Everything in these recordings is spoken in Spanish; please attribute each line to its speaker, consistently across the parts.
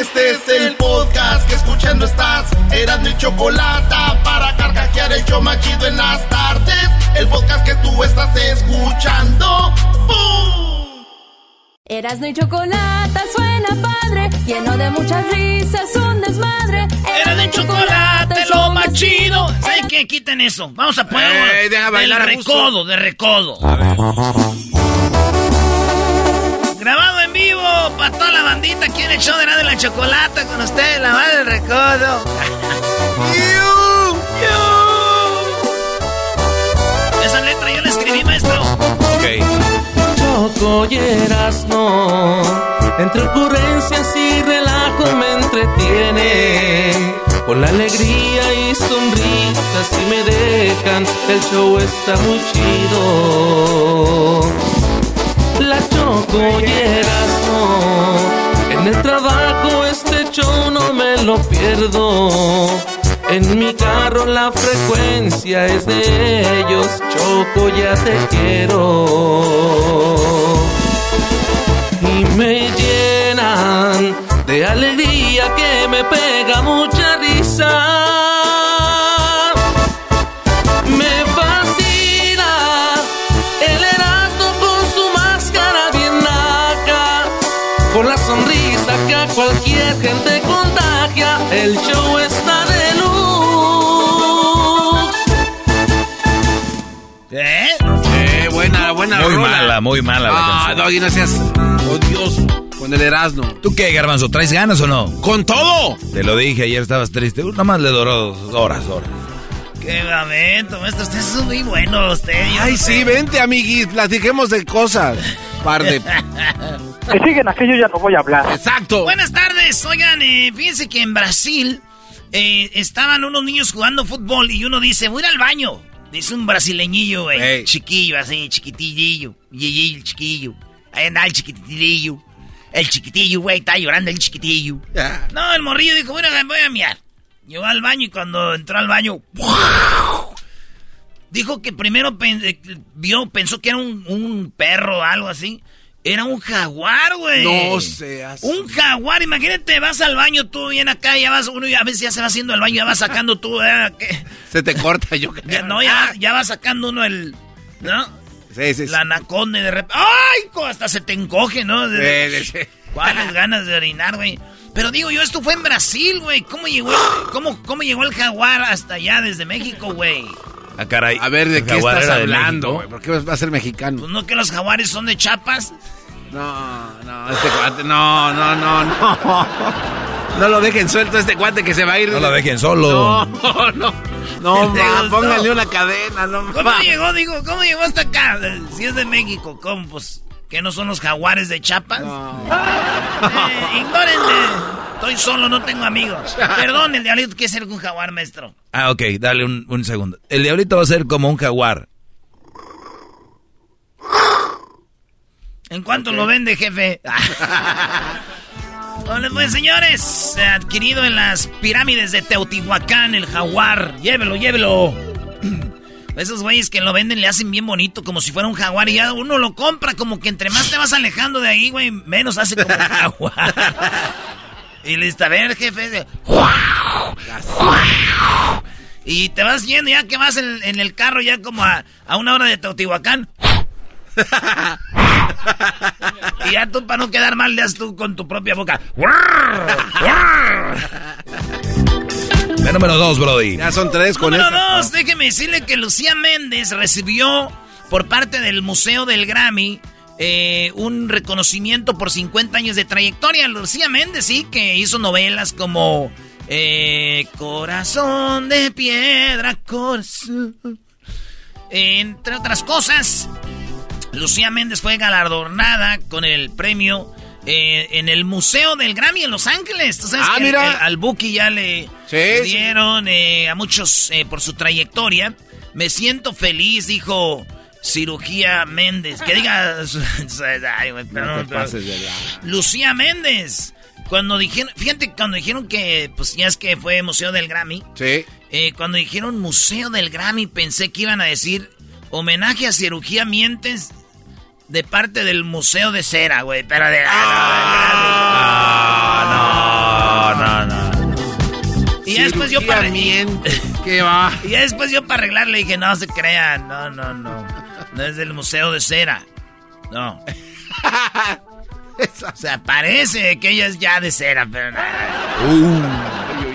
Speaker 1: Este es el podcast que escuchando estás. Eran mi chocolate para carcajear el yo machido en las tardes. El podcast que tú estás escuchando. ¡Bum!
Speaker 2: Erasmo y chocolate suena padre, lleno de muchas risas, un desmadre.
Speaker 3: Era de chocolate, lo más chido. ¿Saben qué? Quiten eso. Vamos a poner
Speaker 4: Ey, deja bailar
Speaker 3: de recodo, de recodo. Grabado vivo para toda la bandita aquí en el show de la de la chocolata con ustedes, la madre del recodo. Yu, yu. Esa letra yo la escribí, maestro.
Speaker 5: Choco y Erasmo, entre ocurrencias y relajo me entretiene. Con la alegría y sonrisas si me dejan, el show está muy chido. La Y en el trabajo este show no me lo pierdo. En mi carro la frecuencia es de ellos, Choco ya te quiero. Y me llenan de alegría que me pega mucha risa. El show está de luz.
Speaker 3: ¿Eh?
Speaker 4: Eh, buena, buena
Speaker 6: Muy
Speaker 4: rola.
Speaker 6: mala, muy mala la
Speaker 4: Ah,
Speaker 6: canción.
Speaker 4: Doggy, no seas odioso con el Erasmo.
Speaker 6: ¿Tú qué, Garbanzo? ¿Traes ganas o no?
Speaker 4: ¡Con todo!
Speaker 6: Te lo dije, ayer estabas triste. Nada más le duró dos horas, horas.
Speaker 3: Qué momento, maestro. Usted es muy bueno, usted. yo
Speaker 4: Ay,
Speaker 3: no
Speaker 4: sí,
Speaker 3: sé.
Speaker 4: vente, amiguis, platiquemos de cosas. Par de...
Speaker 7: Que siguen aquello ya no voy a hablar.
Speaker 4: Exacto.
Speaker 3: Buenas tardes, oigan, eh, fíjense que en Brasil eh, estaban unos niños jugando fútbol y uno dice, voy a ir al baño. Dice un brasileñillo, güey,
Speaker 4: Ey.
Speaker 3: chiquillo, así, chiquitillo, yeyey, el chiquillo. Ahí anda el chiquitillo. El chiquitillo, güey, está llorando el chiquitillo. No, el morrillo dijo, bueno, voy a miar. Llegó al baño y cuando entró al baño, dijo que primero pen- eh, vio, pensó que era un, un perro o algo así. Era un jaguar, güey.
Speaker 4: No seas...
Speaker 3: Un jaguar, imagínate, vas al baño tú bien acá, ya vas, uno ya a veces ya se va haciendo el baño, ya va sacando tú, eh, ¿qué?
Speaker 4: Se te corta, yo
Speaker 3: Ya,
Speaker 4: creo.
Speaker 3: no, ya, ya va sacando uno el, ¿no?
Speaker 4: Sí, sí, sí.
Speaker 3: La anaconda y de repente, ¡ay! Hasta se te encoge, ¿no? De-
Speaker 4: Sí, sí, sí.
Speaker 3: ¿Cuáles ganas de orinar, güey? Pero digo yo, esto fue en Brasil, güey. ¿Cómo llegó, cómo, ¿Cómo llegó el jaguar hasta allá desde México, güey?
Speaker 6: Ah, caray.
Speaker 4: A ver, ¿de qué estás hablando,
Speaker 6: México.
Speaker 4: ¿Por qué va a ser mexicano?
Speaker 3: Pues no que los jaguares son de Chapas.
Speaker 4: No, no, este cuate, no, no, no, no. No lo dejen suelto a este cuate que se va a ir.
Speaker 6: No lo dejen solo.
Speaker 4: No, no. No,
Speaker 3: ¿Te
Speaker 4: ma,
Speaker 3: gustó?
Speaker 4: póngale una cadena, no
Speaker 3: ¿Cómo
Speaker 4: ma.
Speaker 3: llegó, digo, cómo llegó hasta acá? Si es de México, ¿cómo? Pues, ¿que no son los jaguares de Chapas?
Speaker 4: No.
Speaker 3: Eh, ignórenme. Estoy solo, no tengo amigos. Perdón, el diablito quiere ser un jaguar, maestro.
Speaker 6: Ah, ok, dale un, un segundo. El diablito va a ser como un jaguar.
Speaker 3: ¿En cuánto lo vende, jefe? Hola, pues, señores. Adquirido en las pirámides de Teotihuacán, el jaguar. Llévelo, llévelo. Esos güeyes que lo venden le hacen bien bonito, como si fuera un jaguar. Y ya uno lo compra, como que entre más te vas alejando de ahí, güey, menos hace como un jaguar. y listo, a ver, jefe. de- Y te vas yendo, ya que vas en, en el carro, ya como a, a una hora de Teotihuacán. y ya tú, para no quedar mal, le das tú con tu propia boca.
Speaker 6: número dos, Brody.
Speaker 4: Ya son tres con
Speaker 3: Número
Speaker 4: esta.
Speaker 3: dos, déjeme decirle que Lucía Méndez recibió por parte del Museo del Grammy eh, un reconocimiento por 50 años de trayectoria. Lucía Méndez, sí, que hizo novelas como eh, Corazón de Piedra, Corazón. Entre otras cosas, Lucía Méndez fue galardonada con el premio eh, en el Museo del Grammy en Los Ángeles. ¿Tú sabes
Speaker 4: Ah,
Speaker 3: que el-
Speaker 4: mira.
Speaker 3: el- al Buki ya le
Speaker 4: Sí,
Speaker 3: le
Speaker 4: sí.
Speaker 3: dieron eh, a muchos por su trayectoria. Me siento feliz, dijo Cirugía Méndez. Que diga... Ay,
Speaker 4: No
Speaker 3: perdón,
Speaker 4: te
Speaker 3: perdón.
Speaker 4: pases de la...
Speaker 3: Lucía Méndez. Cuando dijeron, fíjate, cuando dijeron que, pues ya es que fue Museo del Grammy,
Speaker 4: Sí.
Speaker 3: eh, cuando dijeron Museo del Grammy pensé que iban a decir homenaje a Cirugía Mientes de parte del Museo de Cera, güey, pero de...
Speaker 6: Ah, no, no, no.
Speaker 3: Y ya después yo para...
Speaker 4: miente. ¿Qué va?
Speaker 3: Y ya después yo para arreglar le dije, no se crean, no, no, no. No es del Museo de Cera. No. O sea, parece que ella es ya de cera, pero.
Speaker 4: Uy,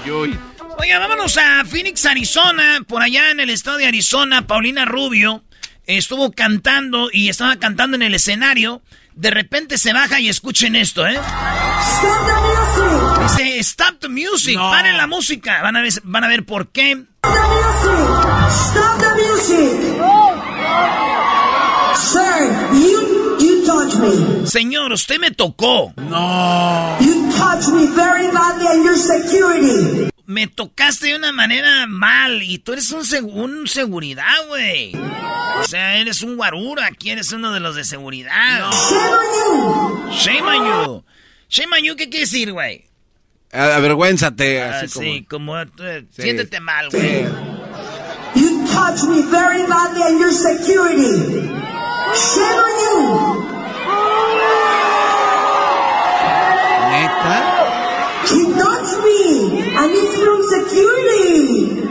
Speaker 4: uy, uy.
Speaker 3: Oiga, vámonos a Phoenix, Arizona. Por allá en el estado de Arizona, Paulina Rubio estuvo cantando y estaba cantando en el escenario. De repente se baja y escuchen esto, ¿eh? Dice, stop the music,
Speaker 4: No.
Speaker 3: paren la música. Van a ver, van a ver por qué.
Speaker 8: Stop the music! Sir, you, you touch me.
Speaker 3: Señor, usted me tocó.
Speaker 4: No.
Speaker 8: You touch me very badly and your security.
Speaker 3: Me tocaste de una manera mal y tú eres un, seg- un seguridad, güey. O sea, eres un guarura, aquí eres uno de los de seguridad.
Speaker 8: Shame on you.
Speaker 3: Shame on you. Shame on you, ¿qué quiere decir, güey?
Speaker 4: Avergüénzate.
Speaker 3: Ah,
Speaker 4: Así como...
Speaker 3: sí, como eh,
Speaker 4: Sí.
Speaker 3: siéntete mal,
Speaker 4: Sí.
Speaker 3: güey.
Speaker 8: You touch me very badly and your security. Shame on you.
Speaker 4: ¿Neta?
Speaker 8: He touched me and it's from security.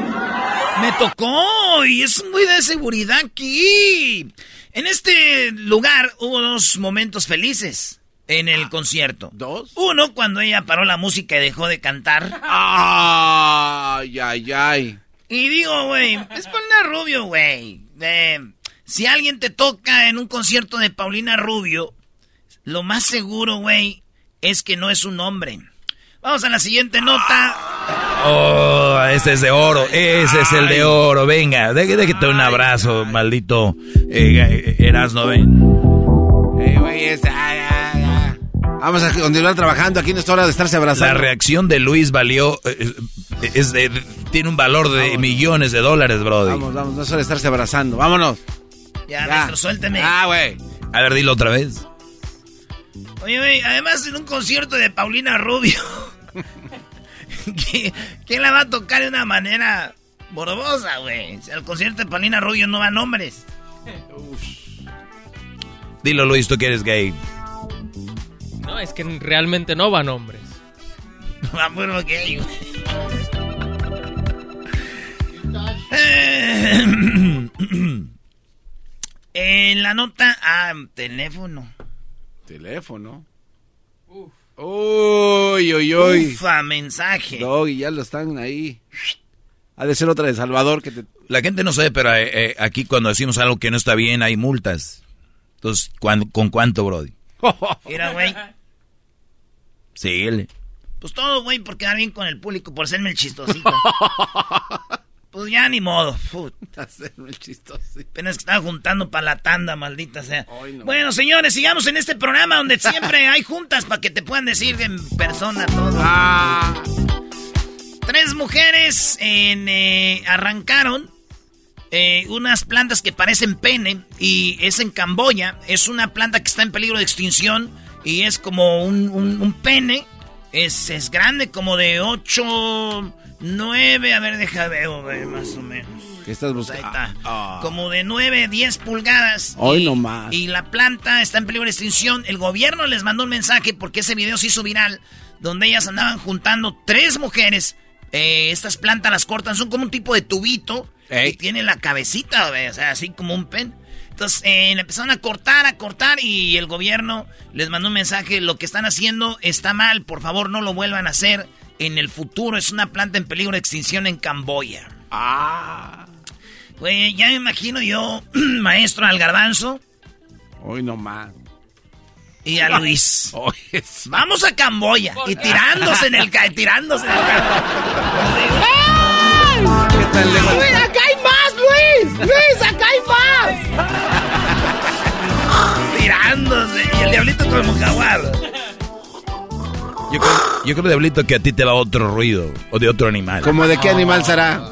Speaker 3: Me tocó y es muy de seguridad aquí. En este lugar hubo dos momentos felices en el concierto.
Speaker 4: ¿Dos?
Speaker 3: Uno, cuando ella paró la música y dejó de cantar.
Speaker 4: Ay, ay, ay.
Speaker 3: Y digo, güey, es Paulina Rubio, güey. Eh, si alguien te toca en un concierto de Paulina Rubio, lo más seguro, güey, es que no es un hombre. Vamos a la siguiente nota.
Speaker 6: Oh, ese es de oro, ese es el de oro. Venga, dé- déjate un abrazo, maldito eh, Erasno, ven.
Speaker 4: Eh, güey, ay, ay. Vamos a continuar trabajando. Aquí no es hora de estarse
Speaker 6: La
Speaker 4: abrazando.
Speaker 6: reacción de Luis valió, eh, eh, es de, tiene un valor de millones de dólares, brody.
Speaker 4: Vamos, vamos, no es hora de estarse abrazando. Vámonos.
Speaker 3: Ya,
Speaker 4: Ya.
Speaker 3: maestro, suélteme.
Speaker 4: Ah, güey.
Speaker 6: A ver, dilo otra vez.
Speaker 3: Oye, güey, además en un concierto de Paulina Rubio, ¿qui- ¿quién la va a tocar de una manera morbosa, güey? Al concierto de Paulina Rubio no van hombres.
Speaker 6: Dilo, Luis, tú que eres gay.
Speaker 9: No, es que realmente no van hombres.
Speaker 3: Va puro gay, güey. En la nota, ah, teléfono.
Speaker 4: Teléfono. Uy, uy, uy.
Speaker 3: Ufa, mensaje.
Speaker 4: Doggy, ya lo están ahí. Ha de ser otra de Salvador que te...
Speaker 6: La gente no sabe, pero eh, eh, aquí cuando decimos algo que no está bien hay multas. Entonces, ¿cuán- ¿con cuánto, brody?
Speaker 3: Mira, güey.
Speaker 6: Síguele.
Speaker 3: Pues todo, güey, por quedar bien con el público, por serme el chistosito. pues ya ni modo. Put.
Speaker 4: Hacerme el chistoso.
Speaker 3: Apenas que estaba juntando para la tanda, maldita sea.
Speaker 4: Ay, no.
Speaker 3: Bueno, señores, sigamos en este programa donde siempre hay juntas para que te puedan decir en persona todo.
Speaker 4: Ah.
Speaker 3: Tres mujeres en, eh, arrancaron eh, unas plantas que parecen pene y es en Camboya. Es una planta que está en peligro de extinción y es como un, un- un pene. Es, es grande, como de 8, 9, a ver, deja ver, güey, más o menos.
Speaker 4: ¿Qué estás
Speaker 3: Ahí
Speaker 4: buscando?
Speaker 3: está.
Speaker 4: Ah.
Speaker 3: Como de 9, 10 pulgadas.
Speaker 4: Hoy
Speaker 3: y,
Speaker 4: no más.
Speaker 3: Y la planta está en peligro de extinción. El gobierno les mandó un mensaje porque ese video se hizo viral. Donde ellas andaban juntando tres mujeres. Eh, estas plantas las cortan, son como un tipo de tubito.
Speaker 4: Ey.
Speaker 3: Y tiene la cabecita, güey, o sea, así como un pen. Entonces eh, empezaron a cortar, a cortar. Y el gobierno les mandó un mensaje. Lo que están haciendo está mal, por favor no lo vuelvan a hacer. En el futuro es una planta en peligro de extinción en Camboya.
Speaker 4: Ah.
Speaker 3: Güey, ya me imagino yo, maestro al garbanzo.
Speaker 4: Hoy no más.
Speaker 3: Y a Luis. Vamos a Camboya. Y tirándose en el ca tirándose en el
Speaker 4: ¿Qué tal?
Speaker 1: ¡Luis, acá hay más, Luis! ¡Luis, acá hay más!
Speaker 3: Tirándose. Y el diablito como jaguar.
Speaker 6: Yo creo, yo creo, Diablito, que a ti te va otro ruido. O de otro animal.
Speaker 4: ¿Como de qué animal será?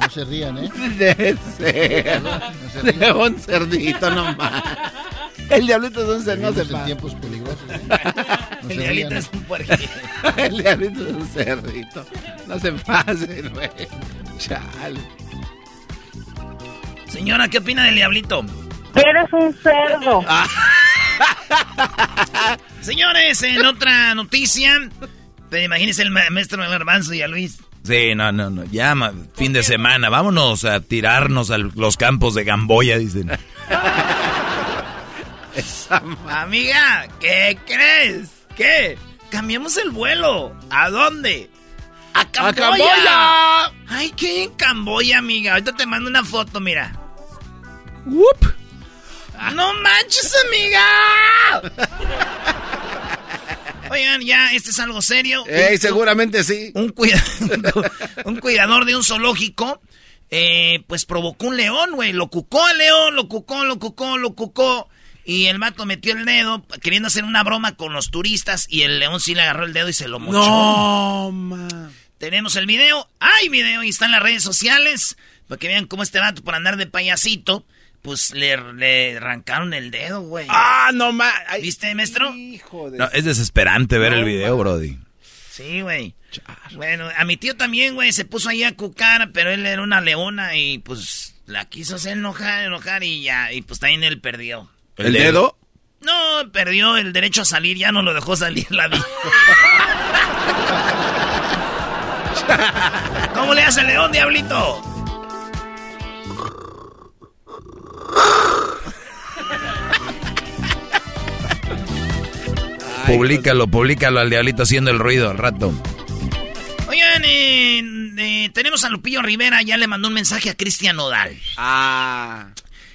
Speaker 10: No se rían, ¿eh?
Speaker 4: De ser. De un cerdito nomás. El diablito es un cerdito, no se
Speaker 10: en tiempos peligrosos. ¿eh? No
Speaker 3: El
Speaker 10: se
Speaker 3: diablito
Speaker 10: rían,
Speaker 3: es
Speaker 10: ¿eh?
Speaker 3: un puerquito.
Speaker 4: El diablito es un cerdito. No se pasen, güey. Chale.
Speaker 3: Señora, ¿qué opina del diablito?
Speaker 11: Eres un cerdo.
Speaker 3: Señores, en otra noticia, pero imagínense el ma- maestro del garbanzo y a Luis.
Speaker 6: Sí, no, no, no. Ya, ma- fin de semana. Vámonos a tirarnos a los campos de Gamboya, dicen.
Speaker 3: Amiga, ¿qué crees? ¿Qué? Cambiamos el vuelo. ¿A dónde? ¡A Camboya!
Speaker 4: Camboya!
Speaker 3: Ay, ¿qué en Camboya, amiga? Ahorita te mando una foto, mira.
Speaker 6: ¡Wup!
Speaker 3: ¡No manches, amiga! Oigan, ya, este es algo serio.
Speaker 4: Ey, seguramente sí.
Speaker 3: Un, cuida- un cuidador de un zoológico, eh, pues provocó un león, güey. Lo cucó al león, lo cucó, lo cucó, lo cucó. Y el vato metió el dedo queriendo hacer una broma con los turistas y el león sí le agarró el dedo y se lo mochó.
Speaker 4: No, man.
Speaker 3: Tenemos el video. Hay video y está en las redes sociales. Para que vean cómo este vato por andar de payasito, pues le, le arrancaron el dedo, güey.
Speaker 4: Ah, no más.
Speaker 3: ¿Viste, maestro?
Speaker 4: Hijo de...
Speaker 6: No, es desesperante ver el video, Brody.
Speaker 3: Sí, güey. Bueno, a mi tío también, güey, se puso ahí a cucar, pero él era una leona y pues la quiso hacer enojar, enojar y ya, y pues también él perdió.
Speaker 4: ¿El dedo?
Speaker 3: No, perdió el derecho a salir, ya no lo dejó salir la vida. ¿Cómo le hace el león, diablito?
Speaker 6: Publícalo, publícalo al diablito haciendo el ruido al rato.
Speaker 3: Oigan, eh, eh, tenemos a Lupillo Rivera, ya le mandó un mensaje a Cristian Nodal.
Speaker 4: Ah.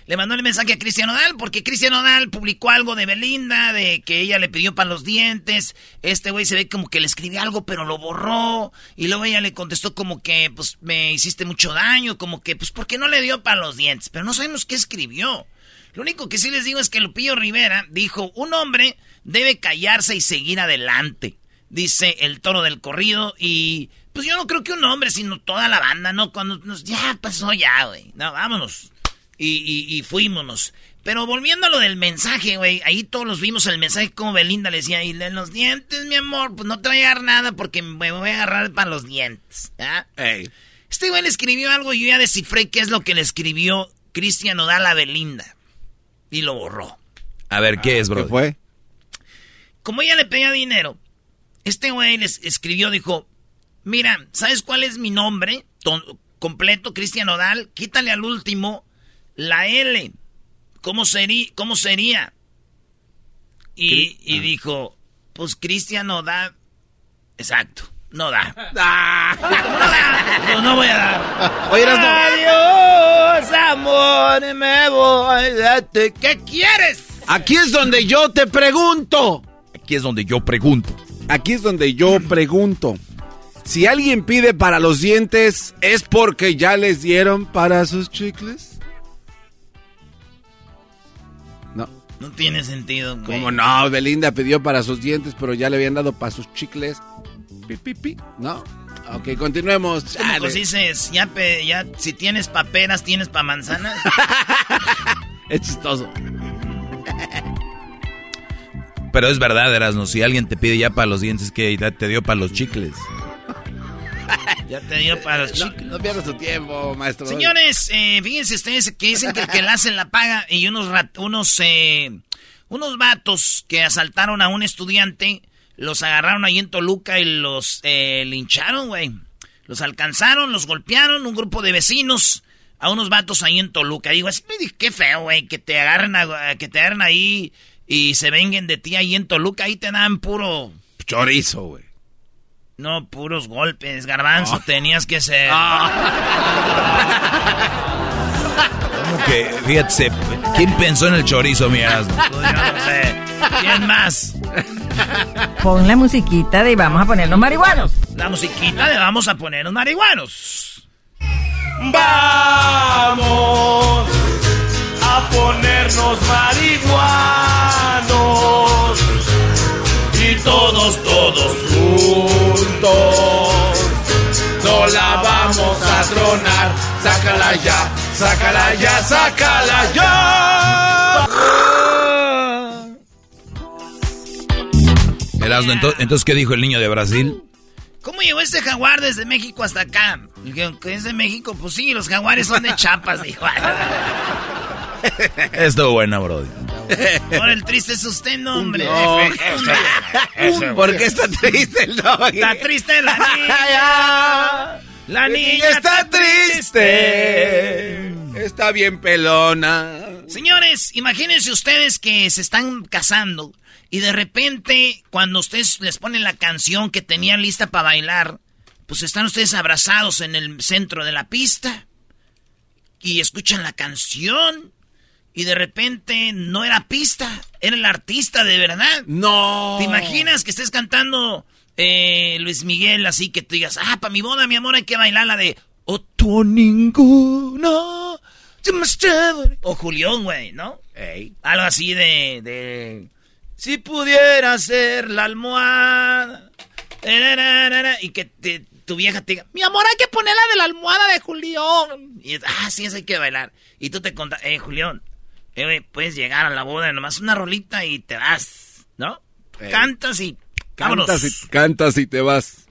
Speaker 3: Le mandó el mensaje a Cristian Nodal porque Cristian Nodal publicó algo de Belinda, de que ella le pidió para los dientes. Este güey se ve como que le escribió algo, pero lo borró. Y luego ella le contestó como que, pues, me hiciste mucho daño, como que, pues, ¿por qué no le dio para los dientes? Pero no sabemos qué escribió. Lo único que sí les digo es que Lupillo Rivera dijo, un hombre debe callarse y seguir adelante, dice el toro del corrido. Y, pues, yo no creo que un hombre, sino toda la banda, ¿no? Cuando nos, ya pasó ya, güey. No, vámonos y, y, y fuímonos. Pero volviendo a lo del mensaje, güey, ahí todos los vimos el mensaje como Belinda le decía, y en los dientes, mi amor, pues no te voy a dar nada porque me voy a agarrar para los dientes. ¿ah? Este güey le escribió algo y yo ya descifré qué es lo que le escribió Cristian Nodal a Belinda. Y lo borró.
Speaker 6: A ver, ¿qué es, bro?
Speaker 4: ¿Qué fue?
Speaker 3: Como ella le pedía dinero, este güey les escribió, dijo, mira, ¿sabes cuál es mi nombre? To- completo, Cristian Nodal, quítale al último la L. ¿Cómo sería? ¿Cómo sería? Y, y dijo, pues Cristian no da. Exacto, no da. Como no da, pues no voy a dar.
Speaker 4: Oye.
Speaker 3: Adiós, amor, me voy. date. ¿Qué quieres?
Speaker 4: Aquí es donde yo te pregunto.
Speaker 6: Aquí es donde yo pregunto.
Speaker 4: Aquí es donde yo pregunto. Si alguien pide para los dientes, ¿es porque ya les dieron para sus chicles? No.
Speaker 3: Tiene sentido, güey.
Speaker 4: ¿Cómo no? Belinda pidió para sus dientes, pero ya le habían dado para sus chicles. Pi, pi, pi. ¿No? Ok, continuemos.
Speaker 3: Como
Speaker 4: Chale.
Speaker 3: pues dices, ya, pe- ya si tienes paperas, tienes pa' manzanas.
Speaker 4: Es chistoso.
Speaker 6: Pero es verdad, Erasno, si alguien te pide ya para los dientes, que ya te dio para los chicles.
Speaker 3: ya te dio para los
Speaker 4: No,
Speaker 3: chicles.
Speaker 4: no pierdas tu tiempo, maestro.
Speaker 3: Señores, eh, fíjense ustedes que dicen que el que la hace la paga y unos rat- unos eh, unos vatos que asaltaron a un estudiante los agarraron ahí en Toluca y los eh, lincharon, güey. Los alcanzaron, los golpearon, un grupo de vecinos a unos vatos ahí en Toluca. Digo, es qué feo, güey, que te agarren a- que te agarren ahí y se vengan de ti ahí en Toluca, ahí te dan puro...
Speaker 4: Chorizo, güey.
Speaker 3: No, puros golpes, garbanzo, tenías que ser...
Speaker 6: ¿Cómo que? Fíjate, ¿quién pensó en el chorizo, mi asno?
Speaker 3: Pues yo no sé. ¿Quién más?
Speaker 12: Pon la musiquita de vamos a ponernos marihuanos.
Speaker 3: La musiquita de vamos a ponernos marihuanos.
Speaker 1: Vamos a ponernos marihuanos y todos, todos No la vamos a tronar, sácala ya, sácala ya, sácala ya.
Speaker 6: Erasmo, ento- entonces, ¿qué dijo el niño de Brasil?
Speaker 3: ¿Cómo llegó este jaguar desde México hasta acá? ¿que es de México? Pues sí, los jaguares son de Chiapas, dijo.
Speaker 6: Estuvo buena, Brody.
Speaker 3: Ahora el triste es usted, no, hombre.
Speaker 4: No. ¿Por qué está triste el doggy?
Speaker 3: Está triste la niña. La niña
Speaker 4: está triste. Está bien pelona.
Speaker 3: Señores, imagínense ustedes que se están casando y de repente cuando ustedes les ponen la canción que tenían lista para bailar, pues están ustedes abrazados en el centro de la pista y escuchan la canción y de repente no era pista, era el artista de verdad.
Speaker 4: No.
Speaker 3: ¿Te imaginas que estés cantando eh, Luis Miguel así que tú digas, ah, para mi boda, mi amor, hay que bailar la de O tú ninguno. you must have-" O Julián, güey, ¿no? Algo así de, de... Si pudiera ser la almohada. Y que te- tu vieja te diga, mi amor, hay que poner la de la almohada de Julián. Y ah, sí, eso hay que bailar. Y tú te contas, eh, Julián, eh, güey, puedes llegar a la boda, nomás una rolita y te vas, ¿no?
Speaker 4: Ey.
Speaker 3: Cantas y... vámonos.
Speaker 4: Cantas y, cantas y te vas.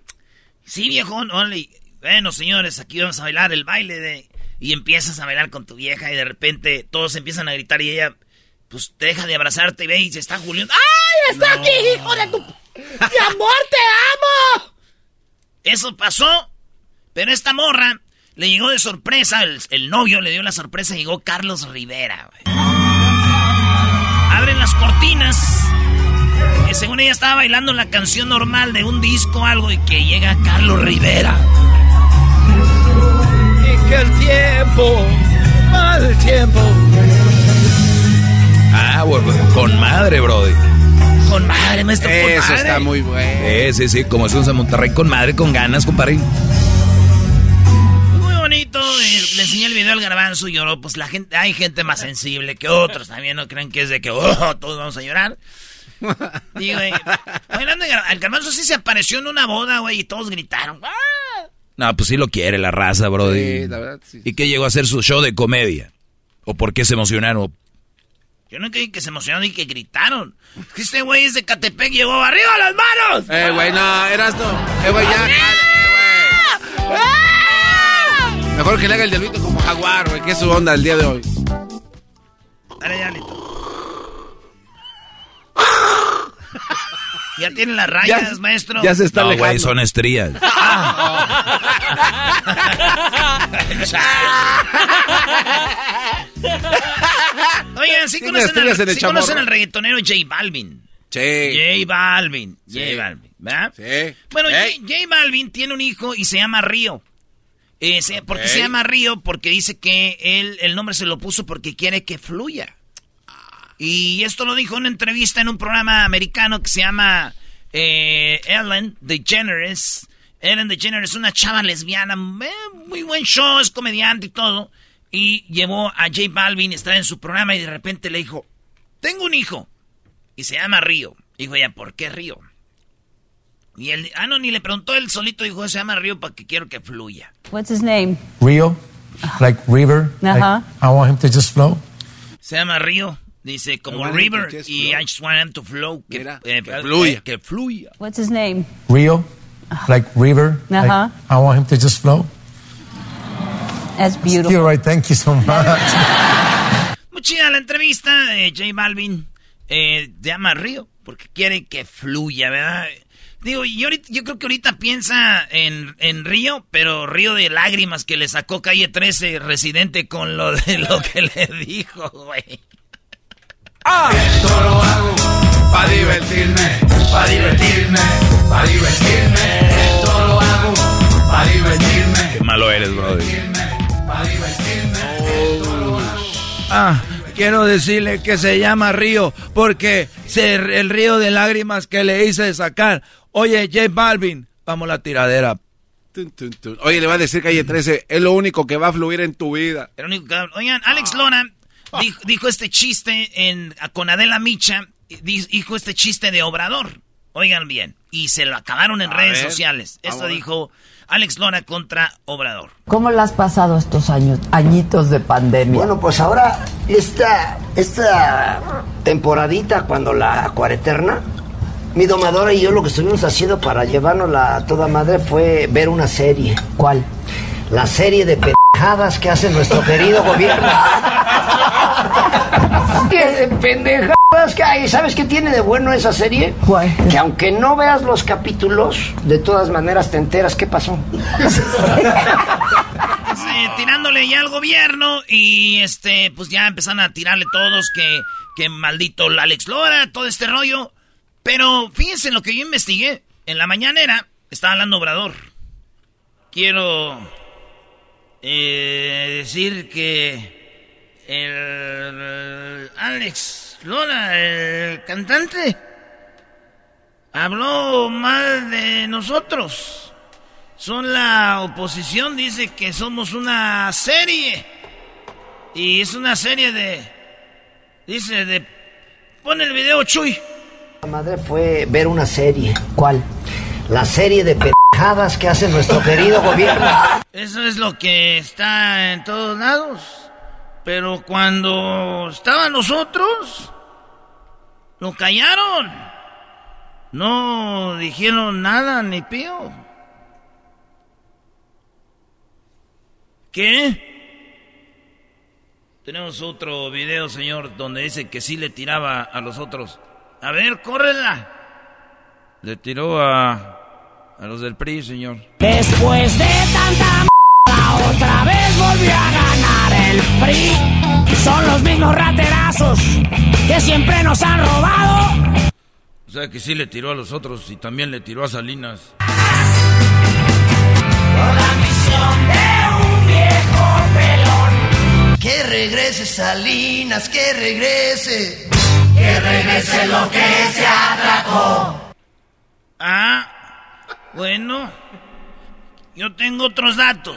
Speaker 3: Sí, viejón, órale. Bueno, señores, aquí vamos a bailar el baile de... Y empiezas a bailar con tu vieja y de repente todos empiezan a gritar y ella, pues, te deja de abrazarte y ve y se está Julián. ¡Ay, está aquí, hijo de tu... ¡Mi amor, te amo! Eso pasó, pero esta morra le llegó de sorpresa, el, el novio le dio la sorpresa, llegó Carlos Rivera. güey. Las cortinas. Que según ella estaba bailando la canción normal de un disco o algo y que llega Carlos Rivera.
Speaker 1: Y que el tiempo, mal tiempo.
Speaker 6: Ah, bueno, con madre, Brody.
Speaker 3: Con madre, maestro, con
Speaker 4: Eso
Speaker 3: madre.
Speaker 4: está muy bueno.
Speaker 6: Sí, sí, sí, como decimos en Monterrey, con madre, con ganas, compadre.
Speaker 3: Bonito. eh, le enseñé el video al garbanzo y lloró. Pues la gente, hay gente más sensible que otros. También no creen que es de que oh, todos vamos a llorar. Digo, eh, de gar- el garbanzo sí se apareció en una boda, güey, y todos gritaron. ¡Ah!
Speaker 6: No, pues sí lo quiere la raza, Brody.
Speaker 4: Sí, la verdad, sí.
Speaker 6: ¿Y qué llegó a hacer su show de comedia? ¿O por qué se emocionaron?
Speaker 3: Yo no creí que se emocionaron y que gritaron. Que este güey es de Catepec llegó arriba las manos.
Speaker 4: Eh, güey, no, eras no. Eh, güey, ya. cal- eh, güey. Mejor que le haga el diablito como jaguar, güey, que es su onda el día de hoy.
Speaker 3: Dale, ya, Lito. Ya tienen las rayas, maestro.
Speaker 4: Ya se está
Speaker 6: no,
Speaker 4: alejando.
Speaker 6: güey, son estrías.
Speaker 3: Oigan, sí
Speaker 4: Tiene
Speaker 3: conocen, al, sí conocen al reggaetonero J Balvin.
Speaker 4: Sí.
Speaker 3: J Balvin.
Speaker 4: Sí.
Speaker 3: J Balvin, ¿verdad?
Speaker 4: Sí.
Speaker 3: Bueno. J, J Balvin tiene un hijo y se llama Río. Eh, se- ¿Por qué se llama Río? Porque dice que él, el nombre se lo puso porque quiere que fluya. Y esto lo dijo en una entrevista en un programa americano que se llama eh, Ellen DeGeneres. Ellen DeGeneres, una chava lesbiana, eh, muy buen show, es comediante y todo. Y llevó a J Balvin, estaba en su programa y de repente le dijo, tengo un hijo. Y se llama Río. Dijo ella, ¿por qué Río? Y él, ah, no, ni le preguntó él solito, dijo, se llama Río porque quiero que fluya.
Speaker 12: What's his name?
Speaker 13: Rio, like river. like,
Speaker 12: Uh-huh.
Speaker 13: I want him to just flow.
Speaker 3: Se llama Río, dice, como River, y
Speaker 4: flow.
Speaker 3: I just want him to flow. Que,
Speaker 4: Mira,
Speaker 3: eh,
Speaker 4: que
Speaker 3: eh,
Speaker 4: fluya.
Speaker 3: que fluya.
Speaker 12: What's his name?
Speaker 13: Rio, like river. like,
Speaker 12: Uh-huh.
Speaker 13: I want him to just flow.
Speaker 12: That's beautiful.
Speaker 13: You're right. Thank you so much.
Speaker 3: Muy chida la entrevista de J Balvin. Eh, se llama Río, porque quiere que fluya, ¿verdad? Digo, yo, ahorita- yo creo que ahorita piensa en, en Río, pero Río de lágrimas que le sacó Calle 13 residente con lo de lo que le dijo, güey.
Speaker 4: Esto lo hago para divertirme, para divertirme, para divertirme. Esto lo hago para divertirme.
Speaker 6: Qué malo eres, brother.
Speaker 4: Para divertirme. Esto lo hago.
Speaker 6: Ah, quiero decirle que se llama río porque se, el río de lágrimas que le hice sacar. Oye, J Balvin, vamos a la tiradera.
Speaker 4: Tun, tun, tun. Oye, le va a decir calle 13, es lo único que va a fluir en tu vida.
Speaker 3: El único que- Oigan, Alex Lora dijo, dijo este chiste en, con Adela Micha, di- dijo este chiste de Obrador. Oigan bien, y se lo acabaron en
Speaker 14: A
Speaker 3: redes
Speaker 14: ver.
Speaker 3: sociales. Esto
Speaker 14: Ah,
Speaker 3: dijo Alex Lora contra Obrador.
Speaker 14: ¿Cómo le has pasado estos años, añitos de pandemia?
Speaker 15: Bueno, pues ahora esta, esta temporadita, cuando la cuareterna, mi domadora y yo lo que estuvimos haciendo para llevárnosla a toda madre fue ver una serie.
Speaker 14: ¿Cuál?
Speaker 15: La serie de pendejadas que hace nuestro querido gobierno. ¿Qué de pendejadas que hay? ¿Sabes qué tiene de bueno esa serie? Que aunque no veas los capítulos, de todas maneras te enteras qué pasó.
Speaker 3: Sí, tirándole ya al gobierno y este, pues ya empezaron a tirarle todos que, que maldito Alex Lora, todo este rollo. Pero fíjense en lo que yo investigué. En la mañanera estaba hablando Obrador. Quiero eh, decir que el Alex Lora, el cantante, habló mal de nosotros. Son la oposición, dice que somos una serie. Y es una serie de... Dice de... Pon el video, Chuy.
Speaker 15: La madre fue ver una serie. ¿Cuál? La serie de pendejadas que hace nuestro querido gobierno.
Speaker 3: Eso es lo que está en todos lados. Pero cuando estaban nosotros, lo callaron. No dijeron nada ni pío. ¿Qué? Tenemos otro video, señor, donde dice que sí le tiraba a los otros. A ver, córrela. Le tiró a, a los del PRI, señor.
Speaker 8: Después de tanta m***, otra vez volvió a ganar el PRI. Son los mismos raterazos que siempre nos han robado.
Speaker 6: O sea que sí le tiró a los otros y también le tiró a Salinas.
Speaker 8: La misión de un viejo pelón.
Speaker 1: Que regrese Salinas, que regrese.
Speaker 8: Que regrese lo que se atracó.
Speaker 3: Ah, bueno. Yo tengo otros datos.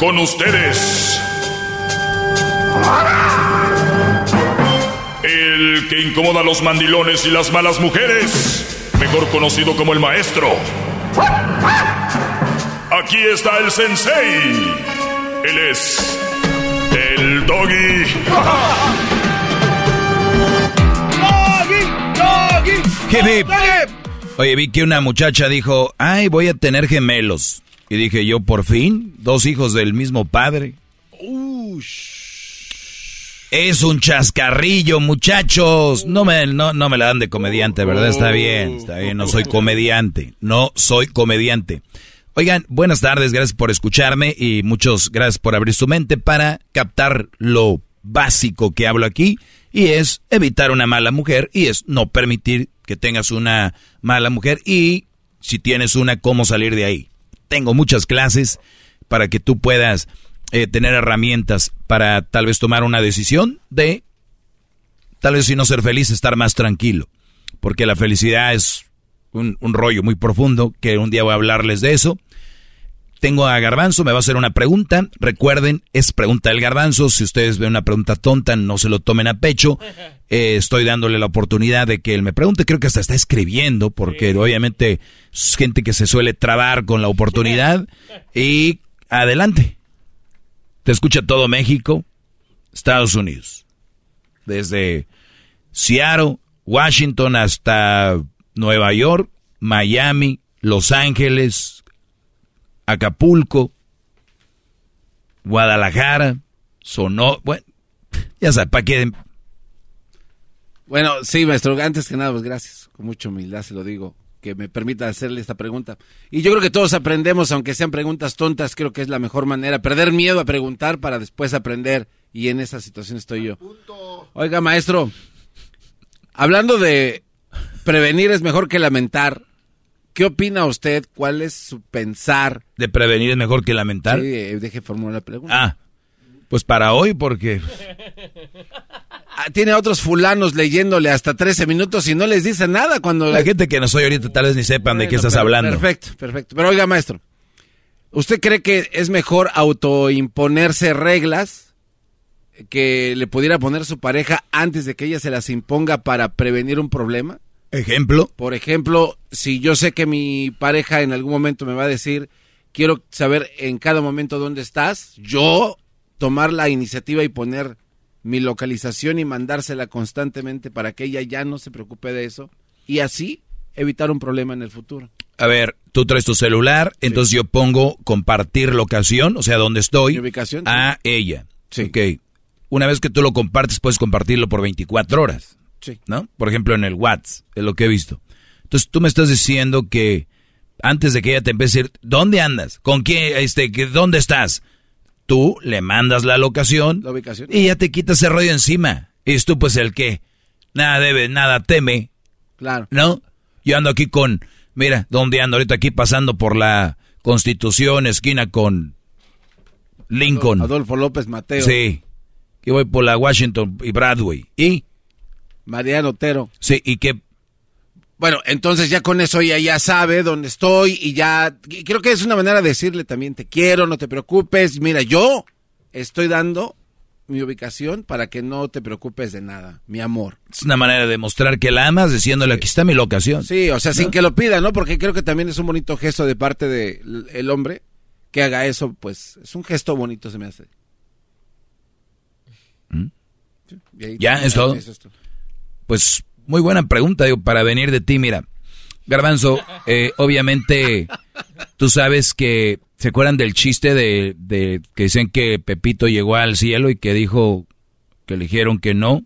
Speaker 16: con ustedes. El que incomoda a los mandilones y las malas mujeres, mejor conocido como el maestro. Aquí está el sensei. Él es el doggy.
Speaker 17: Doggy, doggy. Oye, vi que una muchacha dijo, ay, voy a tener gemelos. Y dije yo, por fin, dos hijos del mismo padre. Es un chascarrillo, muchachos. No me, no, no me la dan de comediante, ¿verdad? Está bien, está bien. No soy comediante. No soy comediante. Oigan, buenas tardes, gracias por escucharme y muchas gracias por abrir su mente para captar lo básico que hablo aquí y es evitar una mala mujer y es no permitir que tengas una mala mujer y si tienes una, cómo salir de ahí. Tengo muchas clases para que tú puedas eh, tener herramientas para tal vez tomar una decisión de, tal vez si no ser feliz, estar más tranquilo. Porque la felicidad es un, un rollo muy profundo, que un día voy a hablarles de eso. Tengo a Garbanzo, me va a hacer una pregunta. Recuerden, es pregunta del Garbanzo. Si ustedes ven una pregunta tonta, no se lo tomen a pecho. Eh, estoy dándole la oportunidad de que él me pregunte. Creo que hasta está escribiendo, porque obviamente es gente que se suele trabar con la oportunidad. Y adelante. Te escucha todo México, Estados Unidos. Desde Seattle, Washington hasta Nueva York, Miami, Los Ángeles, Acapulco, Guadalajara, Sonó, bueno, ya sabes, ¿para qué?
Speaker 4: Bueno, sí, maestro, antes que nada, pues gracias, con mucha humildad se lo digo, que me permita hacerle esta pregunta. Y yo creo que todos aprendemos, aunque sean preguntas tontas, creo que es la mejor manera, perder miedo a preguntar para después aprender, y en esa situación estoy yo. Oiga, maestro, hablando de prevenir es mejor que lamentar, ¿qué opina usted? ¿Cuál es su pensar?
Speaker 17: ¿De prevenir es mejor que lamentar?
Speaker 4: Sí, eh, deje formular la pregunta.
Speaker 17: Ah, pues para hoy, porque
Speaker 4: Ah, tiene a otros fulanos leyéndole hasta 13 minutos y no les dice nada cuando...
Speaker 17: la gente que no soy ahorita tal vez ni sepan de qué estás hablando.
Speaker 4: Perfecto, perfecto. Pero oiga, maestro, ¿usted cree que es mejor autoimponerse reglas que le pudiera poner su pareja antes de que ella se las imponga para prevenir un problema?
Speaker 17: Ejemplo.
Speaker 4: Por ejemplo, si yo sé que mi pareja en algún momento me va a decir, quiero saber en cada momento dónde estás, yo tomar la iniciativa y poner mi localización y mandársela constantemente para que ella ya no se preocupe de eso y así evitar un problema en el futuro.
Speaker 17: A ver, tú traes tu celular, entonces yo pongo compartir locación, o sea, donde estoy,
Speaker 4: ubicación,
Speaker 17: a ella. Ok. Una vez que tú lo compartes, puedes compartirlo por 24 horas.
Speaker 4: Sí.
Speaker 17: ¿No? Por ejemplo, en el WhatsApp, es lo que he visto. Entonces tú me estás diciendo que antes de que ella te empiece a decir, ¿dónde andas? ¿Con quién? Este, que- ¿Dónde estás? Tú le mandas la locación
Speaker 4: La ubicación.
Speaker 17: y ya te quitas ese rollo encima. Y es tú pues el que nada debe, nada teme.
Speaker 4: Claro.
Speaker 17: ¿No? Yo ando aquí con, mira, ¿dónde ando ahorita aquí pasando por la Constitución, esquina con Lincoln?
Speaker 4: Adolfo López Mateo.
Speaker 17: Sí. Que voy por la Washington y Broadway. ¿Y?
Speaker 4: Mariano Otero.
Speaker 17: Sí, ¿y qué?
Speaker 4: Bueno, entonces ya con eso ella ya sabe dónde estoy y ya y creo que es una manera de decirle también te quiero, no te preocupes, mira, yo estoy dando mi ubicación para que no te preocupes de nada, mi amor.
Speaker 17: Es una manera de demostrar que la amas diciéndole aquí está mi locación.
Speaker 4: Sí, o sea, sin que lo pida, ¿no? Porque creo que también es un bonito gesto de parte del el hombre que haga eso, pues es un gesto bonito se me hace.
Speaker 17: ¿Mm?
Speaker 4: Sí,
Speaker 17: ¿Ya? ¿Es todo?
Speaker 4: Eso es todo.
Speaker 17: Pues muy buena pregunta, digo, para venir de ti, mira. Garbanzo, eh, obviamente, tú sabes que, ¿se acuerdan del chiste de, de que dicen que Pepito llegó al cielo y que dijo que le dijeron que no?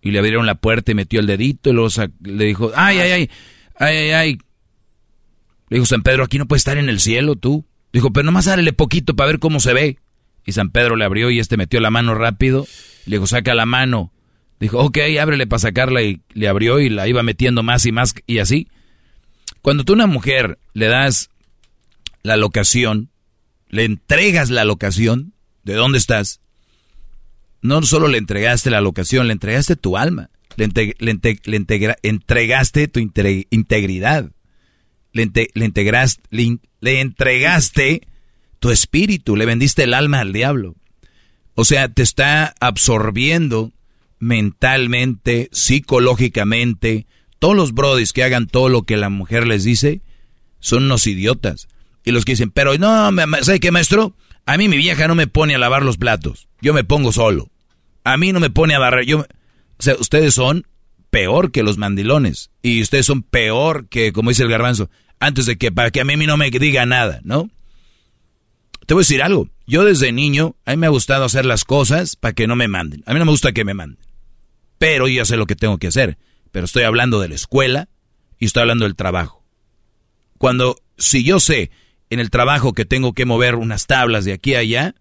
Speaker 17: Y le abrieron la puerta y metió el dedito y luego le dijo, ay, ay, ay, ay, ay, ay. Le dijo, San Pedro, aquí no puedes estar en el cielo tú. Dijo, pero nomás dale poquito para ver cómo se ve. Y San Pedro le abrió y este metió la mano rápido. Le dijo, saca la mano. Dijo, ok, ábrele para sacarla y le abrió y la iba metiendo más y más y así. Cuando tú a una mujer le das la locación, le entregas la locación de dónde estás, no solo le entregaste la locación, le entregaste tu alma, le, le entregaste tu integri- integridad, le, le le entregaste tu espíritu, le vendiste el alma al diablo. O sea, te está absorbiendo mentalmente, psicológicamente. Todos los brodis que hagan todo lo que la mujer les dice son unos idiotas. Y los que dicen, pero no, ¿sabe qué, maestro? A mí mi vieja no me pone a lavar los platos. Yo me pongo solo. A mí no me pone a barrer. Yo, o sea, ustedes son peor que los mandilones. Y ustedes son peor que, como dice el garbanzo, antes de que, para que a mí no me diga nada, ¿no? Te voy a decir algo. Yo desde niño, a mí me ha gustado hacer las cosas para que no me manden. A mí no me gusta que me manden. Pero yo sé lo que tengo que hacer. Pero estoy hablando de la escuela y estoy hablando del trabajo. Cuando, si yo sé en el trabajo que tengo que mover unas tablas de aquí a allá,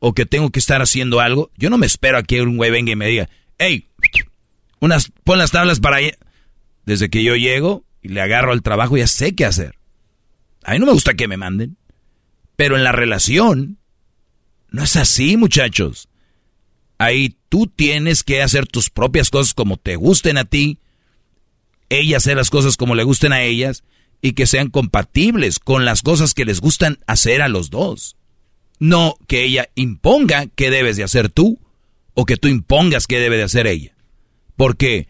Speaker 17: o que tengo que estar haciendo algo, yo no me espero a que un güey venga y me diga, hey, unas, pon las tablas para allá. Desde que yo llego y le agarro al trabajo, ya sé qué hacer. A mí no me gusta que me manden. Pero en la relación, no es así, muchachos. Ahí tú tienes que hacer tus propias cosas como te gusten a ti, ella hacer las cosas como le gusten a ellas y que sean compatibles con las cosas que les gustan hacer a los dos. No que ella imponga qué debes de hacer tú o que tú impongas qué debe de hacer ella. Porque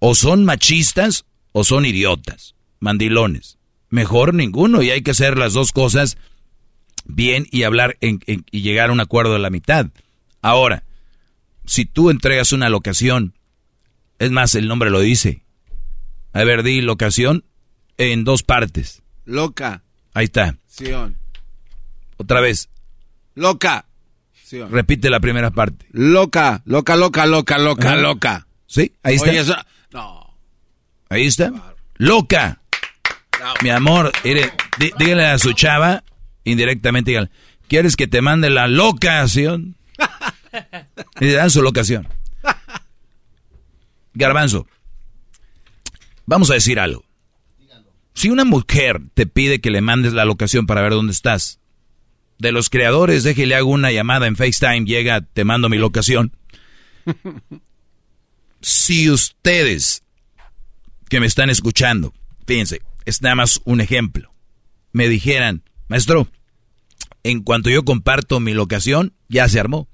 Speaker 17: o son machistas o son idiotas, mandilones. Mejor ninguno y hay que hacer las dos cosas bien y hablar y llegar a un acuerdo de la mitad. Ahora, si tú entregas una locación, es más, el nombre lo dice. A ver, di locación en dos partes.
Speaker 4: Loca.
Speaker 17: Ahí está.
Speaker 4: Sion.
Speaker 17: Otra vez.
Speaker 4: Loca. Sion.
Speaker 17: Repite la primera parte.
Speaker 4: Loca, loca, loca, loca, loca,
Speaker 17: Ajá.
Speaker 4: loca.
Speaker 17: Sí, ahí está.
Speaker 4: Oye, eso- No.
Speaker 17: Ahí está. Loca. Mi amor, mire, dí- dígale a su chava, indirectamente, dígale, ¿quieres que te mande la locación? Y le dan su locación. Garbanzo, vamos a decir algo. Si una mujer te pide que le mandes la locación para ver dónde estás, de los creadores, déjele hago una llamada en FaceTime, llega, te mando mi locación. Si ustedes que me están escuchando, fíjense, es nada más un ejemplo, me dijeran, maestro, en cuanto yo comparto mi locación, ya se armó,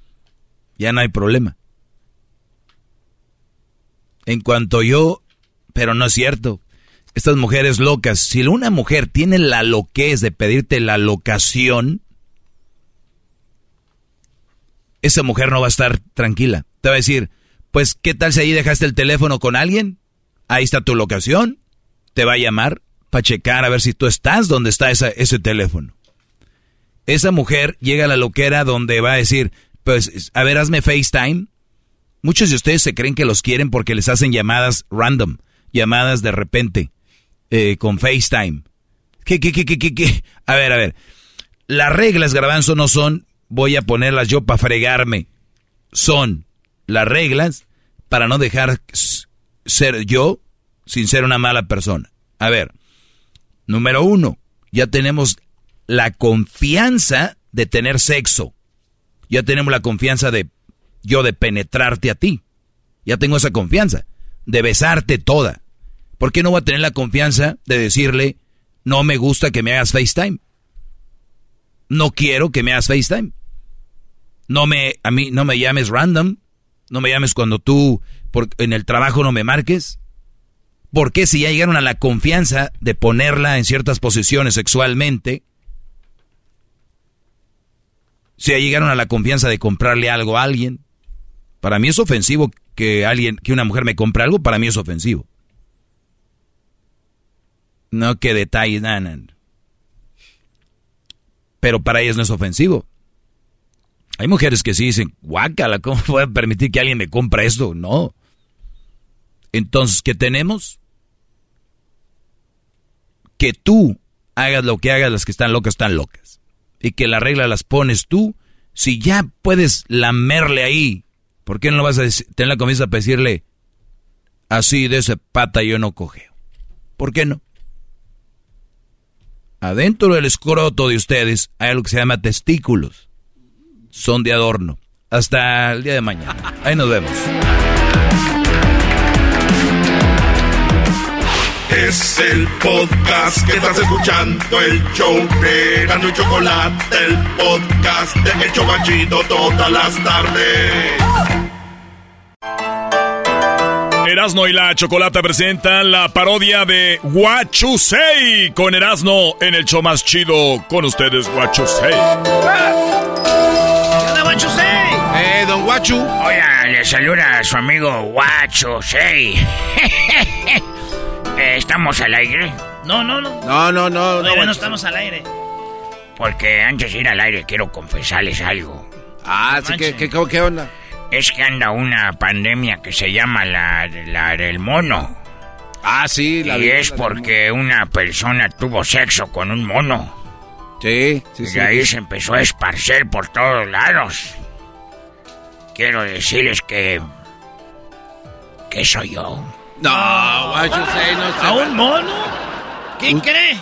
Speaker 17: ya no hay problema. En cuanto yo, pero no es cierto, estas mujeres locas, si una mujer tiene la loquez de pedirte la locación, esa mujer no va a estar tranquila. Te va a decir, pues, ¿qué tal si ahí dejaste el teléfono con alguien? Ahí está tu locación. Te va a llamar para checar a ver si tú estás donde está ese teléfono. Esa mujer llega a la loquera donde va a decir, pues, a ver, hazme FaceTime. Muchos de ustedes se creen que los quieren porque les hacen llamadas random, llamadas de repente, eh, con FaceTime. ¿Qué, qué, qué, qué, qué? A ver, a ver. Las reglas, garbanzo, no son voy a ponerlas yo para fregarme. Son las reglas para no dejar ser yo sin ser una mala persona. A ver, número uno, ya tenemos la confianza de tener sexo. Ya tenemos la confianza de yo de penetrarte a ti. Ya tengo esa confianza de besarte toda. ¿Por qué no voy a tener la confianza de decirle no me gusta que me hagas FaceTime? No quiero que me hagas FaceTime. No me a mí no me llames random, no me llames cuando tú por, en el trabajo no me marques. ¿Por qué si ya llegaron a la confianza de ponerla en ciertas posiciones sexualmente? Si ya llegaron a la confianza de comprarle algo a alguien, para mí es ofensivo que alguien, que una mujer me compre algo, para mí es ofensivo. No que detalles, nada, nada. Pero para ellas no es ofensivo. Hay mujeres que sí dicen, guácala, ¿cómo puedo permitir que alguien me compre esto? No. Entonces, ¿qué tenemos? Que tú hagas lo que hagas, las que están locas están locas. Y que la regla las pones tú. Si ya puedes lamerle ahí, ¿por qué no vas a tener la confianza para decirle, así de esa pata yo no cogeo? ¿Por qué no? Adentro del escroto de ustedes hay algo que se llama testículos. Son de adorno. Hasta el día de mañana. Ahí nos vemos.
Speaker 1: Es el podcast que estás escuchando, el show de Gano y Chocolate, el podcast de El Chocachito todas las tardes.
Speaker 18: Erasno y la Chocolata presentan la parodia de Guachusei con Erasno en el show más chido con ustedes Guachusei.
Speaker 3: ¿Qué onda, Guachusei?
Speaker 4: Eh, don Guachu.
Speaker 19: Hola, le saluda a su amigo Guacho, sí. Eh, ¿Estamos al aire?
Speaker 3: No, no, no.
Speaker 4: No, no, no.
Speaker 3: Todavía no
Speaker 4: Guachu.
Speaker 3: estamos al aire.
Speaker 19: Porque antes de ir al aire quiero confesarles algo.
Speaker 4: Ah, sí, ¿qué, qué, qué onda?
Speaker 19: Es que anda una pandemia que se llama la, la del mono.
Speaker 4: Ah, sí, la
Speaker 19: Y es
Speaker 4: del
Speaker 19: porque una persona tuvo sexo con un mono.
Speaker 4: Sí, sí,
Speaker 19: y
Speaker 4: sí.
Speaker 19: ahí se empezó a esparcer por todos lados. Quiero decirles que... que soy yo.
Speaker 4: No, Guachu, sí, no sé.
Speaker 3: ¿A un mono? ¿Qué cree?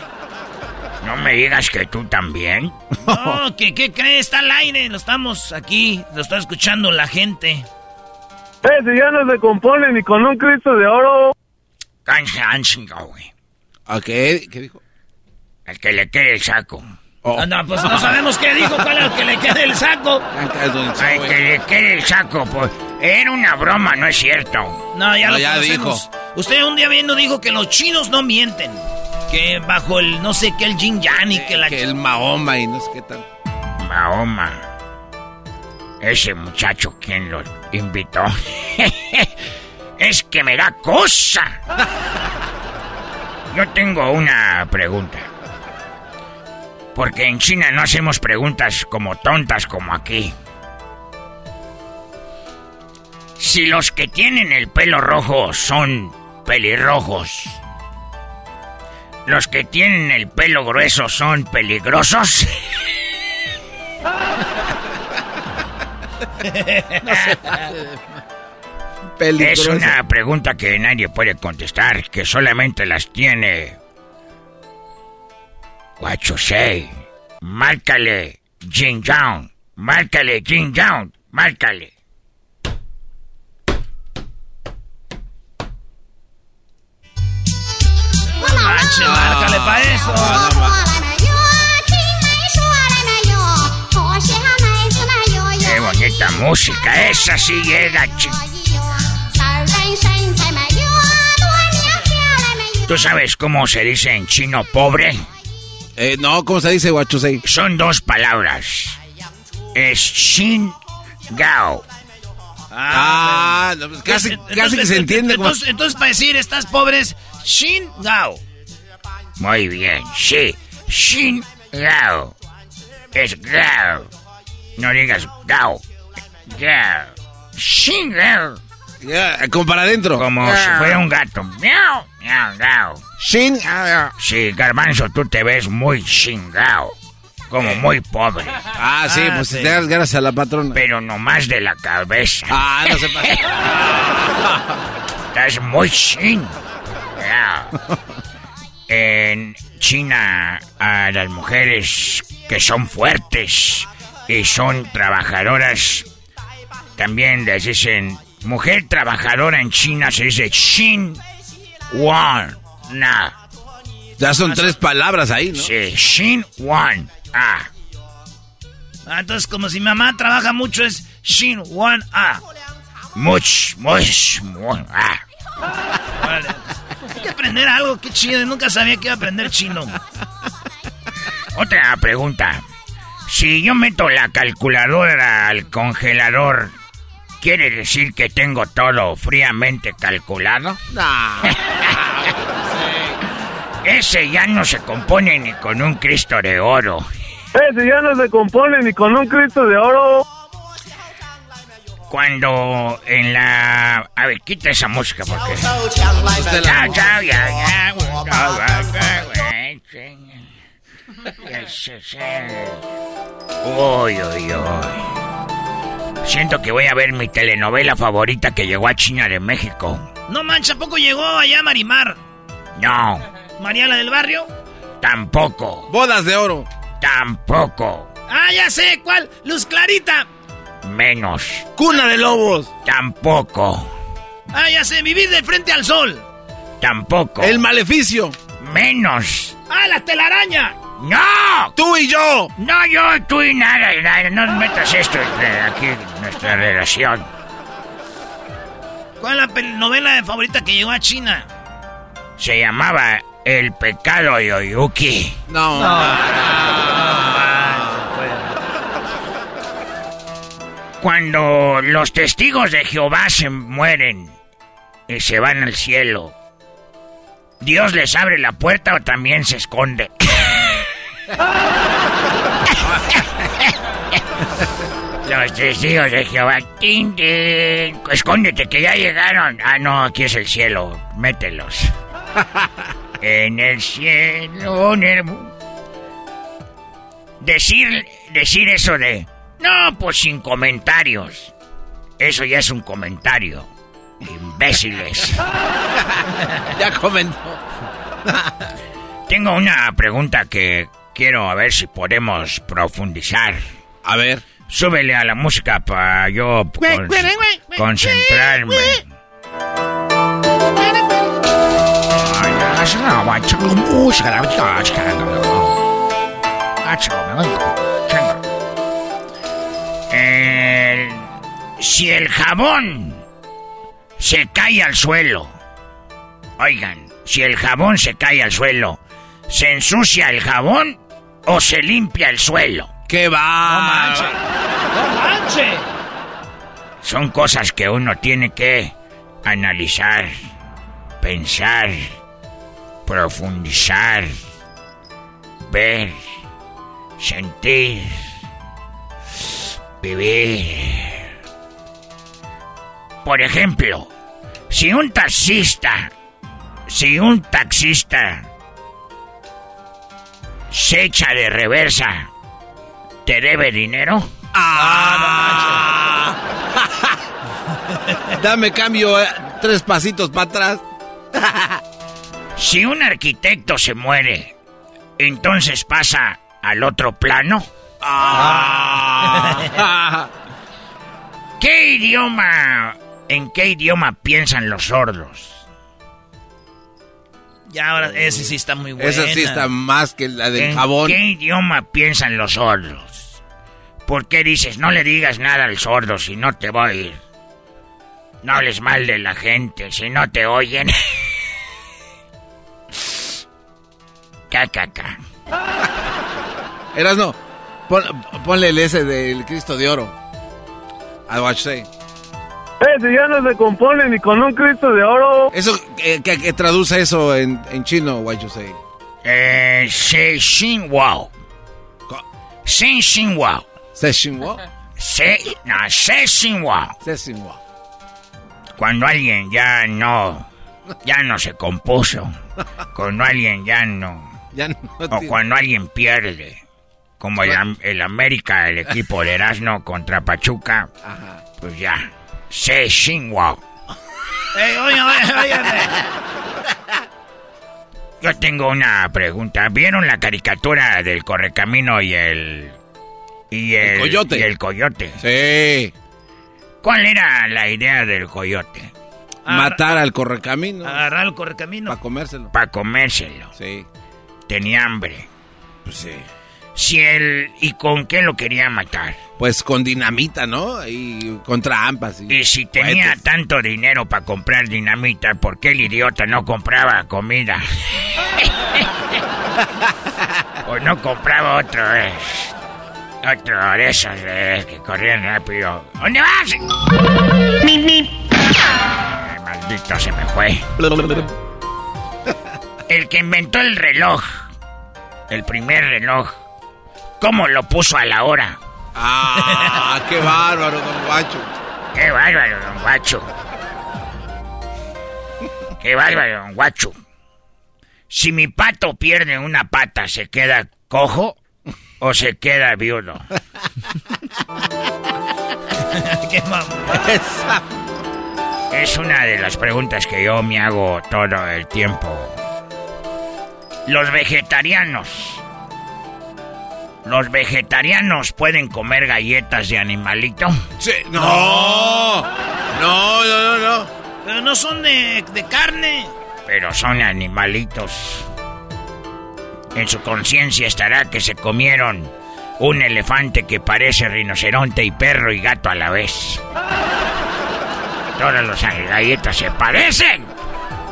Speaker 19: No me digas que tú también.
Speaker 3: No, ¿qué, ¿qué cree? Está al aire. Lo estamos aquí. Lo está escuchando la gente.
Speaker 7: Eh, si ya no se compone ni con un Cristo de oro.
Speaker 19: Cansancio, güey.
Speaker 4: ¿A qué? ¿Qué dijo?
Speaker 19: El que le quede el saco.
Speaker 3: Ah, no, pues no sabemos qué dijo. ¿Cuál es el que le quede el saco?
Speaker 19: Ay, que le quede el saco, pues. Era una broma, no es cierto.
Speaker 3: No, ya
Speaker 4: No,
Speaker 3: lo
Speaker 4: ya.
Speaker 3: Usted un día viendo dijo que los chinos no mienten. Que bajo el no sé qué, el yin yang y que la...
Speaker 4: Que el Mahoma y no sé qué tal.
Speaker 19: Mahoma. Ese muchacho, ¿quién lo invitó? es que me da cosa. Yo tengo una pregunta. Porque en China no hacemos preguntas como tontas como aquí. Si los que tienen el pelo rojo son pelirrojos, los que tienen el pelo grueso son peligrosos. Es una pregunta que nadie puede contestar, que solamente las tiene. What you say? Márcale, Jin. Márcale, Jin Yang. Márcale.
Speaker 3: Manche, márcale pa' eso.
Speaker 19: Qué bonita música, esa sí llega, chi- ¿Tú sabes cómo se dice en chino pobre?
Speaker 4: Eh, no, ¿cómo se dice, Guachu? Sí.
Speaker 19: Son dos palabras. Es Shin Gao.
Speaker 4: Ah, no, pues casi, casi que se entiende. como-
Speaker 3: Entonces, entonces, para decir estás pobre es Shin Gao.
Speaker 19: Muy bien, sí. Shin Gao. Es Gao. No digas Gao. Gao. Shin Gao.
Speaker 4: Como para adentro.
Speaker 19: Como si fuera un gato. Miau, miau, gao.
Speaker 4: Shin.
Speaker 19: Sí, Garbanzo, tú te ves muy chingao. Como muy pobre.
Speaker 4: Ah, sí, pues te das gracias a la patrona.
Speaker 19: Pero nomás de la cabeza.
Speaker 4: Ah, no se pasa.
Speaker 19: Estás muy chin. En China, a las mujeres que son fuertes y son trabajadoras, también les dicen, mujer trabajadora en China se dice Shin Wan Na.
Speaker 4: Ya son tres palabras ahí, ¿no?
Speaker 19: Sí, Shin Wan Ah.
Speaker 3: Ah, entonces, como si mi mamá trabaja mucho, es Shin Wan A.
Speaker 19: Much, much, much, ah.
Speaker 3: Que aprender algo, qué chido. Nunca sabía que iba a aprender chino.
Speaker 19: Otra pregunta. Si yo meto la calculadora al congelador, ¿quiere decir que tengo todo fríamente calculado? Ese ya no se compone ni con un Cristo de oro.
Speaker 7: Si ya no se compone ni con un Cristo de oro.
Speaker 19: Cuando en la... A ver, quita esa música porque... Chao, ya, ya. Uy, uy, uy. Siento que voy a ver mi telenovela favorita que llegó a China de México.
Speaker 3: No mancha, ¿a poco llegó allá Marimar?
Speaker 19: No,
Speaker 3: ¿Mariana del barrio?
Speaker 19: tampoco.
Speaker 4: Bodas de oro.
Speaker 19: Tampoco.
Speaker 3: Ah, ya sé, ¿cuál? Luz Clarita.
Speaker 19: Menos.
Speaker 4: Cuna de lobos.
Speaker 19: Tampoco.
Speaker 3: Ah, ya sé, vivir de frente al sol.
Speaker 19: Tampoco.
Speaker 4: El maleficio.
Speaker 19: Menos.
Speaker 3: Ah, la telaraña.
Speaker 19: ¡No!
Speaker 4: Tú y yo.
Speaker 19: No, yo, tú y nada, nada. No metas esto entre aquí en nuestra relación.
Speaker 3: ¿Cuál es la novela de favorita que llegó a China?
Speaker 19: Se llamaba El pecado de Oyuki.
Speaker 4: No.
Speaker 19: Cuando los testigos de Jehová se mueren y se van al cielo, ¿Dios les abre la puerta o también se esconde? Los testigos de Jehová. Tin. Escóndete que ya llegaron. Ah, no, aquí es el cielo. Mételos. en el cielo. en Decir, decir eso de. No, pues sin comentarios. Eso ya es un comentario. Imbéciles.
Speaker 4: ya comentó.
Speaker 19: Tengo una pregunta que quiero a ver si podemos profundizar.
Speaker 4: A ver.
Speaker 19: Súbele a la música para yo con- concentrarme. Si el jabón se cae al suelo, oigan, si el jabón se cae al suelo, ¿se ensucia el jabón o se limpia el suelo?
Speaker 4: ¿Qué va?
Speaker 19: No manche.
Speaker 3: ¡No manche!
Speaker 19: Son cosas que uno tiene que analizar, pensar, profundizar, ver, sentir, vivir. Por ejemplo, si un taxista, si un taxista se echa de reversa, ¿te debe dinero?
Speaker 4: Ah, Dame cambio eh, tres pasitos para atrás.
Speaker 19: Si un arquitecto se muere, entonces pasa al otro plano.
Speaker 4: Ah.
Speaker 19: ¿Qué idioma, en qué idioma piensan los sordos?
Speaker 3: Ya ahora, ese sí está muy bueno.
Speaker 4: Esa sí está más que la del
Speaker 19: ¿En
Speaker 4: jabón.
Speaker 19: qué idioma piensan los sordos? ¿Por qué dices no le digas nada al sordo si no te va a oír? No hables mal de la gente si no te oyen. Cacaca.
Speaker 4: Erasno, pon- ponle el ese del Cristo de Oro. A what you say.
Speaker 7: Eh, si ya no se compone ni con un Cristo de oro.
Speaker 4: Eso, eh, que, que traduce eso en, en chino, say.
Speaker 19: Eh, Se Xin Wao. Se Xin Wao.
Speaker 4: Se Xin Wao.
Speaker 19: Se, no, Se Xin Wao.
Speaker 4: Se Xin Wao.
Speaker 19: Cuando alguien ya no, ya no se compuso. Cuando alguien ya no.
Speaker 4: Ya no
Speaker 19: O
Speaker 4: tiene-
Speaker 19: cuando alguien pierde. Como el, el América, el equipo de Erasmo contra Pachuca.
Speaker 4: Ajá.
Speaker 19: Pues ya. Se Xin Wao.
Speaker 3: Ey, oye, oye, oye.
Speaker 19: Yo tengo una pregunta. ¿Vieron la caricatura del Correcamino y el... Y el,
Speaker 4: El coyote.
Speaker 19: Y el coyote.
Speaker 4: Sí.
Speaker 19: ¿Cuál era la idea del coyote?
Speaker 4: Matar al correcamino.
Speaker 3: Agarrar el correcamino.
Speaker 4: Para comérselo.
Speaker 19: Para comérselo.
Speaker 4: Sí.
Speaker 19: Tenía hambre.
Speaker 4: Pues sí.
Speaker 19: Si él... ¿Y con qué lo quería matar?
Speaker 4: Pues con dinamita, ¿no? Y contra ampas. Y,
Speaker 19: Y si tenía
Speaker 4: cohetes.
Speaker 19: tanto dinero para comprar dinamita, ¿por qué el idiota no compraba comida? o no compraba otro, eh, otro de esos eh, que corrían rápido. ¿Dónde vas? Ay, maldito se me fue. El que inventó el reloj, el primer reloj, ¿cómo lo puso a la hora?
Speaker 4: Ah, qué bárbaro, don Guacho.
Speaker 19: Qué bárbaro, don Guacho. Qué bárbaro, don Guacho. Si mi pato pierde una pata, ¿se queda cojo o se queda viudo?
Speaker 3: Qué mamón.
Speaker 19: Es una de las preguntas que yo me hago todo el tiempo. Los vegetarianos. ¿Los vegetarianos pueden comer galletas de animalito?
Speaker 4: Sí, no. No, no, no, no.
Speaker 3: Pero no son de, de carne.
Speaker 19: Pero son animalitos. En su conciencia estará que se comieron un elefante que parece rinoceronte y perro y gato a la vez. Todas las galletas se parecen.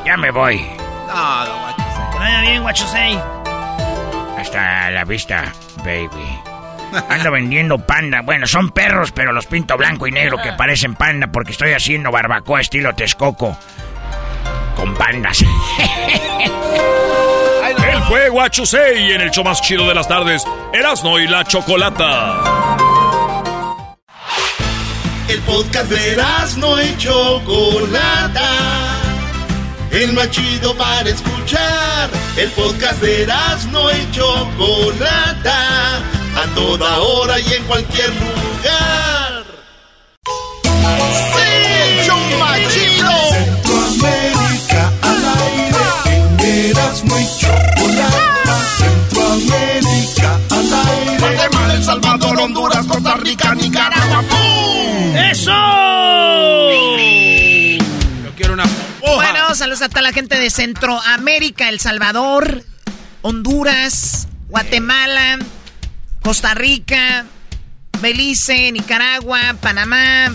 Speaker 19: Ya me voy.
Speaker 4: No, don Guacho.
Speaker 3: Que vaya bien, guachosei.
Speaker 19: Hasta la vista, baby. Ando vendiendo panda. Bueno, son perros, pero los pinto blanco y negro que parecen panda porque estoy haciendo barbacoa estilo Texcoco. Con pandas.
Speaker 16: Él fue Guachusei en el show más chido de las tardes, Erasno y la Chocolata.
Speaker 1: El podcast de no y Chocolata. El más chido para escuchar. El podcast de no y Chocolata. A toda hora y en cualquier lugar. ¡Sí! ¡El show más chido! Centroamérica al aire. Erasmo y Chocolata. Centroamérica al aire. Guatemala, El Salvador, Honduras, Costa Rica, Nicaragua. ¡Pum!
Speaker 3: ¡Eso!
Speaker 4: Yo quiero una.
Speaker 3: Bueno, saludos a toda la gente de Centroamérica, El Salvador, Honduras, Guatemala, Costa Rica, Belice, Nicaragua, Panamá,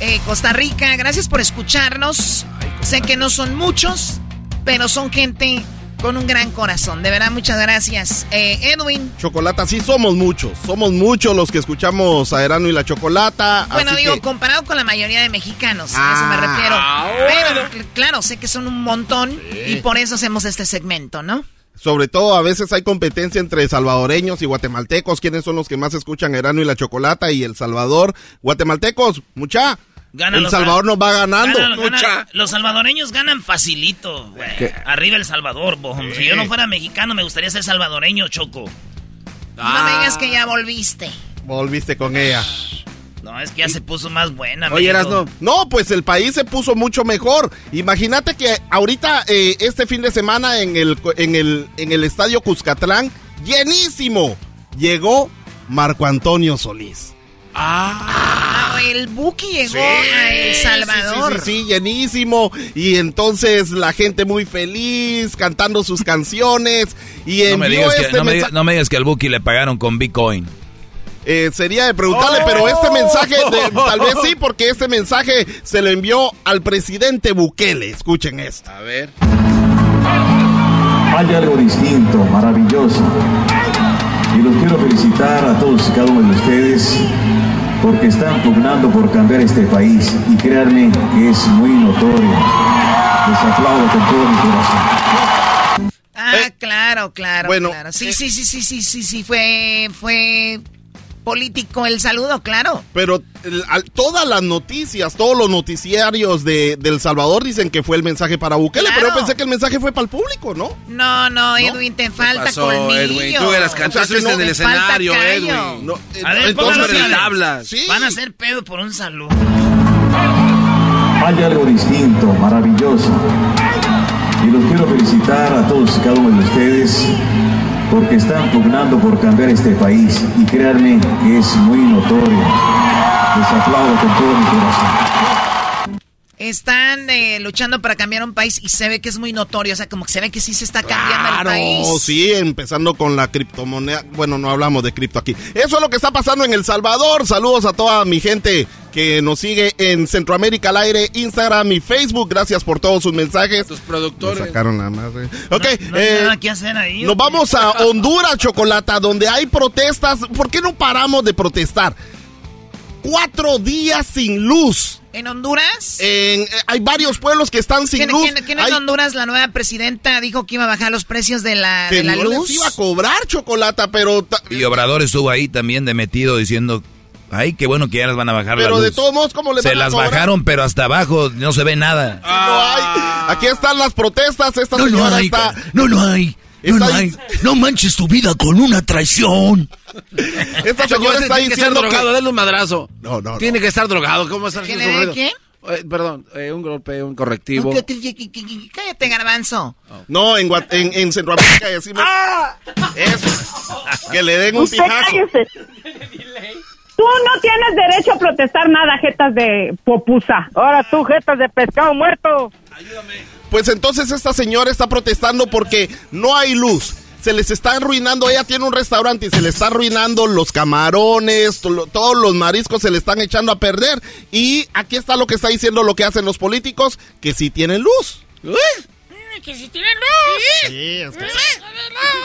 Speaker 3: eh, Costa Rica. Gracias por escucharnos. Sé que no son muchos, pero son gente con un gran corazón. De verdad, muchas gracias. Eh, Edwin,
Speaker 20: Chocolata, sí somos muchos. Somos muchos los que escuchamos a Erano y la Chocolata.
Speaker 3: bueno, digo,
Speaker 20: que-
Speaker 3: comparado con la mayoría de mexicanos, a
Speaker 20: Ah,
Speaker 3: eso me refiero.
Speaker 20: bueno.
Speaker 3: Pero, cl- claro, sé que son un montón y por eso hacemos este segmento, ¿no?
Speaker 20: Sobre todo a veces hay competencia entre salvadoreños y guatemaltecos. ¿Quiénes son los que más escuchan Erano y la Chocolata y El Salvador? Guatemaltecos, mucha.
Speaker 3: Gana
Speaker 20: el Salvador nos va ganando.
Speaker 3: Gana- gana- los salvadoreños ganan facilito. güey.
Speaker 20: ¿Qué?
Speaker 3: Arriba El Salvador, bo. Si yo no fuera mexicano, me gustaría ser salvadoreño, Choco. No
Speaker 20: Ah.
Speaker 3: me digas que ya volviste.
Speaker 20: Volviste con ella.
Speaker 3: No, es que ya se puso más buena,
Speaker 20: Oye,
Speaker 3: amigo.
Speaker 20: Erasno. No, pues el país se puso mucho mejor. Imagínate que ahorita, eh, este fin de semana, en el, en, el, en el estadio Cuscatlán, llenísimo, llegó Marco Antonio Solís.
Speaker 3: Ah, el Buki llegó a El Salvador.
Speaker 20: Sí, sí, sí, llenísimo. Y entonces la gente muy feliz, cantando sus canciones. Y
Speaker 6: No me,
Speaker 20: envió
Speaker 6: digas que,
Speaker 20: este
Speaker 6: no, me,
Speaker 20: mensaje-
Speaker 6: digas- no me digas que al Buki le pagaron con Bitcoin.
Speaker 20: Eh, sería de preguntarle, pero este mensaje, de- tal vez sí, porque este mensaje se lo envió al presidente Bukele. Escuchen esto.
Speaker 4: A ver.
Speaker 21: Hay algo distinto, maravilloso. Y los quiero felicitar a todos y cada uno de ustedes porque están pugnando por cambiar este país y créanme que es muy notorio. Les aplaudo con todo mi corazón.
Speaker 3: Ah, claro, claro,
Speaker 20: bueno,
Speaker 3: claro. Sí, sí, sí, sí, sí, sí, sí, fue, fue político el saludo, claro.
Speaker 20: Pero el- al- todas las noticias, todos los noticiarios de, de El Salvador dicen que fue el mensaje para Bukele, pero yo pensé que el mensaje fue para el público, ¿no?
Speaker 3: No, no, Edwin, te falta
Speaker 4: pasó,
Speaker 3: colmillo.
Speaker 4: Edwin? Tú hubieras cantado,
Speaker 3: O sea,
Speaker 4: en el escenario. Edwin.
Speaker 20: No,
Speaker 3: A ver,
Speaker 20: entonces,
Speaker 4: tablas.
Speaker 20: Sí.
Speaker 3: Van a hacer pedo por un saludo.
Speaker 21: Hay algo distinto, maravilloso. Y los quiero felicitar a todos y cada uno de ustedes porque están pugnando por cambiar este país y créanme que es muy notorio. Les aplaudo con todo mi corazón.
Speaker 3: Están eh, luchando para cambiar un país y se ve que es muy notorio, o sea, como que se ve que sí se está cambiando el
Speaker 20: Claro,
Speaker 3: país.
Speaker 20: sí, empezando con la criptomoneda. Bueno, no hablamos de cripto aquí. Eso es lo que está pasando en El Salvador. Saludos a toda mi gente que nos sigue en Centroamérica al aire, Instagram y Facebook. Gracias por todos sus mensajes.
Speaker 4: Tus productores.
Speaker 20: Me sacaron la madre. Ok,
Speaker 3: No hay
Speaker 20: eh,
Speaker 3: nada que hacer ahí.
Speaker 20: nos vamos a Honduras, Chocolata, donde hay protestas. ¿Por qué no paramos de protestar? Cuatro días sin luz.
Speaker 3: ¿En Honduras?
Speaker 20: En- eh, hay varios pueblos que están sin
Speaker 3: ¿Quién,
Speaker 20: luz.
Speaker 3: quién- quién en Honduras, la nueva presidenta, dijo que iba a bajar los precios de la,
Speaker 20: que
Speaker 3: de la
Speaker 20: no
Speaker 3: luz?
Speaker 20: les iba a cobrar chocolata, pero ta-
Speaker 6: Y Obrador estuvo ahí también de metido diciendo, ay, qué bueno que ya las van a bajar la
Speaker 20: pero de
Speaker 6: luz".
Speaker 20: todos modos cómo le
Speaker 6: Se
Speaker 20: van a
Speaker 6: las
Speaker 20: cobrar?
Speaker 6: bajaron, pero hasta abajo no se ve nada.
Speaker 20: No hay. Aquí están las protestas. Esta
Speaker 6: No, no
Speaker 20: señora
Speaker 6: hay,
Speaker 20: está.
Speaker 6: no, no hay. No,
Speaker 20: Está
Speaker 6: no
Speaker 20: ahí-
Speaker 6: hay. No manches tu vida con una traición.
Speaker 20: Esta señora está
Speaker 4: tiene que estar
Speaker 20: diciendo
Speaker 4: drogado,
Speaker 20: que.
Speaker 4: dale un madrazo.
Speaker 20: No, no,
Speaker 4: Tiene que estar drogado, ¿cómo estar
Speaker 3: ¿Que
Speaker 4: haciendo
Speaker 3: le dé
Speaker 4: ruido?
Speaker 3: qué?
Speaker 4: Eh, perdón, eh, un golpe, un correctivo.
Speaker 3: ¿Qué- qué- qué- qué- qué- Cállate, garbanzo.
Speaker 20: No, en, Guat- en, en Centroamérica decimos. Eso. Que le den un
Speaker 11: Usted
Speaker 20: pijazo.
Speaker 11: cállese. Tú no tienes derecho a protestar nada, jetas de popusa. Ahora tú, jetas de pescado muerto.
Speaker 20: Pues entonces esta señora está protestando porque no hay luz. Se les está arruinando, ella tiene un restaurante y se le está arruinando los camarones, todos los mariscos se le están echando a perder. Y aquí está lo que está diciendo lo que hacen los políticos, que sí tienen luz.
Speaker 8: Que si tienen luz.
Speaker 20: Sí, es que-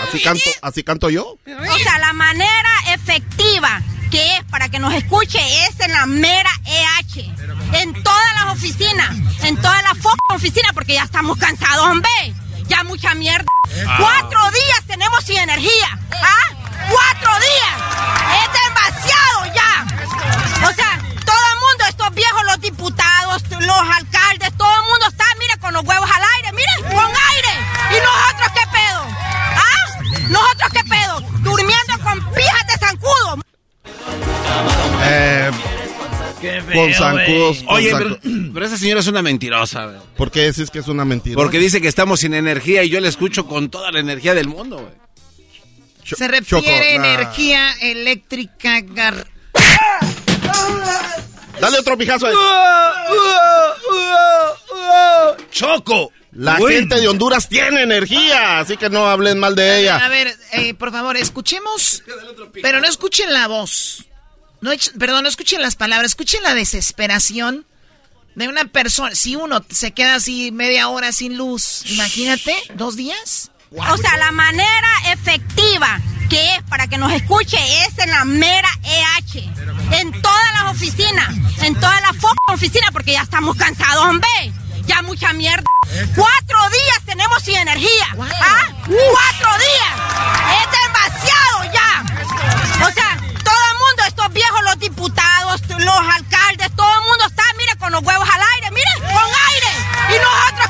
Speaker 20: Así canto, así canto yo.
Speaker 8: O sea, la manera
Speaker 22: efectiva que es para que nos escuche es en la mera EH. En todas las oficinas, en todas las oficinas, porque ya estamos cansados, hombre. Ya mucha mierda.
Speaker 23: Ah.
Speaker 22: Cuatro días tenemos sin energía. ¿Ah? Cuatro días. Es demasiado ya. O sea, todo el mundo, estos viejos, los diputados, los alcaldes, todo el mundo está, con los huevos al aire, mire, con aire. ¿Y nosotros qué pedo? ¿Ah? ¿Nosotros qué pedo? Durmiendo con pijas de zancudo.
Speaker 20: Eh, con zancudos. con
Speaker 4: Oye, pero, pero esa señora es una mentirosa. güey.
Speaker 20: ¿Por qué decís que es una mentira?
Speaker 4: Porque dice que estamos sin energía y yo la escucho con toda la energía del mundo. güey.
Speaker 3: Se refiere a energía eléctrica gar...
Speaker 20: Dale otro pijazo ahí.
Speaker 17: Choco.
Speaker 20: La
Speaker 17: Uy.
Speaker 20: gente de Honduras tiene energía, así que no hablen mal de
Speaker 3: A
Speaker 20: ella.
Speaker 3: ver, eh, por favor, escuchemos, pero no escuchen la voz. No, perdón, no escuchen las palabras, escuchen la desesperación de una persona. Si uno se queda así media hora sin luz, imagínate, dos días.
Speaker 22: O sea, la manera efectiva que es para que nos escuche es en la mera EH. En todas las oficinas, en todas las oficinas, porque ya estamos cansados, hombre. Ya mucha mierda. Cuatro días tenemos sin energía. ¿Ah? Cuatro días. Es demasiado ya. O sea, todo el mundo, estos viejos, los diputados, los alcaldes, todo el mundo está, mire, con los huevos al aire, mire, con aire. ¿Y nosotros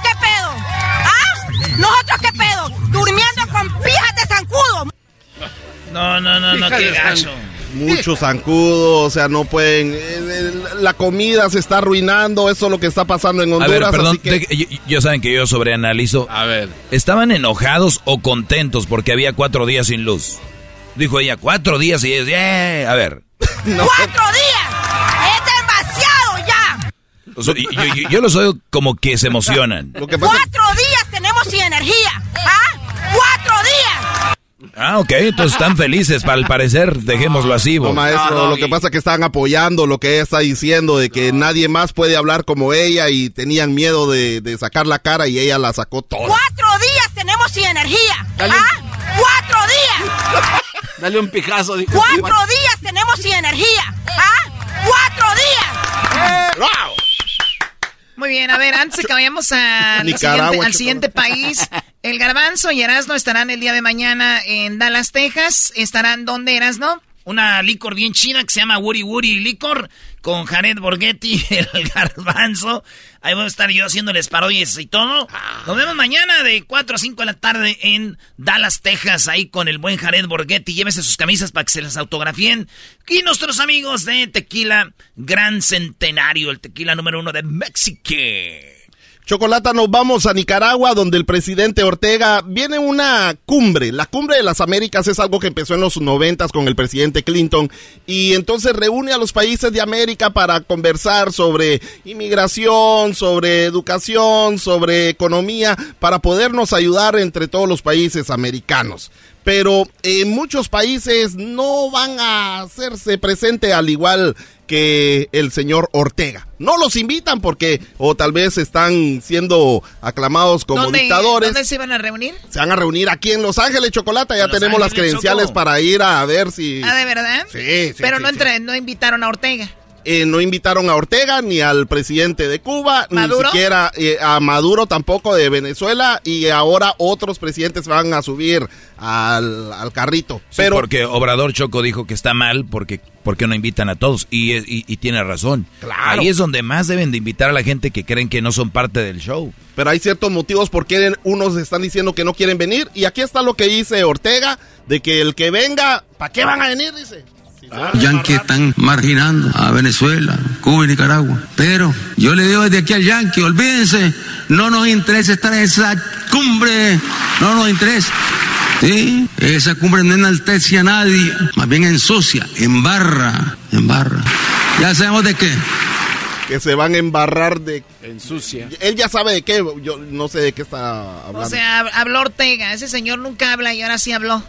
Speaker 17: No, no, no, no, qué gacho.
Speaker 20: Muchos zancudos, o sea, no pueden. eh, eh, La comida se está arruinando, eso es lo que está pasando en
Speaker 17: A
Speaker 20: Honduras.
Speaker 17: ver, perdón,
Speaker 20: así que
Speaker 17: te- y- y- ya saben que yo sobreanalizo.
Speaker 4: A ver.
Speaker 17: ¿Estaban enojados o contentos porque había cuatro días sin luz? Dijo ella, cuatro días y es, "Yeah". a ver.
Speaker 22: ¡Cuatro días! ¡Es demasiado ya!
Speaker 17: O sea, y- yo, yo- yo los oigo como que se emocionan.
Speaker 22: ¡Cuatro días Ah,
Speaker 17: ok, entonces están felices, al parecer, dejémoslo así.
Speaker 20: No, maestro, lo que pasa es que están apoyando lo que ella está diciendo, de que nadie más puede hablar como ella y tenían miedo de, de sacar la cara y ella la sacó toda.
Speaker 22: ¡Cuatro días tenemos sin energía! ¿Ah? ¡Cuatro días!
Speaker 4: Dale un pijazo. dijo.
Speaker 22: ¡Cuatro días tenemos sin energía! ¿Ah? ¡Cuatro días!
Speaker 3: Muy bien, a ver, antes de que vayamos al, siguiente país, el Garbanzo y Erasno estarán el día de mañana en Dallas, Texas. ¿Estarán dónde, Erasno?
Speaker 24: Una licor bien china que se llama Woody Woody Licor con Jared Borghetti, el garbanzo. Ahí voy a estar yo haciéndoles parodias y todo. Nos vemos mañana de 4 a 5 de la tarde en Dallas, Texas, ahí con el buen Jared Borghetti. Llévese sus camisas para que se las autografíen. Y nuestros amigos de Tequila Gran Centenario, el tequila número uno de México.
Speaker 20: Chocolata, nos vamos a Nicaragua, donde el presidente Ortega viene una cumbre. La cumbre de las Américas es algo que empezó en los noventas con el presidente Clinton y entonces reúne a los países de América para conversar sobre inmigración, sobre educación, sobre economía, para podernos ayudar entre todos los países americanos. Pero en muchos países no van a hacerse presente al igual que el señor Ortega. No los invitan porque o tal vez están siendo aclamados como
Speaker 3: ¿Dónde,
Speaker 20: dictadores.
Speaker 3: ¿Dónde se van a reunir?
Speaker 20: Se van a reunir aquí en Los Ángeles, Chocolata. Ya tenemos las credenciales
Speaker 3: Choco.
Speaker 20: para ir a ver si...
Speaker 3: Ah, ¿de verdad?
Speaker 20: Sí, sí,
Speaker 3: Pero
Speaker 20: sí,
Speaker 3: no,
Speaker 20: sí.
Speaker 3: entre- no invitaron a Ortega.
Speaker 20: Eh, no invitaron a Ortega ni al presidente de Cuba,
Speaker 3: ¿Maduro?
Speaker 20: ni siquiera eh, a Maduro tampoco de Venezuela y ahora otros presidentes van a subir al, al carrito.
Speaker 17: Sí,
Speaker 20: Pero
Speaker 17: porque Obrador Choco dijo que está mal porque, porque no invitan a todos y, y- y tiene razón.
Speaker 20: Claro.
Speaker 17: Ahí es donde más deben de invitar a la gente que creen que no son parte del show.
Speaker 20: pero hay ciertos motivos por qué unos están diciendo que no quieren venir. Y aquí está lo que dice Ortega, de que el que venga, ¿para qué van a venir? Dice.
Speaker 25: Yankees están marginando a Venezuela, Cuba y Nicaragua. Pero yo le digo desde aquí al Yankee, olvídense, no nos interesa estar en esa cumbre, no nos interesa. Sí, esa cumbre no enaltece a nadie, más bien ensucia, embarra, embarra. Ya sabemos de qué.
Speaker 20: Que se van a embarrar de...
Speaker 4: Ensucia.
Speaker 20: Él ya sabe de qué, yo no sé de qué está hablando.
Speaker 3: O sea, hab- habló Ortega. Ese señor nunca habla y ahora sí habló.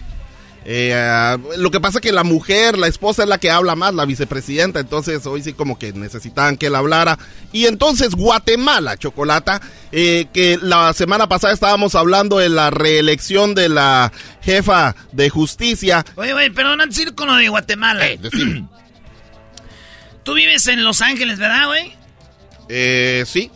Speaker 1: Eh, ah, lo que pasa es que la mujer, la esposa es la que habla más, la vicepresidenta, entonces hoy sí como que necesitaban que él hablara. Y entonces Guatemala, Chocolata, eh, que la semana pasada estábamos hablando de la reelección de la jefa de justicia.
Speaker 26: Oye, oye, perdón, antes ir con lo de Guatemala.
Speaker 1: Eh.
Speaker 26: Tú vives en Los Ángeles, ¿verdad, güey?
Speaker 1: Eh, sí.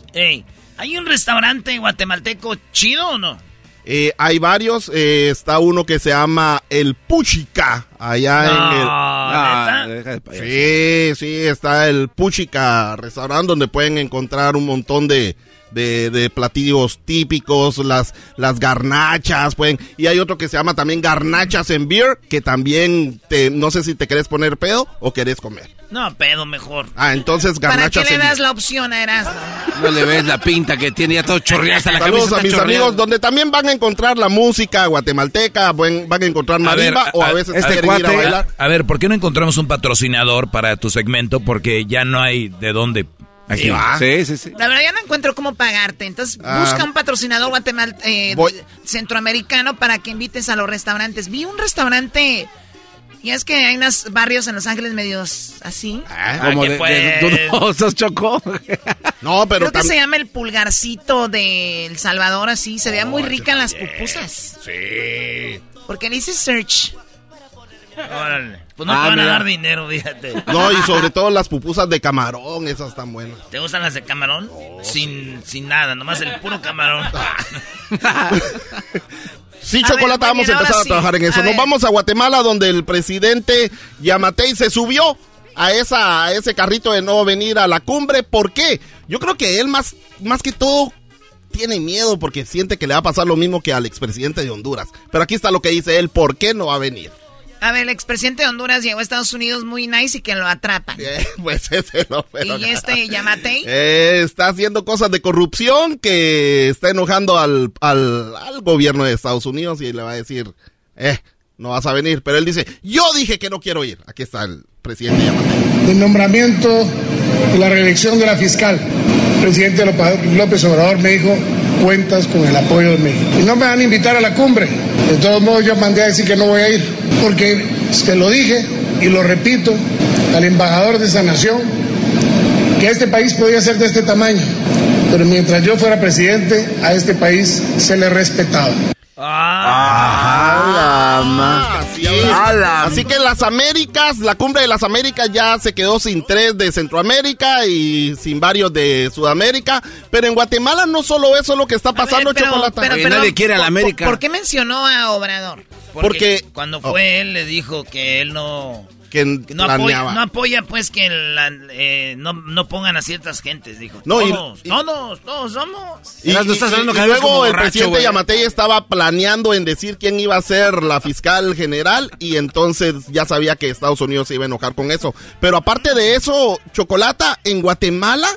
Speaker 26: ¿hay un restaurante guatemalteco chido o no?
Speaker 1: Eh, hay varios, eh, está uno que se llama El Puchica, allá en el...
Speaker 26: Ah.
Speaker 1: Sí, sí, está el Puchica restaurante donde pueden encontrar un montón de, de, de platillos típicos, las, las garnachas, pueden, y hay otro que se llama también garnachas en beer, que también te, no sé si te querés poner pedo o querés comer.
Speaker 26: No, pedo mejor.
Speaker 1: Ah, entonces
Speaker 3: ¿Para qué
Speaker 1: garnachas
Speaker 3: le das la opción a Erasmo?
Speaker 4: No le ves la pinta que tiene ya todo chorreado hasta la
Speaker 1: Saludos
Speaker 4: camisa.
Speaker 1: a mis amigos, donde también van a encontrar la música guatemalteca, buen- van a encontrar
Speaker 17: A ver,
Speaker 1: marimba o a
Speaker 17: a-
Speaker 1: veces
Speaker 17: este
Speaker 1: quieren ir a
Speaker 17: cuate,
Speaker 1: bailar.
Speaker 17: a, a ver, ¿por qué no encontramos un patrocinador para tu segmento? Porque ya no hay de dónde. Aquí.
Speaker 1: Sí, va.
Speaker 4: Sí, sí, sí.
Speaker 3: La verdad, ya no encuentro cómo pagarte. Entonces,
Speaker 1: Ah.
Speaker 3: busca un patrocinador guatemal eh, centroamericano para que invites a los restaurantes. Vi un restaurante. Y es que hay unos barrios en Los Ángeles medios así.
Speaker 4: Como
Speaker 26: que
Speaker 4: de,
Speaker 26: pues.
Speaker 4: de dudosos, Chocó.
Speaker 1: No, pero
Speaker 3: Creo que se llama el pulgarcito de El Salvador, así. Se veía muy rica las pupusas.
Speaker 1: Sí.
Speaker 3: Porque dice search.
Speaker 26: Órale. Pues no
Speaker 4: Ah,
Speaker 26: te van a dar dinero, fíjate.
Speaker 1: No, y sobre todo las pupusas de camarón, esas están buenas.
Speaker 26: ¿Te gustan las de camarón? sin, sin nada, nomás el puro camarón.
Speaker 1: Sí, Chocolata, vamos a empezar a trabajar en
Speaker 3: A
Speaker 1: eso. Nos
Speaker 3: ver.
Speaker 1: vamos a Guatemala, donde el presidente Yamatei se subió a, esa, a ese carrito de no venir a la cumbre. ¿Por qué? Yo creo que él más, más que todo tiene miedo porque siente que le va a pasar lo mismo que al expresidente de Honduras. Pero aquí está lo que dice él, ¿por qué no va a venir?
Speaker 3: A ver, el expresidente de Honduras llegó a Estados Unidos muy nice y que lo atrapan.
Speaker 1: Eh, pues ese no pero
Speaker 3: Y este Yamatei.
Speaker 1: Eh, está haciendo cosas de corrupción que está enojando al, al, al gobierno de Estados Unidos y le va a decir, eh, no vas a venir. Pero él dice, yo dije que no quiero ir. Aquí está el presidente Yamatei.
Speaker 27: del nombramiento y la reelección de la fiscal. El presidente López López Obrador me dijo, cuentas con el apoyo de México. Y no me van a invitar a la cumbre. De todos modos, yo mandé a decir que no voy a ir, porque se lo dije y lo repito al embajador de esa nación, que este país podía ser de este tamaño, pero mientras yo fuera presidente, a este país se le respetaba.
Speaker 1: Ah, así, así que las Américas, la cumbre de las Américas ya se quedó sin tres de Centroamérica y sin varios de Sudamérica. Pero en Guatemala no solo eso es lo que está pasando,
Speaker 3: pero-
Speaker 1: Chocolata.
Speaker 3: pero- pero-
Speaker 4: nadie quiere a la
Speaker 3: ¿por-
Speaker 4: América.
Speaker 3: ¿Por qué mencionó a Obrador?
Speaker 1: Porque-
Speaker 26: cuando fue él le dijo que él no
Speaker 1: que
Speaker 26: no apoya, no apoya pues que la- eh, no, no pongan a ciertas gentes, dijo.
Speaker 1: No, y-
Speaker 26: todos, todos, todos somos.
Speaker 1: Y,
Speaker 4: no estás hablando
Speaker 1: luego el
Speaker 4: borracho,
Speaker 1: presidente. Yamatei estaba planeando en decir quién iba a ser la fiscal general y entonces ya sabía que Estados Unidos se iba a enojar con eso. Pero aparte de eso, Chocolata, en Guatemala,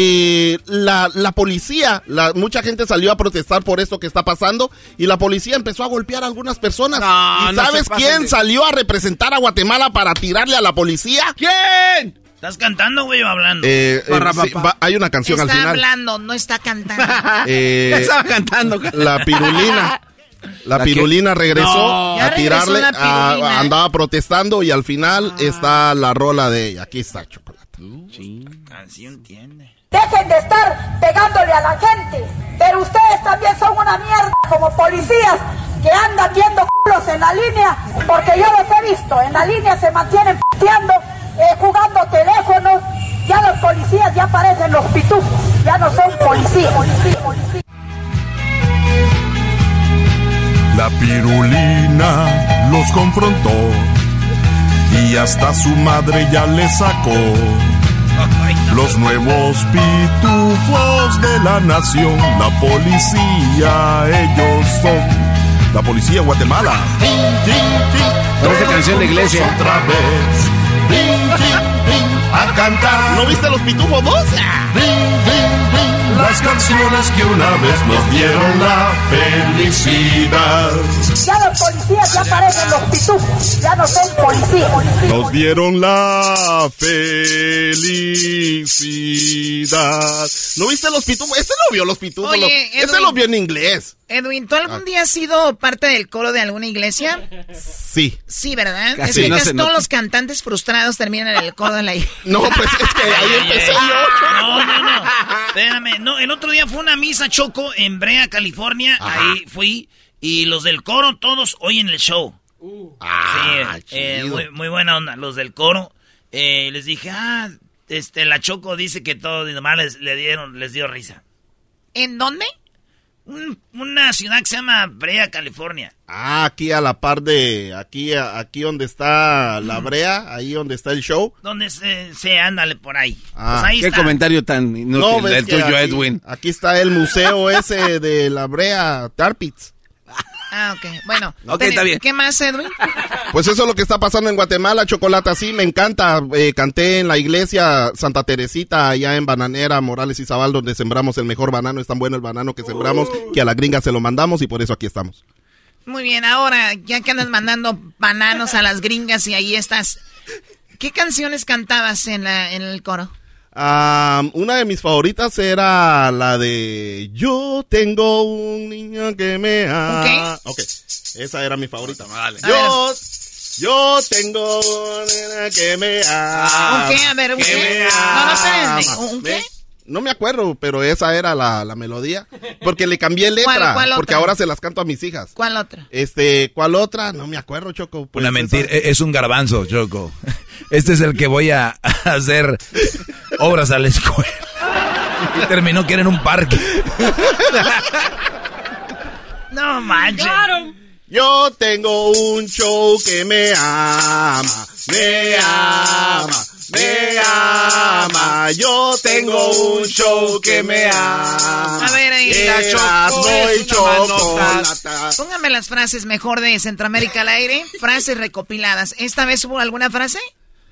Speaker 1: eh, la, la policía, la, mucha gente salió a protestar por esto que está pasando y la policía empezó a golpear a algunas personas.
Speaker 4: No,
Speaker 1: ¿Y
Speaker 4: no
Speaker 1: sabes quién
Speaker 4: de-
Speaker 1: salió a representar a Guatemala para tirarle a la policía?
Speaker 4: ¿Quién?
Speaker 26: ¿Estás cantando, güey, o hablando?
Speaker 1: Eh, eh, sí, va- hay una canción al
Speaker 3: Está
Speaker 1: final.
Speaker 3: hablando, no está cantando.
Speaker 1: Eh,
Speaker 4: Ya estaba cantando.
Speaker 1: la pirulina. La
Speaker 4: ¿La qué?
Speaker 1: pirulina regresó
Speaker 4: No.
Speaker 1: A
Speaker 3: regresó
Speaker 1: tirarle, a- andaba protestando y al final está la rola de ella. Aquí está chocolate.
Speaker 26: Canción tiene.
Speaker 28: Dejen de estar pegándole a la gente. Pero ustedes también son una mierda como policías que andan viendo culos en la línea, porque yo los he visto. En la línea se mantienen pateando, jugando teléfonos. Ya los policías ya parecen los pitufos, ya no son policías.
Speaker 29: La pirulina los confrontó y hasta su madre ya le sacó. Los nuevos pitufos de la nación, la policía, ellos son. La policía Guatemala.
Speaker 4: Parece canción de iglesia.
Speaker 29: Otra vez. Tin, tin, tin. A cantar.
Speaker 1: ¿No viste los pitufos dos?
Speaker 29: Las canciones que una vez nos dieron la felicidad.
Speaker 28: Ya los policías ya parecen los pitufos, ya no son policías.
Speaker 1: Nos dieron la felicidad. ¿No viste los pitufos? Este no vio los pitufos.
Speaker 3: Oye,
Speaker 1: lo-
Speaker 3: Edwin.
Speaker 1: este lo vio en inglés.
Speaker 3: Edwin, ¿tú algún día has sido parte del coro de alguna iglesia?
Speaker 1: Sí.
Speaker 3: Sí, ¿verdad?
Speaker 1: Casi,
Speaker 3: es que
Speaker 1: no
Speaker 3: casi todos los cantantes frustrados terminan en el coro de la iglesia.
Speaker 1: No, pues es que ahí empecé yo.
Speaker 30: No, no, no. Espérame. No, el otro día fue una misa choco en Brea, California. Ahí fui. Y los del coro, todos oyen el show.
Speaker 1: Ah,
Speaker 30: sí, eh,
Speaker 1: chido.
Speaker 30: muy, muy buena onda. Los del coro. eh, les dije, ah, este, la Choco dice que todos nomás les, le dieron, les dio risa.
Speaker 3: ¿En dónde?
Speaker 30: Un- una ciudad que se llama Brea, California.
Speaker 1: Ah, aquí a la par de, aquí, aquí donde está la brea, ahí donde está el show.
Speaker 30: Donde se, se ándale por ahí.
Speaker 1: Ah,
Speaker 30: pues ahí
Speaker 4: Qué
Speaker 30: está.
Speaker 4: comentario tan inútil
Speaker 1: ves
Speaker 4: el tuyo,
Speaker 1: aquí-
Speaker 4: Edwin.
Speaker 1: Aquí está el museo ese de la brea, Tarpitz.
Speaker 3: Ah, ok. Bueno.
Speaker 1: Ok, está bien.
Speaker 3: ¿Qué más, Edwin?
Speaker 1: Pues eso es lo que está pasando en Guatemala, Chocolata, sí, me encanta. Eh, canté en la iglesia Santa Teresita, allá en Bananera, Morales y Zabal, donde sembramos el mejor banano. Es tan bueno el banano que sembramos que a la gringa se lo mandamos y por eso aquí estamos.
Speaker 3: Muy bien, ahora, ya que andas mandando bananos a las gringas y ahí estás. ¿Qué canciones cantabas en, la, en el coro?
Speaker 1: Ah, una de mis favoritas era la de Yo tengo un niño que me ama. Ok, esa era mi favorita. Yo, yo tengo un niño que me ama.
Speaker 3: ¿Un qué? A ver, ¿un
Speaker 1: que
Speaker 3: qué?
Speaker 1: me
Speaker 3: No, no, espérenme.
Speaker 1: ama.
Speaker 3: ¿Un qué?
Speaker 1: No me acuerdo, pero esa era la, la melodía. Porque le cambié letra.
Speaker 3: ¿Cuál- cuál
Speaker 1: porque
Speaker 3: otra?
Speaker 1: ahora se las canto a mis hijas.
Speaker 3: ¿Cuál otra?
Speaker 1: Este, ¿cuál otra? No me acuerdo, Choco. Pues
Speaker 17: Una mentira, e- es un garbanzo, Choco. Este es el que voy a hacer obras a la escuela. Y terminó que era en un parque.
Speaker 30: No manches.
Speaker 1: Yo tengo un show que me ama, me ama, me ama. Yo tengo un show que me ama.
Speaker 3: A ver, ahí.
Speaker 1: Erasmo y chocolata.
Speaker 3: Póngame las frases mejor de Centroamérica al aire. Frases recopiladas. ¿Esta vez hubo alguna frase?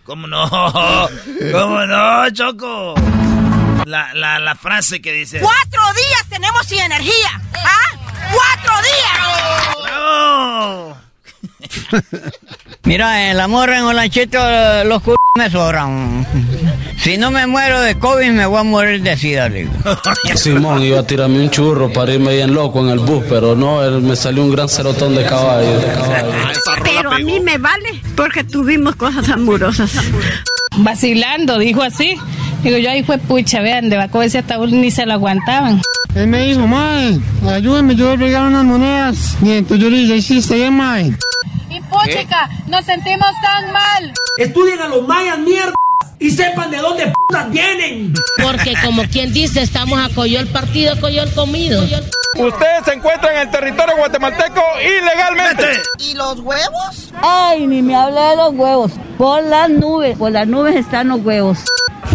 Speaker 30: ¿Cómo no? ¿Cómo no, Choco? La, la, la frase que dice...
Speaker 22: Cuatro días tenemos sin energía. ¿Ah? ¡Cuatro días!
Speaker 30: ¡Bravo!
Speaker 31: Mira, el amor en Olanchito, los c me sobran. Si no me muero de COVID, me voy a morir de sida, digo.
Speaker 32: Simón iba a tirarme un churro para irme bien loco en el bus, pero no, él me salió un gran cerotón de caballo. De caballo.
Speaker 33: Pero a mí me vale porque tuvimos cosas amorosas.
Speaker 34: Vacilando, dijo así. Digo, yo ahí fue pucha, vean, de Baco ese ataúd ni se lo aguantaban.
Speaker 35: Él me dijo, mae, ayúdame, yo voy a pegar unas monedas. Bien, tú yo le dije, sí, está bien, mae.
Speaker 34: Y puchica, nos sentimos tan mal.
Speaker 36: Estudien a los mayas, mierda, y sepan de dónde putas vienen.
Speaker 37: Porque como quien dice, estamos a coyol partido, coyol comido.
Speaker 36: Ustedes se encuentran en el territorio guatemalteco ilegalmente.
Speaker 37: ¿Y los huevos? Ay, ni me hable de los huevos. Por las nubes, por las nubes están los huevos.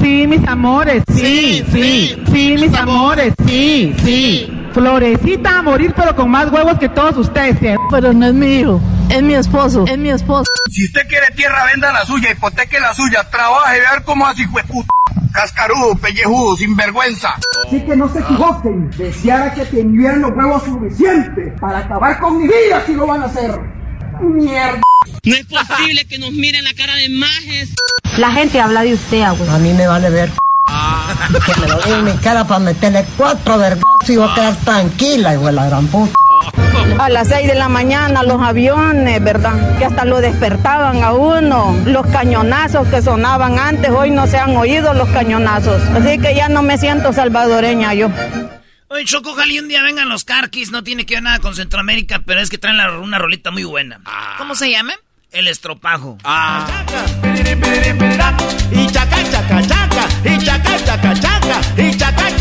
Speaker 38: Sí, mis amores, sí, sí, sí, mis amores, sí, sí. Florecita a morir, pero con más huevos que todos ustedes. ¿sí?
Speaker 37: Pero no es mi hijo, es mi esposo, es mi esposo.
Speaker 36: Si usted quiere tierra, venda la suya, hipoteque la suya, trabaje, ver cómo así, puta. Cascarudo, pellejudo, sinvergüenza.
Speaker 38: Así que no se equivoquen. Deseara que tuvieran los huevos suficientes para acabar con mi vida si lo van a hacer. Mierda.
Speaker 37: No es posible que nos miren la cara de majes. La gente habla de usted, abuelo.
Speaker 39: A mí me vale ver. Que me lo diga en mi cara para meterle cuatro vergas y voy a quedar tranquila, hijo de la gran puta.
Speaker 40: A las 6 de la mañana los aviones, ¿verdad? Que hasta lo despertaban a uno. Los cañonazos que sonaban antes, hoy no se han oído los cañonazos. Así que ya no me siento salvadoreña yo.
Speaker 30: Oye, Choco, ojalá y un día vengan los carquis. No tiene que ver nada con Centroamérica, pero es que traen la- una rolita muy buena.
Speaker 3: ¿Cómo se llama?
Speaker 30: El estropajo.
Speaker 36: Y chaca, chaca, chaca, y chaca, chaca, chaca, y chaca,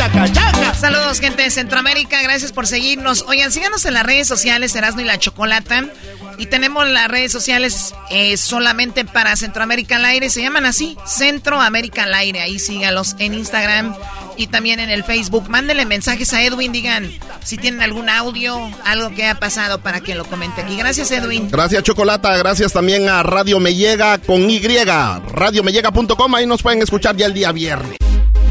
Speaker 3: Saludos, gente de Centroamérica. Gracias por seguirnos. Oigan, síganos en las redes sociales, Erasmo y la Chocolata. Y tenemos las redes sociales eh, solamente para Centroamérica al aire. Se llaman así, Centroamérica al aire. Ahí sígalos en Instagram y también en el Facebook. Mándenle mensajes a Edwin. Digan si tienen algún audio, algo que ha pasado para que lo comente aquí. Gracias, Edwin.
Speaker 1: Gracias, Chocolata. Gracias también a Radio Me Llega con Y. RadioMellega.com. Ahí nos pueden escuchar ya el día viernes.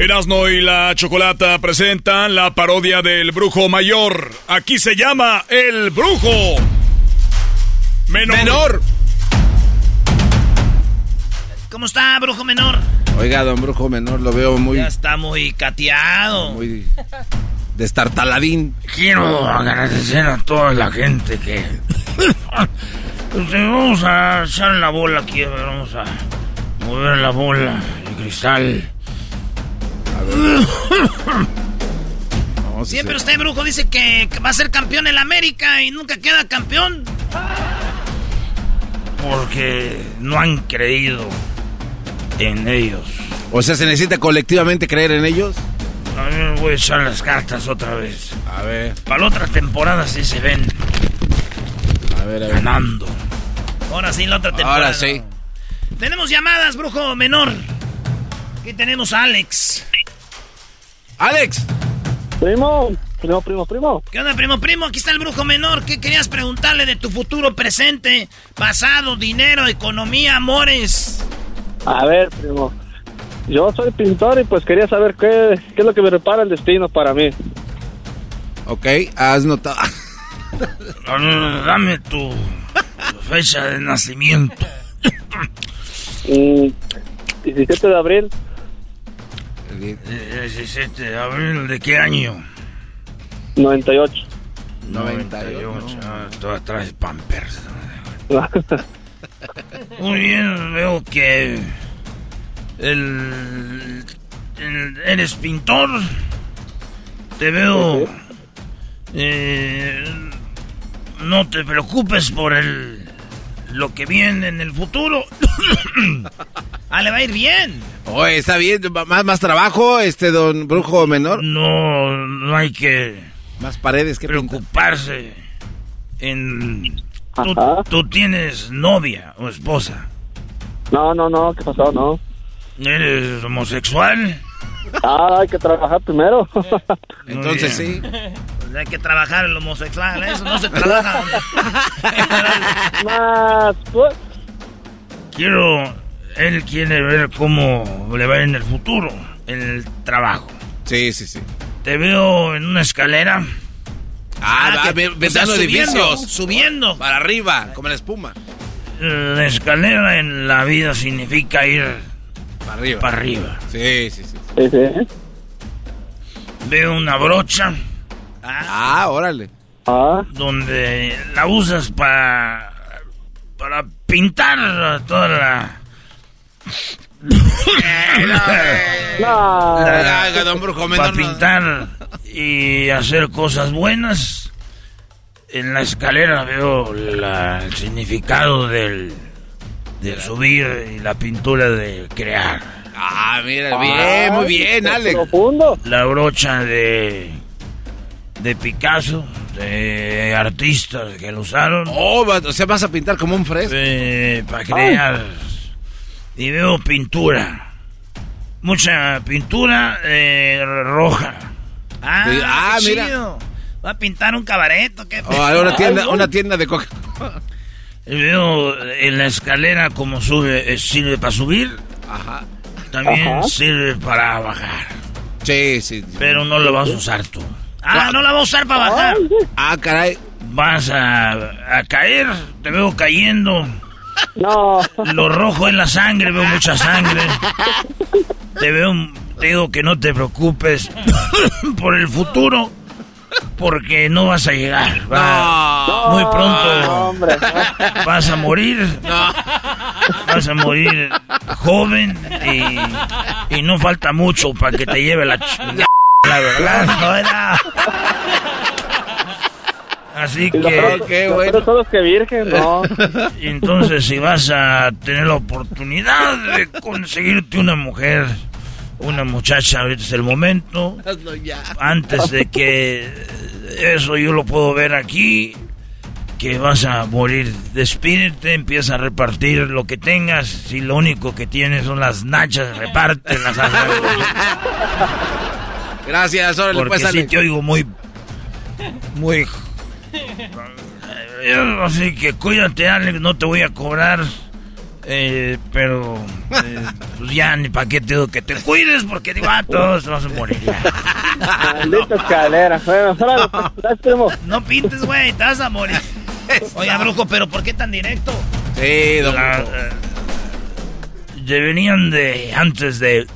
Speaker 18: Erasno y la Chocolata presentan la parodia del Brujo Mayor. Aquí se llama El Brujo Menor.
Speaker 4: Menor.
Speaker 3: ¿Cómo está, brujo menor?
Speaker 4: Oiga, don Brujo Menor, lo veo muy...
Speaker 3: Ya está muy cateado.
Speaker 4: Muy destartaladín.
Speaker 41: Quiero agradecer a toda la gente que... Pues, vamos a echar la bola aquí, a ver, vamos a mover la bola, el cristal.
Speaker 3: Siempre usted, brujo, dice que que va a ser campeón en la América y nunca queda campeón.
Speaker 41: Porque no han creído en ellos.
Speaker 4: O sea, ¿se necesita colectivamente creer en ellos?
Speaker 41: A ver, voy a echar las cartas otra vez.
Speaker 4: A ver.
Speaker 41: Para la otra temporada sí se ven
Speaker 4: A ver, a ver.
Speaker 41: ganando.
Speaker 3: Ahora sí, la otra temporada.
Speaker 4: Ahora sí.
Speaker 3: Tenemos llamadas, brujo menor. Aquí tenemos a Alex.
Speaker 4: ¡Alex!
Speaker 42: Primo, primo, primo, primo.
Speaker 3: ¿Qué onda, primo, primo? Aquí está el brujo menor. ¿Qué querías preguntarle de tu futuro presente, pasado, dinero, economía, amores?
Speaker 42: A ver, primo. Yo soy pintor y pues quería saber qué, qué es lo que me repara el destino para mí.
Speaker 4: Ok, has notado...
Speaker 41: No, no, no, dame tu fecha de nacimiento.
Speaker 42: Mm, 17 de abril,
Speaker 41: 17 de abril, ¿de qué año?
Speaker 42: 98.
Speaker 41: 98. Ah, Todas traes Pampers. Muy bien, veo que el, el- eres pintor. Te veo. eh, no te preocupes por el lo que viene en el futuro.
Speaker 3: Ah, le va a ir bien.
Speaker 4: Oye, está bien, más, más trabajo, este don Brujo Menor.
Speaker 41: No, no hay que
Speaker 4: Más paredes que
Speaker 41: preocuparse en... Tú, tú tienes novia o esposa.
Speaker 42: No, no, no, ¿qué pasó? No.
Speaker 41: ¿Eres homosexual?
Speaker 42: Ah, hay que trabajar primero.
Speaker 4: Entonces sí.
Speaker 3: Pues hay que trabajar el homosexual, eso no se trabaja.
Speaker 42: Más, pues.
Speaker 41: Quiero... Él quiere ver cómo le va en el futuro, en el trabajo.
Speaker 4: Sí, sí, sí.
Speaker 41: Te veo en una escalera.
Speaker 4: Ah, va,
Speaker 3: que-
Speaker 4: ve-
Speaker 3: o sea,
Speaker 4: ventando
Speaker 3: subiendo,
Speaker 4: edificios.
Speaker 3: Subiendo.
Speaker 4: Para arriba, como la espuma.
Speaker 41: La escalera en la vida significa ir
Speaker 4: Para arriba.
Speaker 41: para arriba.
Speaker 4: Sí. Sí, sí.
Speaker 41: Veo una brocha
Speaker 4: Ah, órale.
Speaker 42: Ah,
Speaker 41: donde la usas para para pintar toda la
Speaker 3: Para pintar y hacer cosas buenas. En la escalera veo la- el significado del de subir y la pintura de crear.
Speaker 4: Ah, mira, bien, muy bien, Alex.
Speaker 3: La brocha de de Picasso, de artistas que lo usaron.
Speaker 4: Oh, o sea, vas a pintar como un fresco.
Speaker 3: para crear. Y veo pintura. Mucha pintura eh, roja.
Speaker 42: Ah,
Speaker 4: Ah,
Speaker 42: qué
Speaker 4: mira.
Speaker 42: chido. Va a pintar un cabaret, ¿o ¿qué?
Speaker 4: Oh, una tienda, una tienda de coca.
Speaker 3: Y Veo en la escalera como sube, eh, sirve para subir.
Speaker 4: Ajá.
Speaker 3: También
Speaker 4: Ajá.
Speaker 3: sirve para bajar.
Speaker 4: Sí, sí.
Speaker 3: Pero no lo vas a usar tú.
Speaker 42: Ah, no la va a usar para bajar.
Speaker 4: Ah, caray.
Speaker 3: Vas a, a caer, te veo cayendo.
Speaker 41: No.
Speaker 3: Lo rojo es la sangre, veo mucha sangre. Te veo, te digo que no te preocupes por el futuro, porque no vas a llegar. Va- muy pronto vas a morir. Vas a morir joven y, y no falta mucho para que te lleve la ch- la verdad. no era. Así que.
Speaker 41: lo peor de todo es que virgen, no.
Speaker 3: Entonces, si vas a tener la oportunidad de conseguirte una mujer, una muchacha, ahorita es el momento.
Speaker 4: Hazlo ya.
Speaker 3: Antes de que eso yo lo puedo ver aquí, que vas a morir. Despídete, empieza a repartir lo que tengas. Si lo único que tienes son las nachas, repártelas.
Speaker 4: Gracias, órale,
Speaker 3: Porque
Speaker 4: pues,
Speaker 3: sí te oigo muy... Muy... Eh, Así que cuídate, Alex, no te voy a cobrar. Eh, pero eh, pues ya ni para qué te digo que te cuides porque digo, ah, todos te vas a morir.
Speaker 41: Maldita escalera. Bueno.
Speaker 42: No pintes, güey, te vas a morir. Oye, brujo, pero ¿por qué tan directo?
Speaker 4: Sí, don
Speaker 3: La- Venían de antes de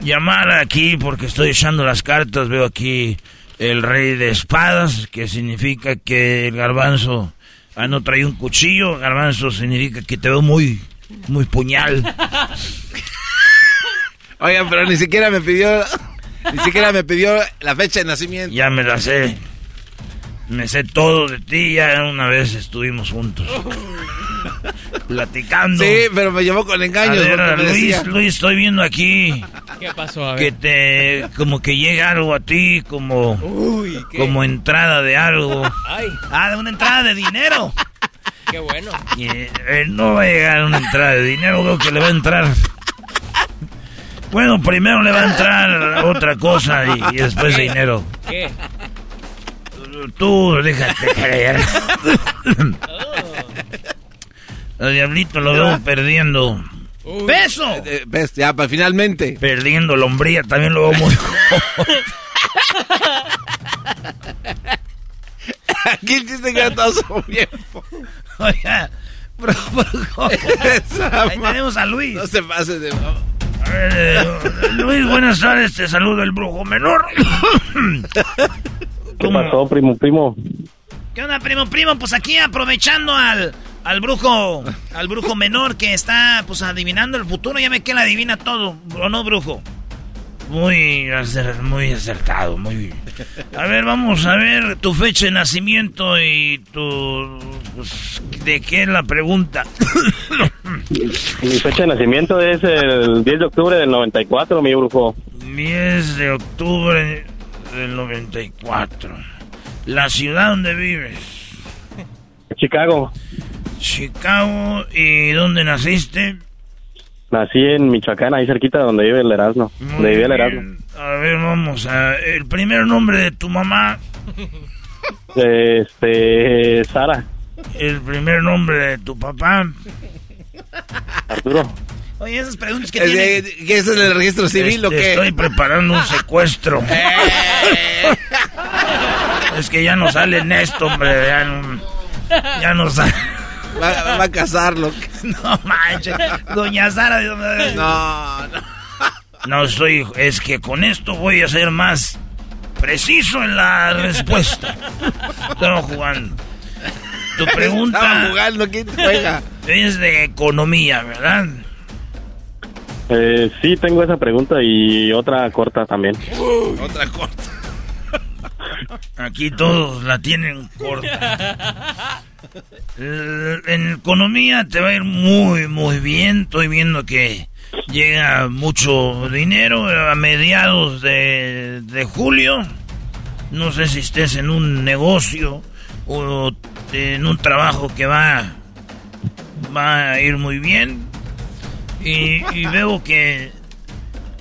Speaker 3: llamar aquí porque estoy echando las cartas. Veo aquí el rey de espadas, que significa que el garbanzo ah, no trae un cuchillo. Garbanzo significa que te veo muy, muy puñal.
Speaker 4: Oigan, pero ni siquiera me pidió, ni siquiera me pidió la fecha de nacimiento.
Speaker 3: Ya me la sé. Me sé todo de ti. Ya una vez estuvimos juntos. Platicando.
Speaker 4: Sí, pero me llevó con engaños.
Speaker 3: A ver, Luis,
Speaker 4: decía-
Speaker 3: Luis, estoy viendo aquí
Speaker 43: ¿Qué pasó? A
Speaker 3: que
Speaker 43: ver.
Speaker 3: te como que llega algo a ti como
Speaker 43: Uy, ¿qué?
Speaker 3: como entrada de algo
Speaker 43: Ay,
Speaker 42: Ah, de una entrada de dinero.
Speaker 43: qué bueno.
Speaker 3: y eh, no va a llegar una entrada de dinero creo que le va a entrar bueno primero le va a entrar otra cosa y, y después dinero
Speaker 43: ¿Qué?
Speaker 3: Tú déjate creer el diablito lo veo perdiendo
Speaker 42: ¡Peso!
Speaker 4: Eh, ves, ya, pa- finalmente.
Speaker 3: perdiendo lombría también lo veo muy
Speaker 4: Aquí el chiste que todo su bien.
Speaker 42: Oiga, bro. Ahí tenemos a Luis.
Speaker 4: No se pase de...
Speaker 3: A ver, eh, Luis, buenas tardes, te saludo el brujo menor.
Speaker 41: ¿Qué pasó, primo, primo?
Speaker 42: ¿Qué onda, primo, primo? Pues aquí aprovechando al, al brujo, al brujo menor que está, pues, adivinando el futuro. Ya ve que él adivina todo, ¿o no, brujo?
Speaker 3: Muy, acer- muy acertado, muy... A ver, vamos a ver tu fecha de nacimiento y tu... pues, ¿De qué es la pregunta?
Speaker 41: Mi fecha de nacimiento es el 10 de octubre del 94, mi brujo.
Speaker 3: 10 de octubre del 94. La ciudad donde vives.
Speaker 41: Chicago.
Speaker 3: Chicago. ¿Y dónde naciste?
Speaker 41: Nací en Michoacán, ahí cerquita donde vive el Erasmo. Donde vive el Erasmo.
Speaker 3: bien. A ver, vamos a... El primer nombre de tu mamá.
Speaker 41: Este, Sara,
Speaker 3: El primer nombre de tu papá.
Speaker 41: Arturo.
Speaker 42: Oye, esas preguntas que
Speaker 4: Eh,
Speaker 42: tiene.
Speaker 4: eh, ¿Qué es en el registro civil o
Speaker 3: Este,
Speaker 4: qué?
Speaker 3: Estoy preparando un secuestro. es que ya no sale en esto, hombre. Ya no, ya no sale.
Speaker 4: Va, va a casarlo.
Speaker 42: No manches. Doña Sara.
Speaker 4: No, no.
Speaker 3: No estoy. Es que con esto voy a ser más preciso en la respuesta. Estamos jugando. Tu
Speaker 4: Estaba
Speaker 3: pregunta.
Speaker 4: jugando, ¿quién te juega?
Speaker 3: es de economía, ¿verdad?
Speaker 41: Eh, sí, tengo esa pregunta y otra corta también.
Speaker 3: Otra corta. Aquí todos la tienen corta. Eh, En economía te va a ir muy, muy bien. Estoy viendo que llega mucho dinero a mediados de, de julio. No sé si estés en un negocio o en un trabajo que va, va a ir muy bien. Y, y veo que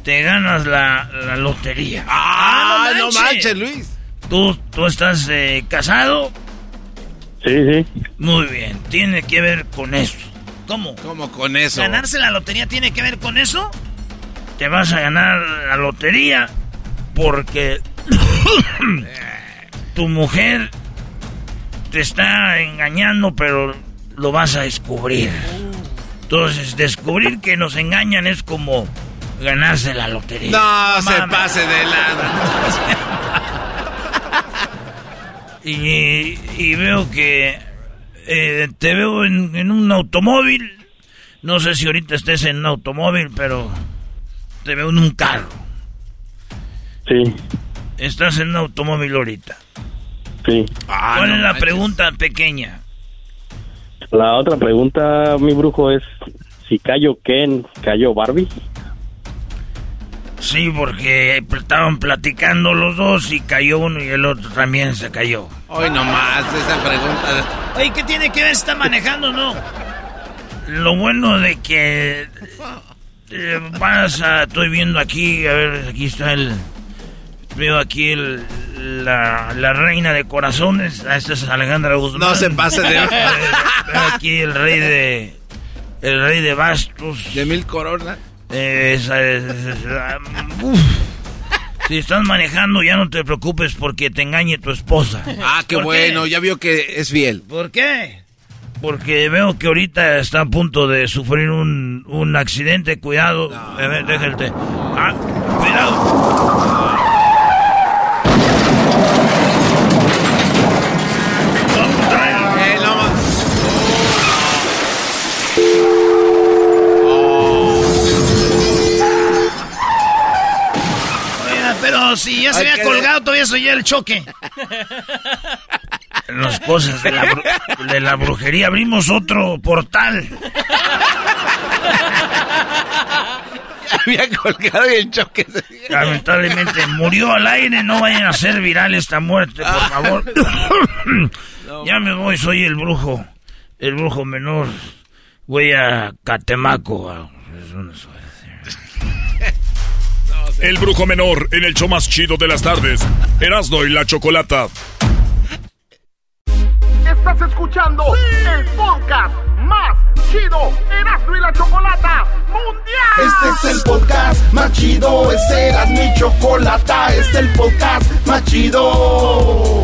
Speaker 3: te ganas la, la lotería.
Speaker 4: ¡Ah, no manches, Luis!
Speaker 3: ¿Tú, tú estás eh, casado?
Speaker 41: Sí, sí.
Speaker 3: Muy bien, tiene que ver con eso. ¿Cómo?
Speaker 4: ¿Cómo con eso?
Speaker 3: ¿Ganarse la lotería tiene que ver con eso? Te vas a ganar la lotería porque tu mujer te está engañando, pero lo vas a descubrir. Entonces, descubrir que nos engañan es como ganarse la lotería.
Speaker 4: No se
Speaker 3: Mames.
Speaker 4: pase de lana.
Speaker 3: Y, y veo que eh, te veo en, en un automóvil. No sé si ahorita estés en un automóvil, pero te veo en un carro.
Speaker 41: Sí,
Speaker 3: Estás en un automóvil ahorita.
Speaker 41: sí.
Speaker 3: ¿Cuál es la pregunta pequeña?
Speaker 41: La otra pregunta, mi brujo, es si cayó Ken, cayó Barbie.
Speaker 3: Sí, porque estaban platicando los dos y cayó uno y el otro también se cayó.
Speaker 4: Hoy nomás, esa pregunta.
Speaker 3: Oye, ¿qué tiene que ver si está manejando o no? Lo bueno de que eh, vas a... Estoy viendo aquí, a ver, aquí está el... Veo aquí el, la, la reina de corazones. Ah, Esta es Alejandra Guzmán.
Speaker 4: No se pase de-
Speaker 3: Eh, Veo aquí el rey de... El rey de bastos.
Speaker 4: De mil coronas.
Speaker 3: Esa es- es- ah, uf. Si estás manejando, ya no te preocupes porque te engañe tu esposa.
Speaker 4: Ah, qué
Speaker 3: ¿Por
Speaker 4: bueno, ya vio que es fiel.
Speaker 3: ¿Por qué? Porque veo que ahorita está a punto de sufrir un, un accidente. Cuidado. A ver, déjate. Ah, cuidado. Si ya se
Speaker 4: Hay
Speaker 3: había colgado, todavía soy ya el choque. Las cosas de la, de la brujería. Abrimos otro portal.
Speaker 4: Había colgado y el choque se...
Speaker 3: Lamentablemente murió al aire. No vayan a hacer viral esta muerte, por favor. ya me voy, soy el brujo. El brujo menor. Voy a Catemaco. a- es una suerte.
Speaker 18: El brujo menor en el show más chido de las tardes. Erasno y la chocolata.
Speaker 44: Estás escuchando el podcast más chido Erasmo y la Chocolata Mundial.
Speaker 1: Este es el podcast más chido, este era mi chocolata, este es el podcast más chido.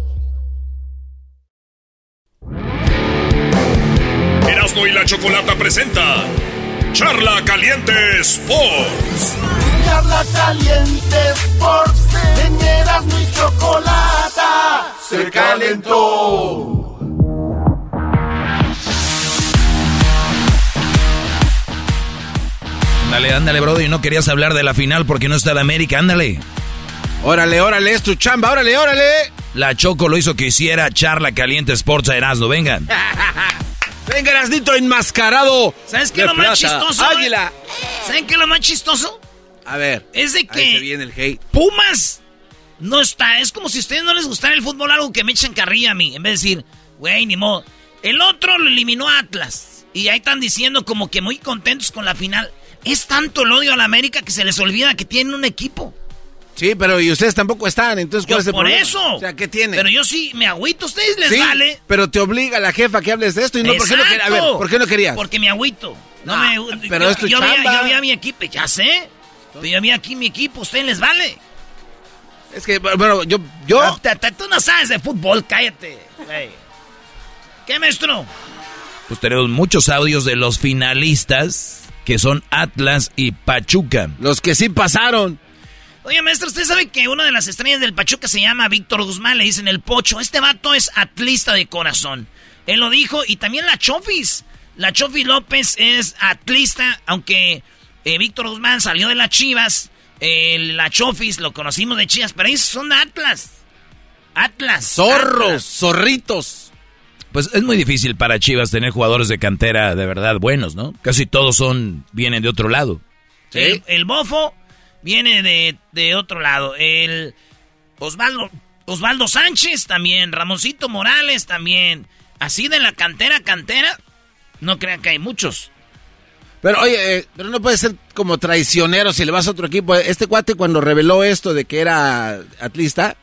Speaker 18: y la chocolata presenta Charla Caliente Sports.
Speaker 1: Charla caliente Sports, en Erasmo y chocolata se calentó.
Speaker 17: Ándale, ándale, Brody. No querías hablar de la final porque no está la América. Ándale.
Speaker 4: Órale, órale, es tu chamba, órale, órale.
Speaker 17: La Choco lo hizo que hiciera charla caliente Sports a Erasmo. Vengan.
Speaker 4: Venga, Erasnito enmascarado.
Speaker 3: ¿Sabes qué es lo más chistoso?
Speaker 4: Águila.
Speaker 3: ¿Saben qué es lo más chistoso?
Speaker 4: A ver.
Speaker 3: Es de
Speaker 4: Ahí
Speaker 3: que
Speaker 4: se viene el hate.
Speaker 3: Pumas no está. Es como si a ustedes no les gustara el fútbol, algo que me echan carrilla a mí. En vez de decir, güey, ni modo. El otro lo eliminó a Atlas. Y ahí están diciendo como que muy contentos con la final. Es tanto el odio a la América que se les olvida que tienen un equipo.
Speaker 4: Sí, pero y ustedes tampoco están, entonces ¿cuál
Speaker 3: Yo
Speaker 4: es el
Speaker 3: por
Speaker 4: problema?
Speaker 3: eso.
Speaker 4: O sea, ¿qué tiene?
Speaker 3: Pero yo sí me agüito. A ustedes les
Speaker 4: sí,
Speaker 3: vale.
Speaker 4: pero te obliga la jefa que hables de esto y no, ¿por qué no querías? A ver,
Speaker 3: Exacto.
Speaker 4: ¿por qué no querías?
Speaker 3: Porque me agüito. No me,
Speaker 4: pero
Speaker 3: yo,
Speaker 4: es tu
Speaker 3: yo vi-
Speaker 4: chamba.
Speaker 3: yo vi a mi equipo, ya sé. Pero yo vi aquí mi equipo, ¿ustedes les vale?
Speaker 4: Es que, bueno, yo... yo...
Speaker 3: Ah, Tú no sabes de fútbol, cállate. ¿Qué, maestro?
Speaker 17: Pues tenemos muchos audios de los finalistas que son Atlas y Pachuca.
Speaker 4: Los que sí pasaron.
Speaker 3: Oye, maestro, usted sabe que una de las estrellas del Pachuca se llama Víctor Guzmán, le dicen el Pocho. Este vato es atlista de corazón. Él lo dijo, y también la Chofis. La Chofis López es atlista, aunque eh, Víctor Guzmán salió de las Chivas. eh, la Chofis lo conocimos de Chivas, pero ellos son Atlas. Atlas.
Speaker 4: Zorros,
Speaker 3: Atlas.
Speaker 4: zorritos.
Speaker 17: Pues es muy difícil para Chivas tener jugadores de cantera de verdad buenos, ¿no? Casi todos son vienen de otro lado.
Speaker 3: El, el bofo viene de, de otro lado. El Osvaldo, Osvaldo Sánchez también. Ramoncito Morales también. Así de la cantera, cantera. No crean que hay muchos.
Speaker 4: Pero oye, eh, pero no puede ser como traicionero si le vas a otro equipo. Este cuate cuando reveló esto de que era atlista,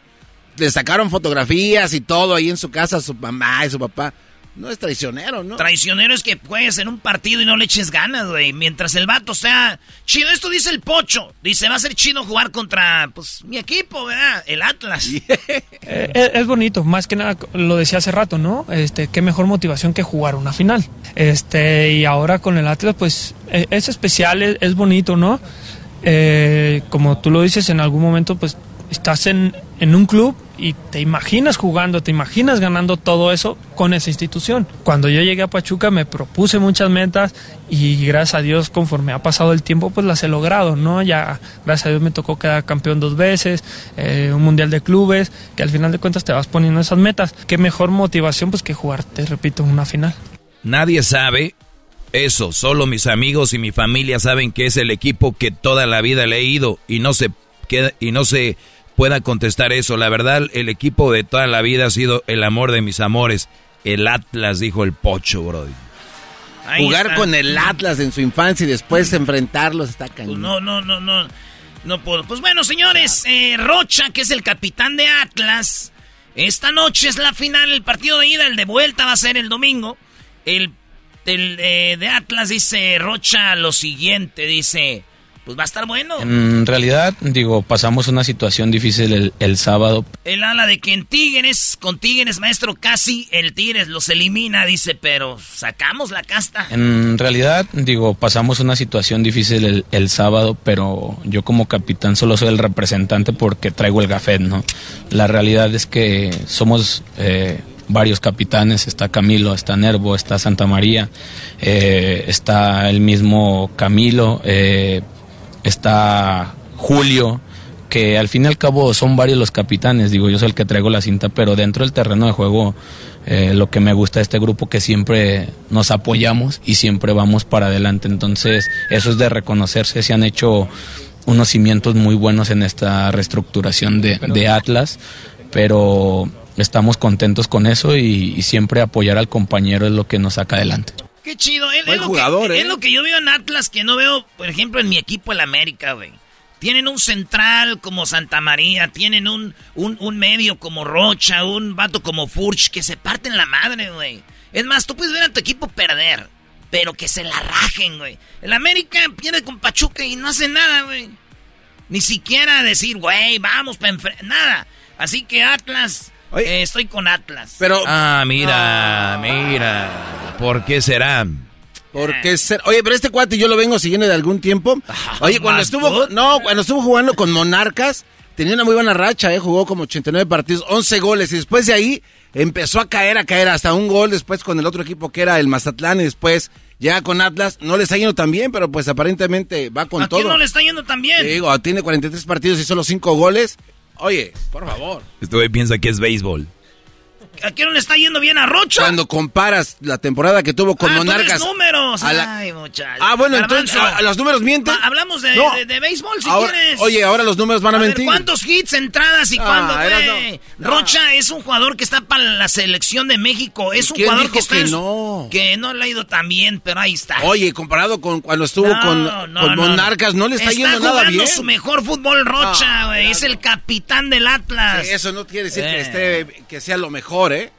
Speaker 4: le sacaron fotografías y todo ahí en su casa su mamá y su papá. No es traicionero, ¿no?
Speaker 3: Traicionero es que juegues en un partido y no le eches ganas, güey. Mientras el vato sea chido. Esto dice el Pocho. Dice, va a ser chido jugar contra, pues, mi equipo, ¿verdad? El Atlas.
Speaker 45: Eh, es, es bonito, más que nada lo decía hace rato, ¿no? Este, qué mejor motivación que jugar una final. Este, y ahora con el Atlas, pues eh, es especial, es, es bonito, ¿no? Eh, como tú lo dices, en algún momento, pues estás en, en un club y te imaginas jugando, te imaginas ganando todo eso con esa institución. Cuando yo llegué a Pachuca me propuse muchas metas y gracias a Dios conforme ha pasado el tiempo pues las he logrado, ¿no? Ya gracias a Dios me tocó quedar campeón dos veces, eh, un mundial de clubes, que al final de cuentas te vas poniendo esas metas. Qué mejor motivación pues que jugar, te repito, una final.
Speaker 17: Nadie sabe eso, solo mis amigos y mi familia saben que es el equipo que toda la vida le he ido y no se queda y no se pueda contestar eso. La verdad, el equipo de toda la vida ha sido el amor de mis amores. El Atlas, dijo el Pocho, Brody.
Speaker 3: Ahí
Speaker 4: Jugar
Speaker 3: está.
Speaker 4: con el Atlas en su infancia y después enfrentarlos está
Speaker 3: Pues
Speaker 4: cañón.
Speaker 3: no, no, no, no. No puedo. Pues bueno, señores, eh, Rocha, que es el capitán de Atlas, esta noche es la final, el partido de ida, el de vuelta va a ser el domingo. El, el, eh, de Atlas dice Rocha lo siguiente, dice, pues va a estar bueno.
Speaker 46: En realidad, digo, pasamos una situación difícil el, el sábado.
Speaker 3: El ala de que en Tigres, con Tigres, maestro, casi el Tigres los elimina, dice, pero sacamos la casta.
Speaker 46: En realidad, digo, pasamos una situación difícil el, el sábado, pero yo como capitán solo soy el representante porque traigo el gafet, ¿no? La realidad es que somos eh, varios capitanes, está Camilo, está Nervo, está Santa María, eh, está el mismo Camilo, eh, está Julio, que al fin y al cabo son varios los capitanes, digo, yo soy el que traigo la cinta, pero dentro del terreno de juego eh, lo que me gusta de este grupo que siempre nos apoyamos y siempre vamos para adelante, entonces eso es de reconocerse, se han hecho unos cimientos muy buenos en esta reestructuración de, de Atlas, pero estamos contentos con eso y, y siempre apoyar al compañero es lo que nos saca adelante.
Speaker 3: Qué chido. Es,
Speaker 46: Buen
Speaker 3: es lo
Speaker 46: jugador,
Speaker 3: que,
Speaker 46: ¿eh?
Speaker 3: es lo que yo veo en Atlas, que no veo, por ejemplo, en mi equipo, el América, güey. Tienen un central como Santa María, tienen un, un, un medio como Rocha, un vato como Furch, que se parten la madre, güey. Es más, tú puedes ver a tu equipo perder, pero que se la rajen, güey. El América pierde con Pachuca y no hace nada, güey. Ni siquiera decir, güey, vamos para enfrentar, nada. Así que Atlas, eh, estoy con Atlas.
Speaker 4: Pero...
Speaker 17: Ah, mira, mira. ¿Por qué será?
Speaker 4: ¿Por qué ser? Oye, pero este cuate yo lo vengo siguiendo de algún tiempo. Oye, cuando estuvo,
Speaker 17: good.
Speaker 4: no, cuando estuvo jugando con Monarcas, tenía una muy buena racha, eh, jugó como 89 partidos, 11 goles y después de ahí empezó a caer, a caer hasta un gol después con el otro equipo que era el Mazatlán y después ya con Atlas, no le está yendo tan bien, pero pues aparentemente va con
Speaker 3: ¿A
Speaker 4: todo.
Speaker 3: quién no le está yendo tan bien?
Speaker 4: Digo, tiene 43 partidos y solo 5 goles. Oye, por favor.
Speaker 17: Este güey piensa que es béisbol.
Speaker 3: ¿A quién le está yendo bien a Rocha?
Speaker 4: Cuando comparas la temporada que tuvo con
Speaker 3: ah,
Speaker 4: Monarcas.
Speaker 3: números.
Speaker 4: a la-
Speaker 3: Ay, muchacho.
Speaker 4: Ah, bueno, entonces. ¿a- a los números mienten?
Speaker 3: Va, hablamos de,
Speaker 4: No.
Speaker 3: de- de béisbol, si
Speaker 4: Ahora-
Speaker 3: quieres.
Speaker 4: Oye, ahora los números van a, mentir.
Speaker 3: ¿Cuántos hits, entradas y
Speaker 4: Ah,
Speaker 3: cuándo? Rocha es un jugador que está para la selección de México. Es
Speaker 4: ¿Y
Speaker 3: un jugador
Speaker 4: dijo
Speaker 3: que está...
Speaker 4: que no?
Speaker 3: Que no le ha ido tan bien, pero ahí está.
Speaker 4: Oye, comparado con cuando estuvo
Speaker 3: No,
Speaker 4: con, con. Monarcas, no le está, yendo nada bien.
Speaker 3: su mejor fútbol Rocha, güey. es el capitán del Atlas.
Speaker 4: Sí, eso no quiere decir que,
Speaker 3: Eh.
Speaker 4: esté, que sea lo mejor, ¿eh?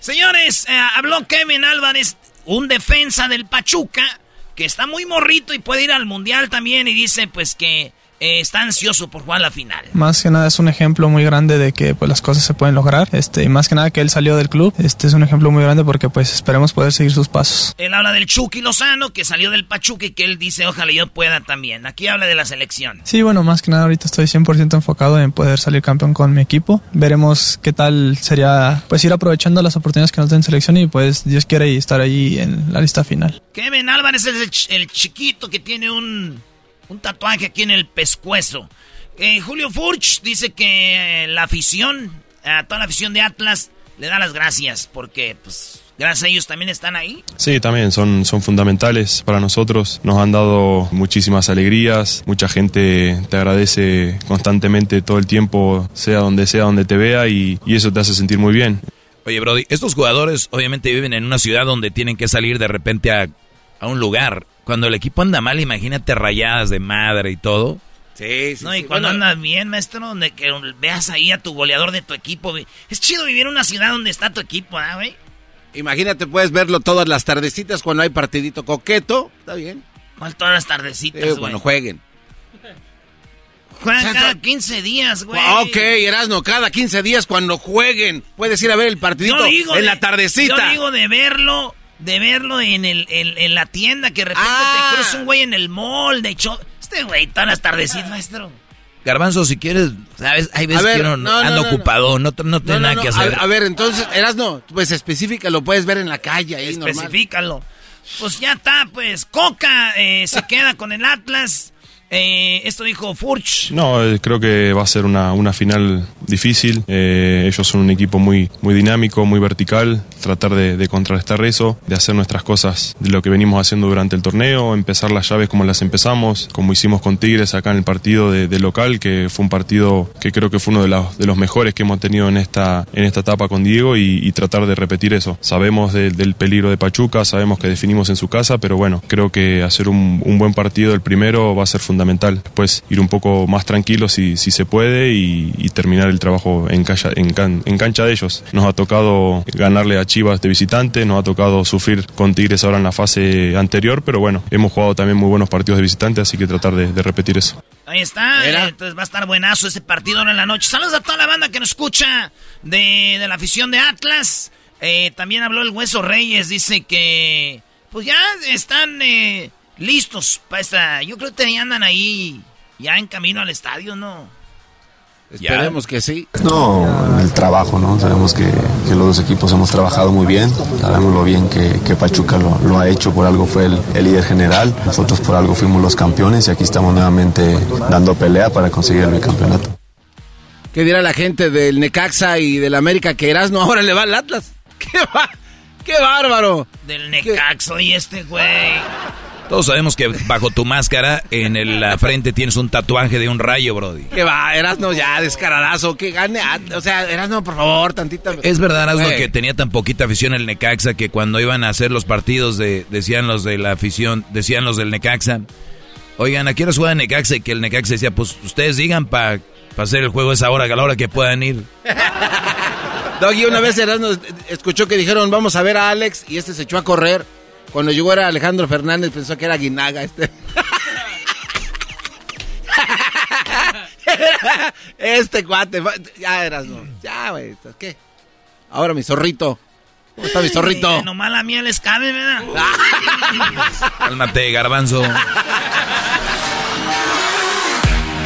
Speaker 3: Señores, eh, habló Kevin Álvarez, un defensa del Pachuca, que está muy morrito y puede ir al mundial también y dice pues que eh, está ansioso por jugar la final.
Speaker 47: Más que nada es un ejemplo muy grande de que pues las cosas se pueden lograr. Este, y más que nada que él salió del club. Este es un ejemplo muy grande porque pues esperemos poder seguir sus pasos.
Speaker 3: Él habla del Chucky Lozano, que salió del Pachuca y que él dice, ojalá yo pueda también. Aquí habla de la selección.
Speaker 47: Sí, bueno, más que nada ahorita estoy 100% enfocado en poder salir campeón con mi equipo. Veremos qué tal sería pues ir aprovechando las oportunidades que nos den selección y pues Dios quiere y estar ahí en la lista final.
Speaker 3: Kevin Álvarez es el, ch- el chiquito que tiene un, un tatuaje aquí en el pescuezo. Eh, Julio Furch dice que eh, la afición, a toda la afición de Atlas, le da las gracias porque pues gracias a ellos también están ahí.
Speaker 48: Sí, también son, son fundamentales para nosotros. Nos han dado muchísimas alegrías. Mucha gente te agradece constantemente todo el tiempo, sea donde sea, donde te vea, y, y eso te hace sentir muy bien.
Speaker 17: Oye, Brody, estos jugadores obviamente viven en una ciudad donde tienen que salir de repente a, a un lugar. Cuando el equipo anda mal, imagínate rayadas de madre y todo.
Speaker 4: Sí,
Speaker 3: no, y cuando andas bien, maestro, donde que veas ahí a tu goleador de tu equipo. Es chido vivir en una ciudad donde está tu equipo, ¿ah, güey?
Speaker 4: Imagínate, puedes verlo todas las tardecitas cuando hay partidito coqueto. Está bien.
Speaker 3: ¿Cuál todas las tardecitas,
Speaker 4: Eh, cuando jueguen.
Speaker 3: Juegan cada 15 días, güey.
Speaker 4: Ok, Erasno, cada 15 días cuando jueguen, puedes ir a ver el partidito
Speaker 3: digo
Speaker 4: en
Speaker 3: de-
Speaker 4: la tardecita.
Speaker 3: Yo digo de verlo, de verlo en, el, en, en la tienda, que de repente
Speaker 4: Ah.
Speaker 3: te cruza un güey en el mall, de hecho... Este güey, todas las tardecitas, maestro.
Speaker 17: Garbanzo, si quieres, sabes, hay veces
Speaker 4: ver,
Speaker 17: que uno
Speaker 4: no, no,
Speaker 17: anda
Speaker 4: no,
Speaker 17: ocupado, no, no, tiene
Speaker 4: No, no,
Speaker 17: nada
Speaker 4: no,
Speaker 17: que
Speaker 4: a-
Speaker 17: hacer.
Speaker 4: A, ver, entonces, Erasno, pues específica, lo puedes ver en la calle ahí normal.
Speaker 3: Especifícalo. Pues ya está, pues Coca eh, se queda con el Atlas. Eh, esto dijo Furch.
Speaker 48: No, eh, creo que va a ser una, una final difícil. Eh, ellos son un equipo muy, muy dinámico, muy vertical. Tratar de, contrarrestar eso, de hacer nuestras cosas de lo que venimos haciendo durante el torneo, empezar las llaves como las empezamos, como hicimos con Tigres acá en el partido de, local, que fue un partido que creo que fue uno de los, mejores que hemos tenido en esta, en esta etapa con Diego y, tratar de repetir eso. Sabemos de- del peligro de Pachuca, sabemos que definimos en su casa, pero bueno, creo que hacer un buen partido el primero va a ser fundamental. Después ir un poco más tranquilo si, si se puede y, y terminar el trabajo en, cancha, en, can- en cancha de ellos. Nos ha tocado ganarle a Chivas de visitante, nos ha tocado sufrir con Tigres ahora en la fase anterior, pero bueno, hemos jugado también muy buenos partidos de visitante, así que tratar de, de repetir eso.
Speaker 3: Ahí está, eh, entonces va a estar buenazo ese partido ahora en la noche. Saludos a toda la banda que nos escucha de, de la afición de Atlas. Eh, también habló el Hueso Reyes, dice que pues ya están eh, listos para esta... Yo creo que ya andan ahí ya en camino al estadio, ¿no?
Speaker 4: Esperemos que sí.
Speaker 49: No, el trabajo, ¿no? Sabemos que, que los dos equipos hemos trabajado muy bien, sabemos lo bien que, que Pachuca lo, lo ha hecho, por algo fue el, el líder general, nosotros por algo fuimos los campeones y aquí estamos nuevamente dando pelea para conseguir el bicampeonato.
Speaker 4: ¿Qué dirá la gente del Necaxa y del América que Erasno ahora le va al Atlas? ¡Qué, va- qué bárbaro!
Speaker 3: Del Necaxo y este güey.
Speaker 17: Todos sabemos que bajo tu máscara, en el- la frente tienes un tatuaje de un rayo, Brody.
Speaker 4: ¿Qué va? Erasno ya, descaradazo, que gane. Atlas. O sea, Erasno, por favor, tantita.
Speaker 17: Es verdad, Asno,
Speaker 4: Güey.
Speaker 17: que tenía tan poquita afición el Necaxa que cuando iban a hacer los partidos de, decían los de la afición, decían los del Necaxa, oigan, ¿a qué hora juega Necaxa? Y que el Necaxa decía, pues ustedes digan para hacer el juego esa hora, a la hora que puedan ir.
Speaker 4: Doggy, una vez Erasno escuchó que dijeron, vamos a ver a Alex, y este se echó a correr. Cuando llegó era Alejandro Fernández, pensó que era Guinaga este. este cuate, ya Erasno, ya, güey, ¿qué? Ahora mi zorrito. ¿Cómo está mi zorrito?
Speaker 3: Nomás la mía les cabe, ¿verdad?
Speaker 17: Cálmate, garbanzo.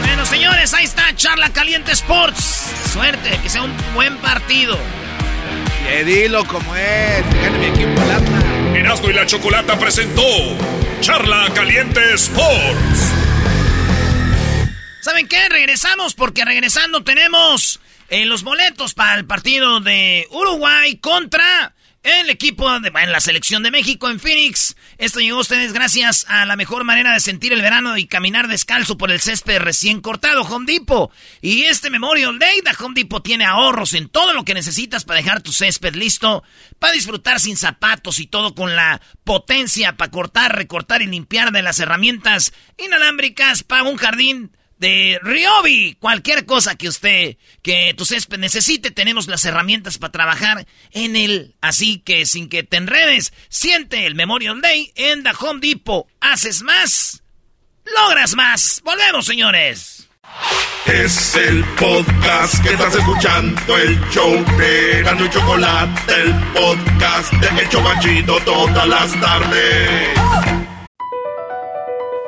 Speaker 3: Bueno, señores, ahí está Charla Caliente Sports. Suerte, que sea un buen partido.
Speaker 4: Que dilo como es, gane mi equipo Atlas.
Speaker 18: Y la Chocolata presentó Charla Caliente Sports.
Speaker 3: ¿Saben qué? Regresamos porque regresando tenemos eh, los boletos para el partido de Uruguay contra el equipo de la selección de México en Phoenix. Esto llegó a ustedes gracias a la mejor manera de sentir el verano y caminar descalzo por el césped recién cortado, Home Depot. Y este Memorial Day de Home Depot tiene ahorros en todo lo que necesitas para dejar tu césped listo, para disfrutar sin zapatos y todo con la potencia para cortar, recortar y limpiar de las herramientas inalámbricas para un jardín de Ryobi. Cualquier cosa que usted, que tu césped necesite, tenemos las herramientas para trabajar en él. Así que sin que te enredes, siente el Memorial Day en The Home Depot. Haces más, logras más. Volvemos, señores.
Speaker 1: Es el podcast que estás escuchando, el show de Gano Chocolate, el podcast de Hecho Machito todas las tardes.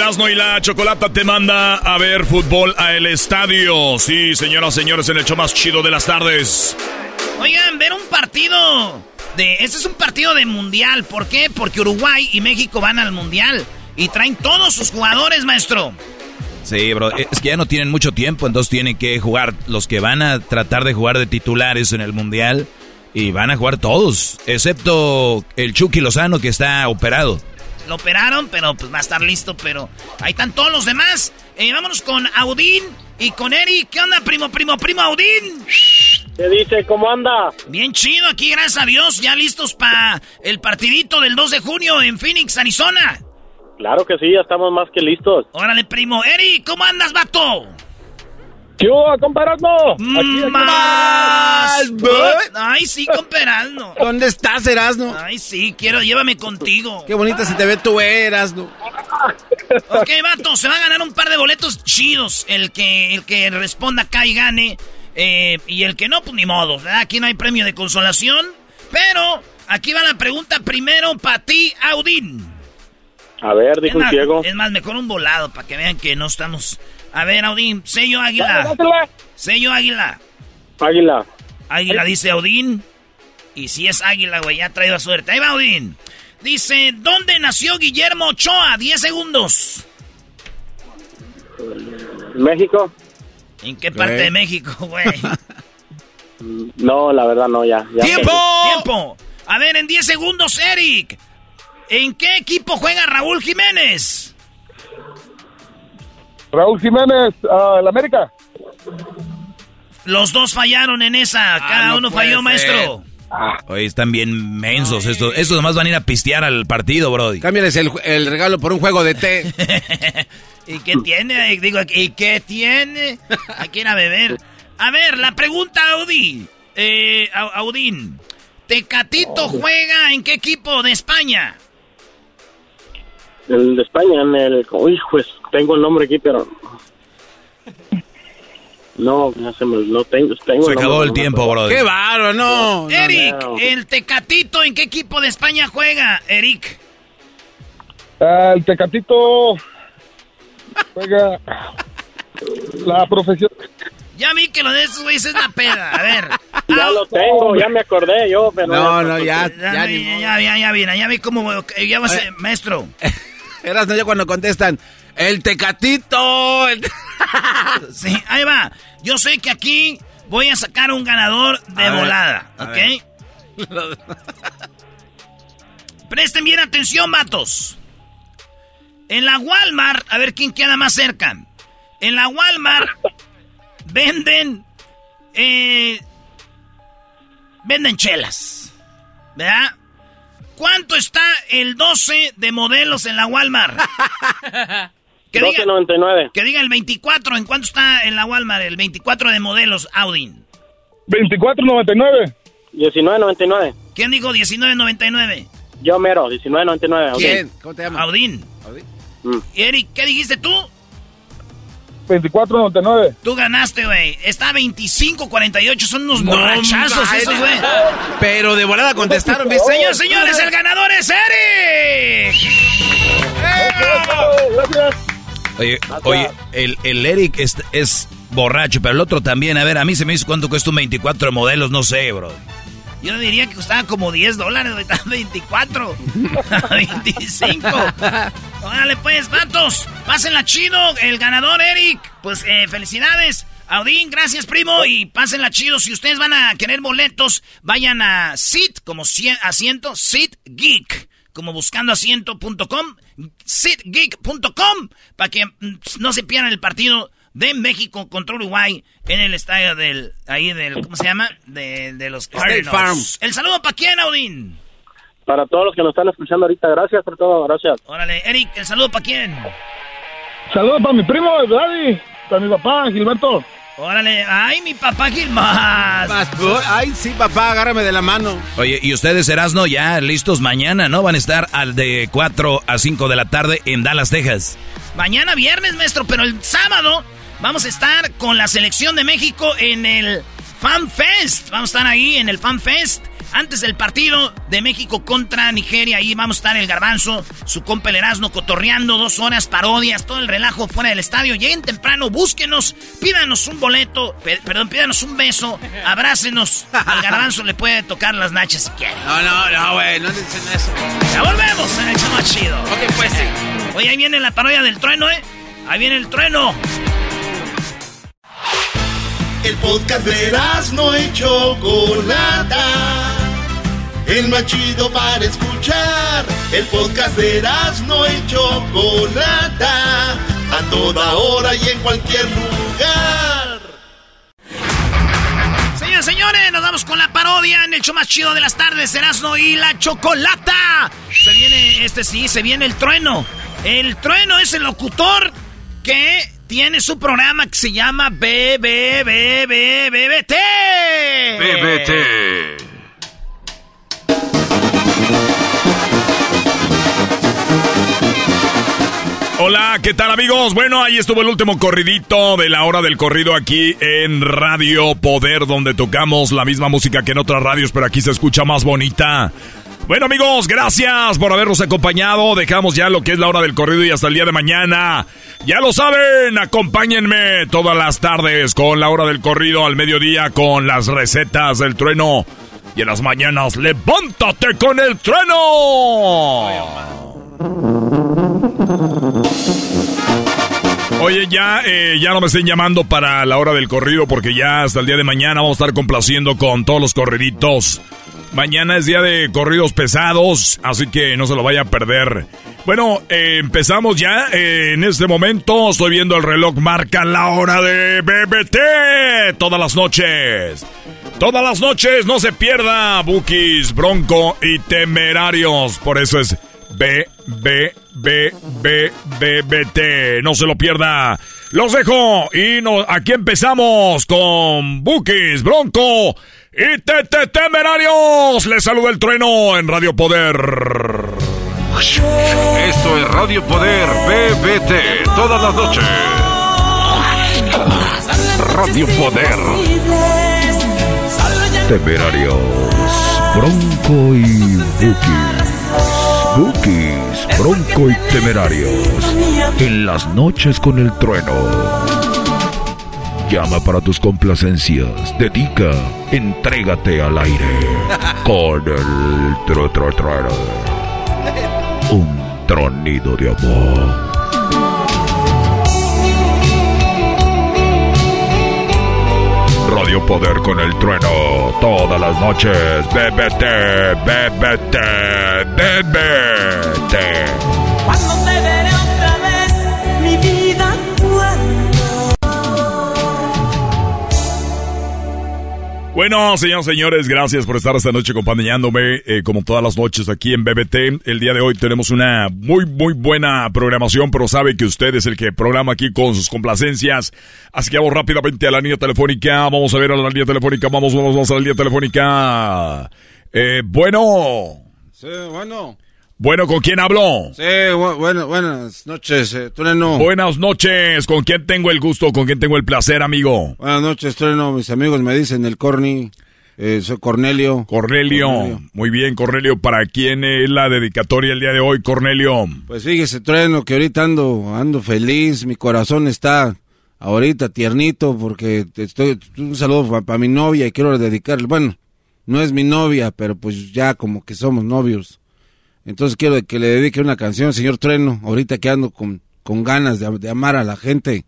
Speaker 18: Erasmo y la Chocolata te manda a ver fútbol a el estadio. Sí, señoras y señores, en el show más chido de las tardes.
Speaker 3: Oigan, ver un partido de... Este es un partido de mundial. ¿Por qué? Porque Uruguay y México van al mundial. Y traen todos sus jugadores, maestro.
Speaker 17: Sí, bro, es que ya no tienen mucho tiempo, entonces tienen que jugar los que van a tratar de jugar de titulares en el Mundial y van a jugar todos, excepto el Chucky Lozano que está operado.
Speaker 3: Lo operaron, pero pues va a estar listo, pero ahí están todos los demás. Eh, vámonos con Audín y con Eric. ¿Qué onda, primo, primo, primo Audín?
Speaker 42: ¿Qué dice? ¿Cómo anda?
Speaker 3: Bien chido aquí, gracias a Dios. Ya listos para el partidito del 2 de junio en Phoenix, Arizona.
Speaker 42: Claro que sí, ya estamos más que listos.
Speaker 3: Órale, primo. Eric, ¿cómo andas, vato?
Speaker 42: ¿Qué hubo, comparando?
Speaker 3: Más. Ay, sí, comparando.
Speaker 4: ¿Dónde estás, Erasno?
Speaker 3: Ay, sí, quiero, llévame contigo.
Speaker 4: Qué bonita se te ve tu Erasno.
Speaker 3: Ok, vato, se va a ganar un par de boletos chidos. El que, el que responda acá y gane. eh, y el que no, pues ni modo. ¿verdad? Aquí no hay premio de consolación. Pero aquí va la pregunta primero para ti, Audín.
Speaker 42: A ver, dijo
Speaker 3: es
Speaker 42: el
Speaker 3: más,
Speaker 42: ciego.
Speaker 3: Es más, mejor un volado para que vean que no estamos. A ver, Audín, sello águila. Sello águila.
Speaker 42: Águila.
Speaker 3: Águila dice Audín. Y si es águila, güey, ya ha traído a suerte. Ahí va Audín. Dice, ¿dónde nació Guillermo Ochoa? 10 segundos.
Speaker 42: ¿México?
Speaker 3: ¿En qué parte de México, güey?
Speaker 42: No, la verdad no, ya. ya
Speaker 3: ¡Tiempo! ¡Tiempo! A ver, en 10 segundos, Eric. ¿En qué equipo juega Raúl Jiménez?
Speaker 50: Raúl Jiménez, ah, el América.
Speaker 3: Los dos fallaron en esa. Cada
Speaker 17: no
Speaker 3: uno falló,
Speaker 17: ser.
Speaker 3: maestro.
Speaker 17: Oye, están bien mensos estos. Estos nomás van a ir a pistear al partido, Brody.
Speaker 4: Cámbiales el, el regalo por un juego de té.
Speaker 3: ¿Y qué tiene? Digo, ¿y qué tiene? Que ir a beber. A ver, la pregunta, Audi. Eh, Au- Audín. ¿Tecatito juega en qué equipo de España?
Speaker 42: El de España, en el... Uy, pues, tengo el nombre aquí, pero... No, ya se me... No tengo, tengo
Speaker 17: Se
Speaker 42: el
Speaker 17: acabó
Speaker 42: nombre,
Speaker 17: el tiempo,
Speaker 42: acuerdo.
Speaker 17: Brody.
Speaker 4: ¡Qué bárbaro! No. no,
Speaker 3: Eric,
Speaker 42: no.
Speaker 3: el Tecatito, ¿en qué equipo de España juega? Eric.
Speaker 50: Ah, el Tecatito juega la profesión.
Speaker 3: Ya vi que lo de esos güeyes es la peda. A ver.
Speaker 42: Ya lo tengo, ya me acordé yo, pero...
Speaker 4: No, no, ya,
Speaker 3: Ya,
Speaker 4: ya,
Speaker 3: ya, ya, ya, vi, ya vi cómo... eh, Ya va a ser, maestro.
Speaker 4: Erasno, ya cuando contestan, el tecatito. el-
Speaker 3: Sí, ahí va. Yo sé que aquí voy a sacar un ganador de
Speaker 4: A
Speaker 3: volada, ¿ok? Presten bien atención, vatos. En la Walmart, a ver quién queda más cerca. En la Walmart venden, eh, venden chelas, ¿verdad? ¿Cuánto está el 12 de modelos en la Walmart? Que diga,
Speaker 42: 12.99.
Speaker 3: que diga el 24, ¿en cuánto está en la Walmart el 24 de modelos Audi?
Speaker 50: 24.99.
Speaker 42: 19.99.
Speaker 3: ¿Quién dijo 19.99?
Speaker 42: Yo mero, 19.99. ok.
Speaker 4: ¿Quién? ¿Cómo te llamas?
Speaker 3: Audín.
Speaker 42: Mm.
Speaker 3: Eric, ¿qué dijiste tú?
Speaker 50: 24.99.
Speaker 3: Tú ganaste, güey. Está 25.48, son unos
Speaker 4: No,
Speaker 3: borrachazos esos, güey.
Speaker 4: Pero de volada contestaron, ¿viste?
Speaker 3: Señores, señores, el ganador es Eric.
Speaker 50: Gracias.
Speaker 17: Oye, oye, el, el Eric es, es borracho, pero el otro también. A ver, a mí se me dice cuánto cuesta un 24 modelos, no sé, bro.
Speaker 3: Yo diría que costaba como 10 dólares, ahorita 24. 25. Órale pues, vatos. Pásenla chido. El ganador, Eric. Pues eh, felicidades. Audín, gracias primo y pásenla chido. Si ustedes van a querer boletos, vayan a Sit, como asiento, Sit Geek, como buscando asiento.com, sitgeek.com, para que mm, no se pierdan el partido de México contra Uruguay en el estadio del, ahí del, ¿cómo se llama? De, de los
Speaker 4: State Farm.
Speaker 3: El saludo para quién, Audín.
Speaker 42: Para todos los que nos están escuchando ahorita, gracias por todo, gracias.
Speaker 3: Órale, Eric, el saludo para quién.
Speaker 50: Saludos para mi primo, Daddy, para mi papá, Gilberto.
Speaker 3: Órale, ay, mi papá Gilmas.
Speaker 4: Ay, sí, papá, agárrame de la mano.
Speaker 17: Oye, y ustedes, Erasno, ya listos mañana, ¿no? Van a estar al de 4 a 5 de la tarde en Dallas, Texas.
Speaker 3: Mañana viernes, maestro, pero el sábado vamos a estar con la selección de México en el Fan Fest. Vamos a estar ahí en el Fan Fest. Antes del partido de México contra Nigeria, ahí vamos a estar el garbanzo, su compa el Erasmo cotorreando, dos horas, parodias, todo el relajo fuera del estadio. Lleguen temprano, búsquenos, pídanos un boleto, perdón, pídanos un beso, abrácenos. Al garbanzo le puede tocar las nachas si quiere.
Speaker 4: No, no, no, güey, no dicen eso.
Speaker 3: Ya volvemos en el más chido.
Speaker 4: Ok, pues sí.
Speaker 3: Oye, ahí viene la parodia del trueno, ¿eh? Ahí viene el trueno.
Speaker 1: El podcast de no y Chocolata. El más chido para escuchar. El podcast de no y Chocolata. A toda hora y en cualquier lugar.
Speaker 3: Señores, señores, nos vamos con la parodia en el show más chido de las tardes, Erasno y la Chocolata. Se viene, este sí, se viene el trueno. El trueno es el locutor que tiene su programa que se llama BBBBBT.
Speaker 17: BBT.
Speaker 18: Hola, ¿qué tal amigos? Bueno, ahí estuvo el último corridito de la hora del corrido aquí en Radio Poder, donde tocamos la misma música que en otras radios, pero aquí se escucha más bonita. Bueno amigos, gracias por habernos acompañado. Dejamos ya lo que es la hora del corrido y hasta el día de mañana. Ya lo saben, acompáñenme todas las tardes con la hora del corrido al mediodía con las recetas del trueno. Y en las mañanas, levántate con el trueno. Oye, ya, eh, ya no me estén llamando para la hora del corrido porque ya hasta el día de mañana vamos a estar complaciendo con todos los corriditos Mañana es día de corridos pesados, así que no se lo vaya a perder. Bueno, eh, empezamos ya. Eh, en este momento estoy viendo el reloj, marca la hora de BBT todas las noches. Todas las noches, no se pierda, Bookies, Bronco y Temerarios. Por eso es B, B, B, B, B, B, T. No se lo pierda. Los dejo y no, aquí empezamos con Bookies, Bronco y te, te temerarios. Les saluda el trueno en Radio Poder.
Speaker 51: Esto es Radio Poder BBT todas las noches. Radio Poder. Temerarios, Bronco y Bookies. Bookies, Bronco y Temerarios. En las noches con el trueno. Llama para tus complacencias. Dedica. Entrégate al aire. Con el tro, tro, tro, Un tronido de amor. Radio Poder con el trueno. Todas las noches. Bébete, bébete, bébete.
Speaker 8: Cuando te veré
Speaker 18: Bueno, señores, señores, gracias por estar esta noche acompañándome, eh, como todas las noches aquí en BBT. El día de hoy tenemos una muy, muy buena programación, pero sabe que usted es el que programa aquí con sus complacencias. Así que vamos rápidamente a la línea telefónica. Vamos a ver a la línea telefónica. Vamos, vamos, vamos a la línea telefónica. Eh, bueno.
Speaker 4: Sí, bueno.
Speaker 18: Bueno, ¿con quién habló?
Speaker 4: Sí, bueno, buenas noches, eh, Trueno.
Speaker 18: Buenas noches, ¿con quién tengo el gusto, con quién tengo el placer, amigo?
Speaker 4: Buenas noches, Trueno, mis amigos me dicen el Corny, eh, soy Cornelio.
Speaker 18: Cornelio. Muy bien, Cornelio, ¿para quién es la dedicatoria el día de hoy, Cornelio?
Speaker 4: Pues fíjese, Trueno, que ahorita ando, ando feliz, mi corazón está ahorita tiernito porque estoy, un saludo para mi novia y quiero dedicarle, bueno, no es mi novia, pero pues ya como que somos novios. Entonces quiero que le dedique una canción, señor Trueno, ahorita que ando con, con ganas de, de amar a la gente.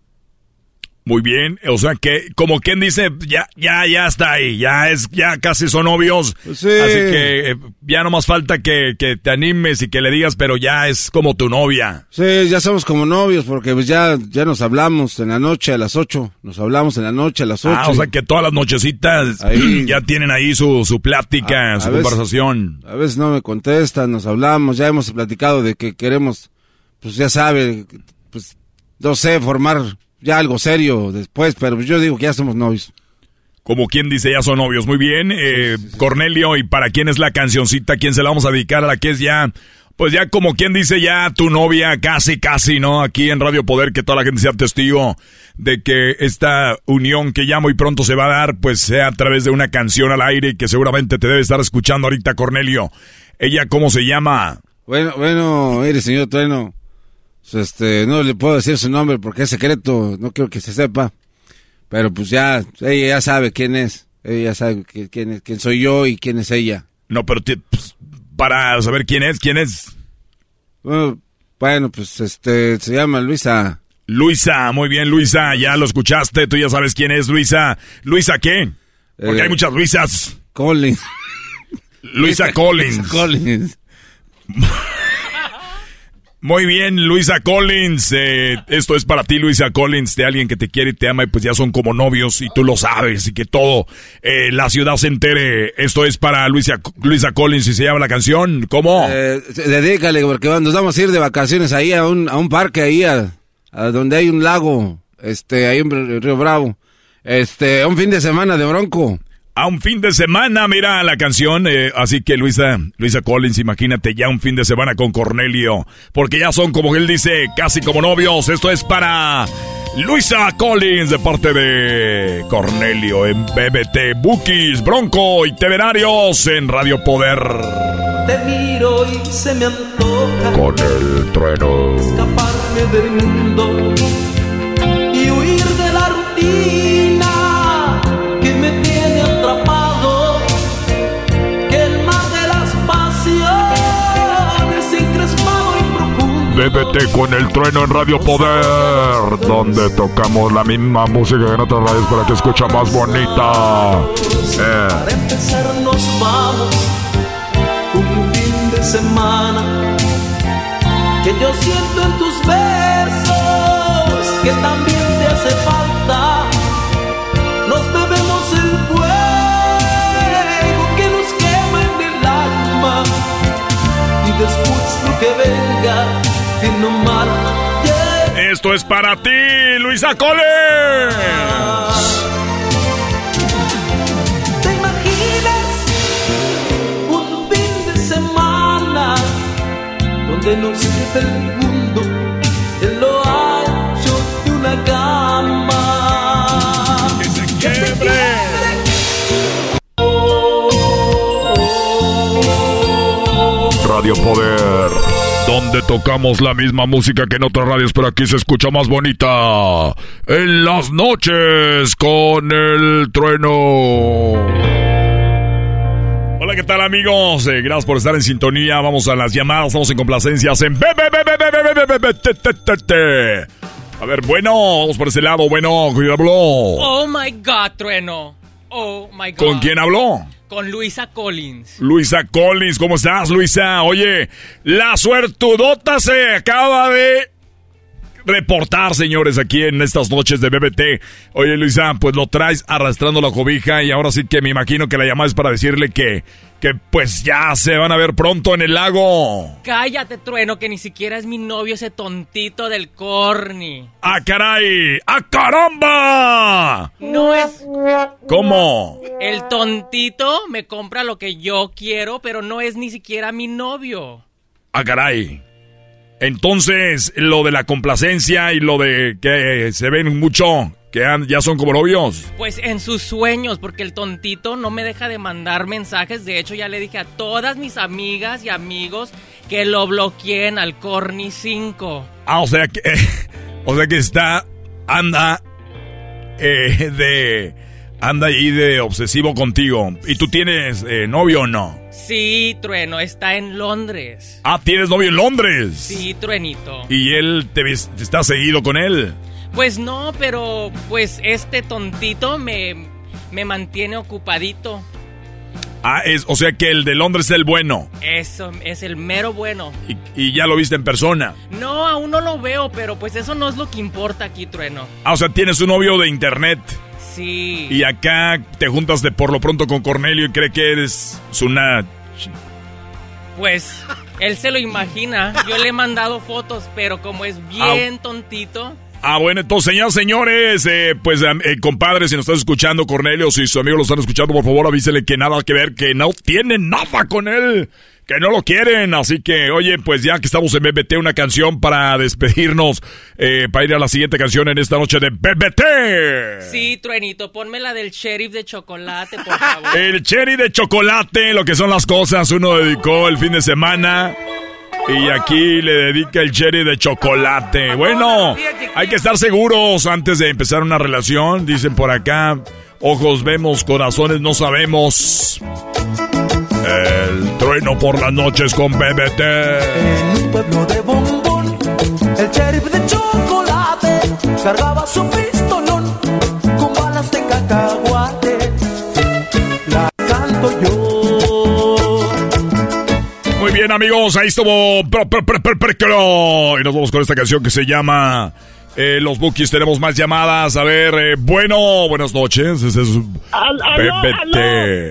Speaker 18: Muy bien, o sea que como quien dice, ya ya ya está ahí, ya es ya casi son novios.
Speaker 4: Sí.
Speaker 18: Así que eh, ya no más falta que, que, te animes y que le digas, pero ya es como tu novia.
Speaker 4: Sí, ya somos como novios porque pues ya ya nos hablamos en la noche a las 8, nos hablamos en la noche a las 8.
Speaker 18: Ah, o sea que todas las nochecitas ya tienen ahí su, su plática, su conversación.
Speaker 4: A veces no me contestan, nos hablamos, ya hemos platicado de que queremos pues ya sabe, pues no sé, formar ya algo serio después, pero yo digo que ya somos novios.
Speaker 18: Como quien dice, ya son novios. Muy bien, eh. Cornelio, ¿y para quién es la cancioncita? ¿Quién se la vamos a dedicar? A la que es ya, pues ya como quien dice, ya tu novia, casi, casi, ¿no? Aquí en Radio Poder, que toda la gente sea testigo de que esta unión que ya muy pronto se va a dar, pues sea a través de una canción al aire que seguramente te debe estar escuchando ahorita, Cornelio. ¿Ella cómo se llama?
Speaker 4: Bueno, bueno, mire, señor Trueno. Pues, este, no le puedo decir su nombre porque es secreto, no quiero que se sepa. Pero pues ya, ella ya sabe quién es. Ella ya sabe quién, es, quién soy yo y quién es ella.
Speaker 18: No, pero pues, para saber quién es, quién es.
Speaker 4: Bueno, pues este, se llama Luisa.
Speaker 18: Luisa, muy bien, Luisa, ya lo escuchaste, tú ya sabes quién es Luisa. ¿Luisa qué? Porque
Speaker 4: eh,
Speaker 18: hay muchas Luisas.
Speaker 4: Collins.
Speaker 18: Luisa, Collins.
Speaker 4: Luisa Collins.
Speaker 18: Muy bien, Luisa Collins. Eh, esto es para ti, Luisa Collins, de alguien que te quiere y te ama y pues ya son como novios y tú lo sabes y que todo eh, la ciudad se entere. Esto es para Luisa, Luisa Collins y se llama la canción. ¿Cómo?
Speaker 4: Eh, dedícale porque nos vamos a ir de vacaciones ahí a un, a un parque ahí a, a donde hay un lago, este, ahí en Río Bravo, este, un fin de semana de bronco
Speaker 18: a un fin de semana, mira la canción. Eh, así que Luisa, Luisa Collins, imagínate ya un fin de semana con Cornelio. Porque ya son, como él dice, casi como novios. Esto es para Luisa Collins de parte de Cornelio en BBT, Bookies, Bronco y Temerarios en Radio Poder.
Speaker 5: Te miro y se me antoja
Speaker 18: con el trueno
Speaker 5: escaparme del mundo y huir de la
Speaker 51: DDT con el trueno en Radio Poder, donde tocamos la misma música que en otras radios para que escucha más bonita. Eh.
Speaker 5: Para empezar nos vamos un fin de semana que yo siento en tus besos que también te hace falta. Nos bebemos el fuego que nos quema en el alma y después lo que venga.
Speaker 18: Esto es para ti, Luisa Cole.
Speaker 5: ¿Te imaginas un fin de semana donde no se el mundo en lo ancho de una cama? Que se.
Speaker 51: Radio Poder donde tocamos la misma música que en otras radios, pero aquí se escucha más bonita. En las noches con el trueno.
Speaker 18: Hola, ¿qué tal amigos? Eh, gracias por estar en sintonía. Vamos a las llamadas, estamos en complacencias en... A ver, bueno, vamos por ese lado. Bueno, ¿quién habló?
Speaker 43: Oh, my God, trueno. Oh, my God.
Speaker 18: ¿Con quién habló?
Speaker 43: Con Luisa Collins.
Speaker 18: Luisa Collins, ¿cómo estás, Luisa? Oye, la suertudota se acaba de reportar, señores, aquí en estas noches de BBT. Oye, Luisa, pues lo traes arrastrando la cobija y ahora sí que me imagino que la llamada es para decirle que, que pues ya se van a ver pronto en el lago.
Speaker 43: Cállate, trueno, que ni siquiera es mi novio ese tontito del corny.
Speaker 18: ¡Ah, caray! ¡Ah, caramba!
Speaker 43: No es.
Speaker 18: ¿Cómo?
Speaker 43: El tontito me compra lo que yo quiero, pero no es ni siquiera mi novio.
Speaker 18: ¡Ah, caray! Entonces, lo de la complacencia y lo de que se ven mucho, que ya son como novios.
Speaker 43: Pues en sus sueños, porque el tontito no me deja de mandar mensajes. De hecho, ya le dije a todas mis amigas y amigos que lo bloqueen al Corny 5.
Speaker 18: Ah, o sea que. o sea que está. Anda. eh, de. anda ahí de obsesivo contigo. ¿Y tú tienes eh, novio o no?
Speaker 43: Sí, Trueno, está en Londres.
Speaker 18: Ah, ¿tienes novio en Londres?
Speaker 43: Sí, Truenito.
Speaker 18: ¿Y él te, está seguido con él?
Speaker 43: Pues no, pero pues este tontito me, me mantiene ocupadito.
Speaker 18: Ah, es, o sea que el de Londres es el bueno.
Speaker 43: Eso es el mero bueno.
Speaker 18: Y, y ya lo viste en persona.
Speaker 43: No, aún no lo veo, pero pues eso no es lo que importa aquí, Trueno.
Speaker 18: Ah, o sea, tienes un novio de internet.
Speaker 43: Sí.
Speaker 18: Y acá te juntas de por lo pronto con Cornelio y cree que eres una...
Speaker 43: Pues él se lo imagina. Yo le he mandado fotos, pero como es bien tontito.
Speaker 18: Ah, bueno, entonces, señoras, señores, eh, pues, eh, compadre, si nos estás escuchando, Cornelio, si sus amigos lo están escuchando, por favor, avísele que nada que ver, que no tienen nada con él, que no lo quieren. Así que, oye, pues ya que estamos en BBT, una canción para despedirnos, eh, para ir a la siguiente canción en esta noche de BBT.
Speaker 43: Sí, Truenito, ponme la del sheriff de chocolate, por favor.
Speaker 18: El cherry de chocolate, lo que son las cosas, uno dedicó el fin de semana. Y aquí le dedica el cherry de chocolate. Bueno, hay que estar seguros antes de empezar una relación. Dicen por acá, ojos vemos, corazones no sabemos. El trueno por las noches con BBT.
Speaker 52: En un pueblo de bombón, el sheriff de chocolate cargaba su pistolón con balas de cacahuate. La canto yo.
Speaker 18: Muy bien, amigos, ahí estuvo. Pro- pro- pro- pro- pro- pro- Y nos vamos con esta canción que se llama. eh, los Bookies, tenemos más llamadas. A ver, eh, bueno, buenas noches. Este es BBT.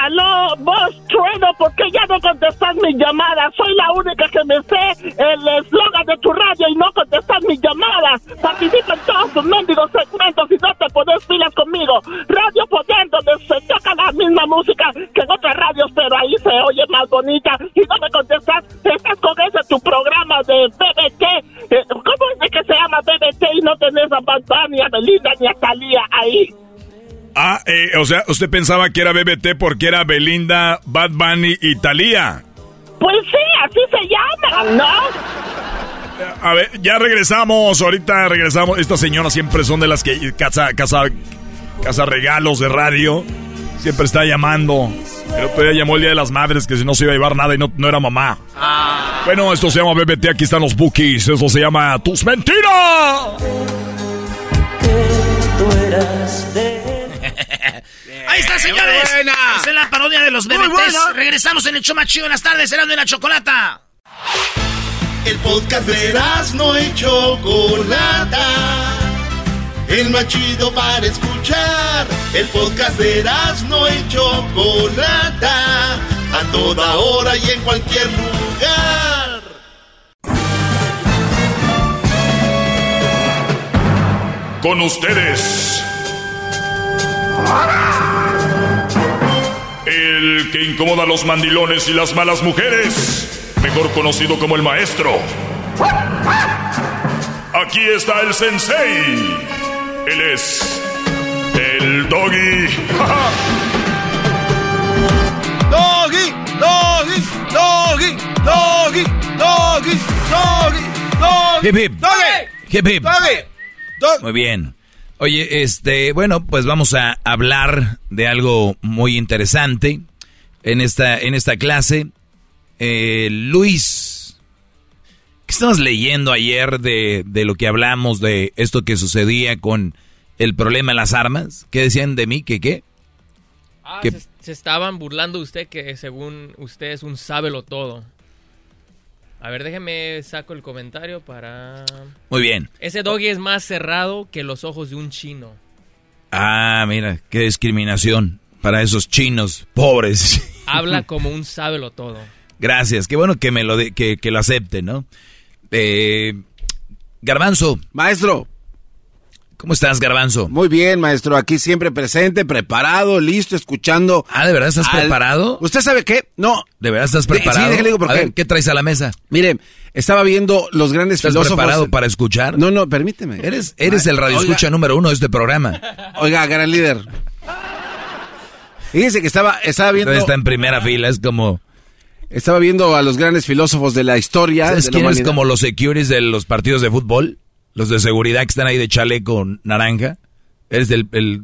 Speaker 53: Aló, vos, Trueno, ¿por qué ya no contestas mis llamadas? Soy la única que me sé el eslogan de tu radio y no contestas mis llamadas. Participa en todos tus mendigos segmentos y no te pones pilas conmigo. Radio Poder, donde se toca la misma música que en otras radios, pero ahí se oye más bonita. Y no me contestas, estás con ese tu programa de BBT. Eh, ¿Cómo es que se llama BBT y no tenés a Bad Bunny, a Belinda ni a Thalía ahí?
Speaker 18: Ah, eh, o sea, usted pensaba que era BBT porque era Belinda, Bad Bunny y Thalía.
Speaker 53: Pues sí, así se llama, ¿no?
Speaker 18: A ver, ya regresamos, ahorita regresamos. Estas señoras siempre son de las que casa, casa, casa regalos de radio. Siempre está llamando. El otro día llamó el Día de las Madres que si no se iba a llevar nada y no, no era mamá. Bueno, esto se llama BBT, aquí están los bookies. Eso se llama Tus Mentiras.
Speaker 52: Tú eras de
Speaker 3: Ahí está, señores.
Speaker 52: buena.
Speaker 3: Esa es la parodia de los
Speaker 52: Muy
Speaker 3: BBTs.
Speaker 52: buena.
Speaker 3: Regresamos en el show más chido de las tardes, será de la chocolata.
Speaker 1: El podcast de no y Chocolata. El más chido para escuchar. El podcast de no y Chocolata. A toda hora y en cualquier lugar.
Speaker 51: Con ustedes. El que incomoda a los mandilones y las malas mujeres. Mejor conocido como el maestro. Aquí está el sensei. Él es. El doggy.
Speaker 54: Doggy, doggy, doggy, doggy, doggy, doggy, doggy.
Speaker 17: Hip, hip.
Speaker 54: Doggy.
Speaker 17: Hip, hip.
Speaker 54: Doggy.
Speaker 17: Muy bien. Oye, este, bueno, pues vamos a hablar de algo muy interesante en esta, en esta clase. Eh, Luis, ¿qué estabas leyendo ayer de, de lo que hablamos de esto que sucedía con el problema de las armas? ¿Qué decían de mí? ¿Qué qué?
Speaker 43: Ah, se estaban burlando de usted que según usted es un sábelo todo. A ver, déjeme saco el comentario para...
Speaker 17: Muy bien.
Speaker 43: Ese doggy es más cerrado que los ojos de un chino.
Speaker 17: Ah, mira, qué discriminación para esos chinos pobres.
Speaker 43: Habla como un sábelo todo.
Speaker 17: Gracias, qué bueno que me lo de- que, que lo acepte, ¿no? Eh, Garbanzo.
Speaker 4: Maestro.
Speaker 17: ¿Cómo estás, Garbanzo?
Speaker 4: Muy bien, maestro. Aquí siempre presente, preparado, listo, escuchando.
Speaker 17: Ah, ¿de verdad estás
Speaker 4: al-
Speaker 17: preparado?
Speaker 4: ¿Usted sabe qué? No.
Speaker 17: ¿De verdad estás
Speaker 4: De-
Speaker 17: preparado?
Speaker 4: sí, déjale digo por
Speaker 17: A
Speaker 4: qué.
Speaker 17: ver, ¿qué traes a la mesa?
Speaker 4: Mire, estaba viendo los grandes
Speaker 17: ¿Estás
Speaker 4: filósofos.
Speaker 17: preparado para escuchar?
Speaker 4: No, no, permíteme.
Speaker 17: Eres, eres el radio
Speaker 4: Oiga,
Speaker 17: escucha número uno de este programa.
Speaker 4: Oiga, gran líder. Fíjese que estaba, estaba viendo.
Speaker 17: Está en primera fila, es como...
Speaker 4: Estaba viendo a los grandes filósofos de la historia.
Speaker 17: ¿Sabes
Speaker 4: de la
Speaker 17: quién es
Speaker 4: humanidad.
Speaker 17: como los securities de los partidos de fútbol? Los de seguridad que están ahí de chaleco naranja. Eres el... el-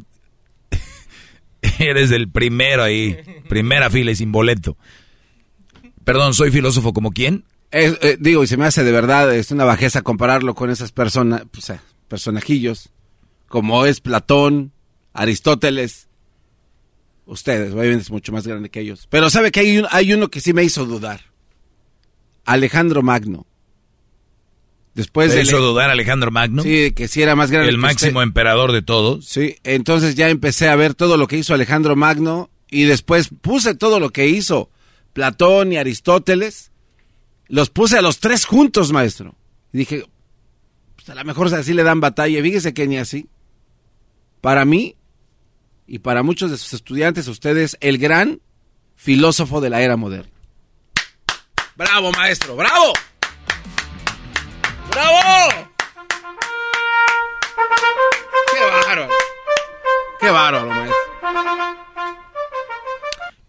Speaker 17: Eres el primero ahí, primera fila y sin boleto. Perdón, ¿soy filósofo como quién?
Speaker 4: Eh, digo, y se me hace de verdad, es una bajeza compararlo con esas personas, pues, eh, personajillos, como es Platón, Aristóteles. Ustedes, obviamente es mucho más grande que ellos. Pero sabe que hay, hay uno que sí me hizo dudar. Alejandro Magno.
Speaker 17: Después de hizo dudar Alejandro Magno?
Speaker 4: Sí, que sí era más grande.
Speaker 17: El máximo emperador de todos.
Speaker 4: Sí, entonces ya empecé a ver todo lo que hizo Alejandro Magno y después puse todo lo que hizo Platón y Aristóteles. Los puse a los tres juntos, maestro. Y dije, pues a lo mejor así le dan batalla. Fíjese que ni así. Para mí y para muchos de sus estudiantes, ustedes, el gran filósofo de la era moderna. Bravo, maestro, bravo. ¡Bravo! ¡Qué bárbaro! ¡Qué bárbaro, maestro!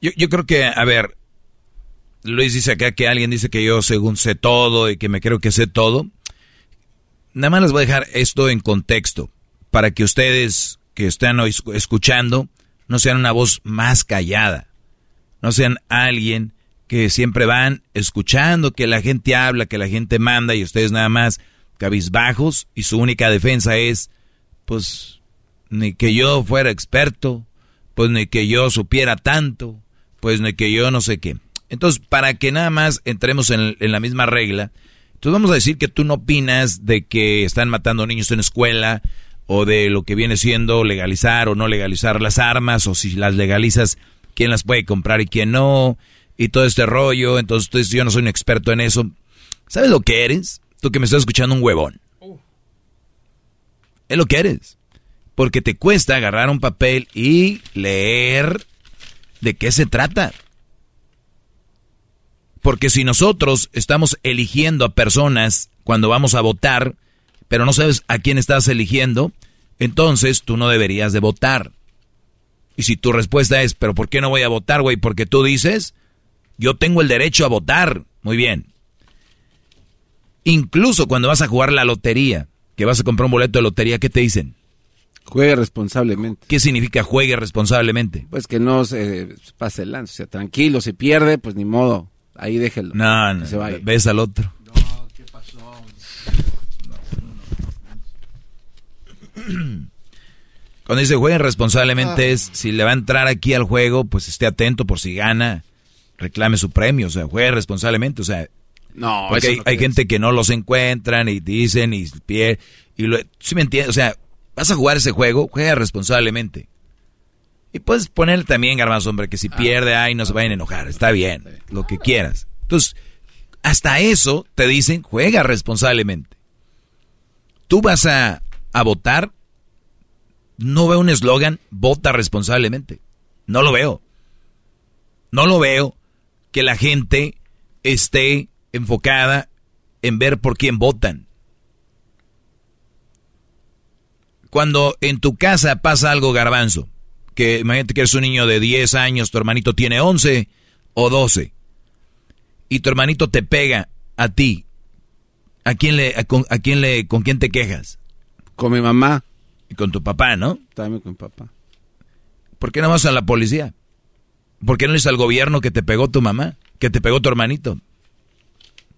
Speaker 17: Yo, yo creo que, a ver, Luis dice acá que alguien dice que yo según sé todo y que me creo que sé todo. Nada más les voy a dejar esto en contexto para que ustedes que están hoy escuchando no sean una voz más callada, no sean alguien que siempre van escuchando que la gente habla, que la gente manda y ustedes nada más cabizbajos y su única defensa es, pues, ni que yo fuera experto, pues ni que yo supiera tanto, pues ni que yo no sé qué. Entonces, para que nada más entremos en, la misma regla, entonces vamos a decir que tú no opinas de que están matando niños en escuela o de lo que viene siendo legalizar o no legalizar las armas o si las legalizas, quién las puede comprar y quién no y todo este rollo. Entonces yo no soy un experto en eso. ¿Sabes lo que eres? Tú que me estás escuchando un huevón. Es lo que eres. Porque te cuesta agarrar un papel y leer de qué se trata. Porque si nosotros estamos eligiendo a personas cuando vamos a votar, pero no sabes a quién estás eligiendo, entonces tú no deberías de votar. Y si tu respuesta es, pero ¿por qué no voy a votar, güey? Porque tú dices, yo tengo el derecho a votar. Muy bien. Incluso cuando vas a jugar la lotería, que vas a comprar un boleto de lotería, ¿qué te dicen?
Speaker 4: Juegue responsablemente.
Speaker 17: ¿Qué significa juegue responsablemente?
Speaker 4: Pues que no se pase el lance. O sea, tranquilo, si pierde, pues ni modo. Ahí déjelo.
Speaker 17: No, no. Se vaya. Ves al otro. No, ¿qué pasó? Cuando dice juegue responsablemente ah. es si le va a entrar aquí al juego, pues esté atento por si gana reclame su premio, o sea, juegue responsablemente, o sea,
Speaker 4: no,
Speaker 17: porque hay, gente que no los encuentran y dicen y pie y lo, ¿sí me entiendes? O sea, vas a jugar ese juego, juega responsablemente. Y puedes poner también, garbanzo, hombre, que si ah. pierde, ay, no se vayan a enojar, está bien, lo que quieras. Entonces, hasta eso te dicen, juega responsablemente. Tú vas a, a votar, no veo un eslogan, vota responsablemente. No lo veo. No lo veo que la gente esté enfocada en ver por quién votan. Cuando en tu casa pasa algo garbanzo, que imagínate que eres un niño de 10 años, tu hermanito tiene 11 o 12, y tu hermanito te pega a ti, ¿a quién le, a, quién le, con quién te quejas?
Speaker 4: Con mi mamá.
Speaker 17: Y con tu papá, ¿no?
Speaker 4: También con papá.
Speaker 17: ¿Por qué no vas a la policía? ¿Por qué no le dices al gobierno que te pegó tu mamá? Que te pegó tu hermanito.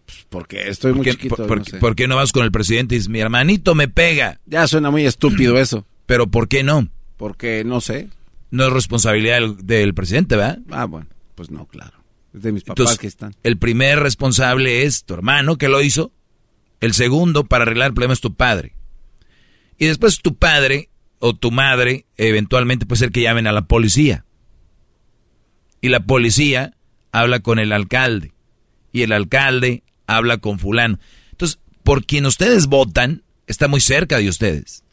Speaker 4: Pues porque estoy muy chiquito.
Speaker 17: Por, qué no vas con el presidente y dices, mi hermanito me pega?
Speaker 4: Ya suena muy estúpido eso.
Speaker 17: Pero ¿por qué no?
Speaker 4: Porque no sé.
Speaker 17: No es responsabilidad del, presidente, ¿verdad?
Speaker 4: Ah, bueno, pues no, claro. Es de mis papás que están.
Speaker 17: El primer responsable es tu hermano que lo hizo. El segundo, para arreglar el problema, es tu padre. Y después tu padre o tu madre, eventualmente puede ser que llamen a la policía y la policía habla con el alcalde y el alcalde habla con fulano. Entonces, por quien ustedes votan está muy cerca de ustedes.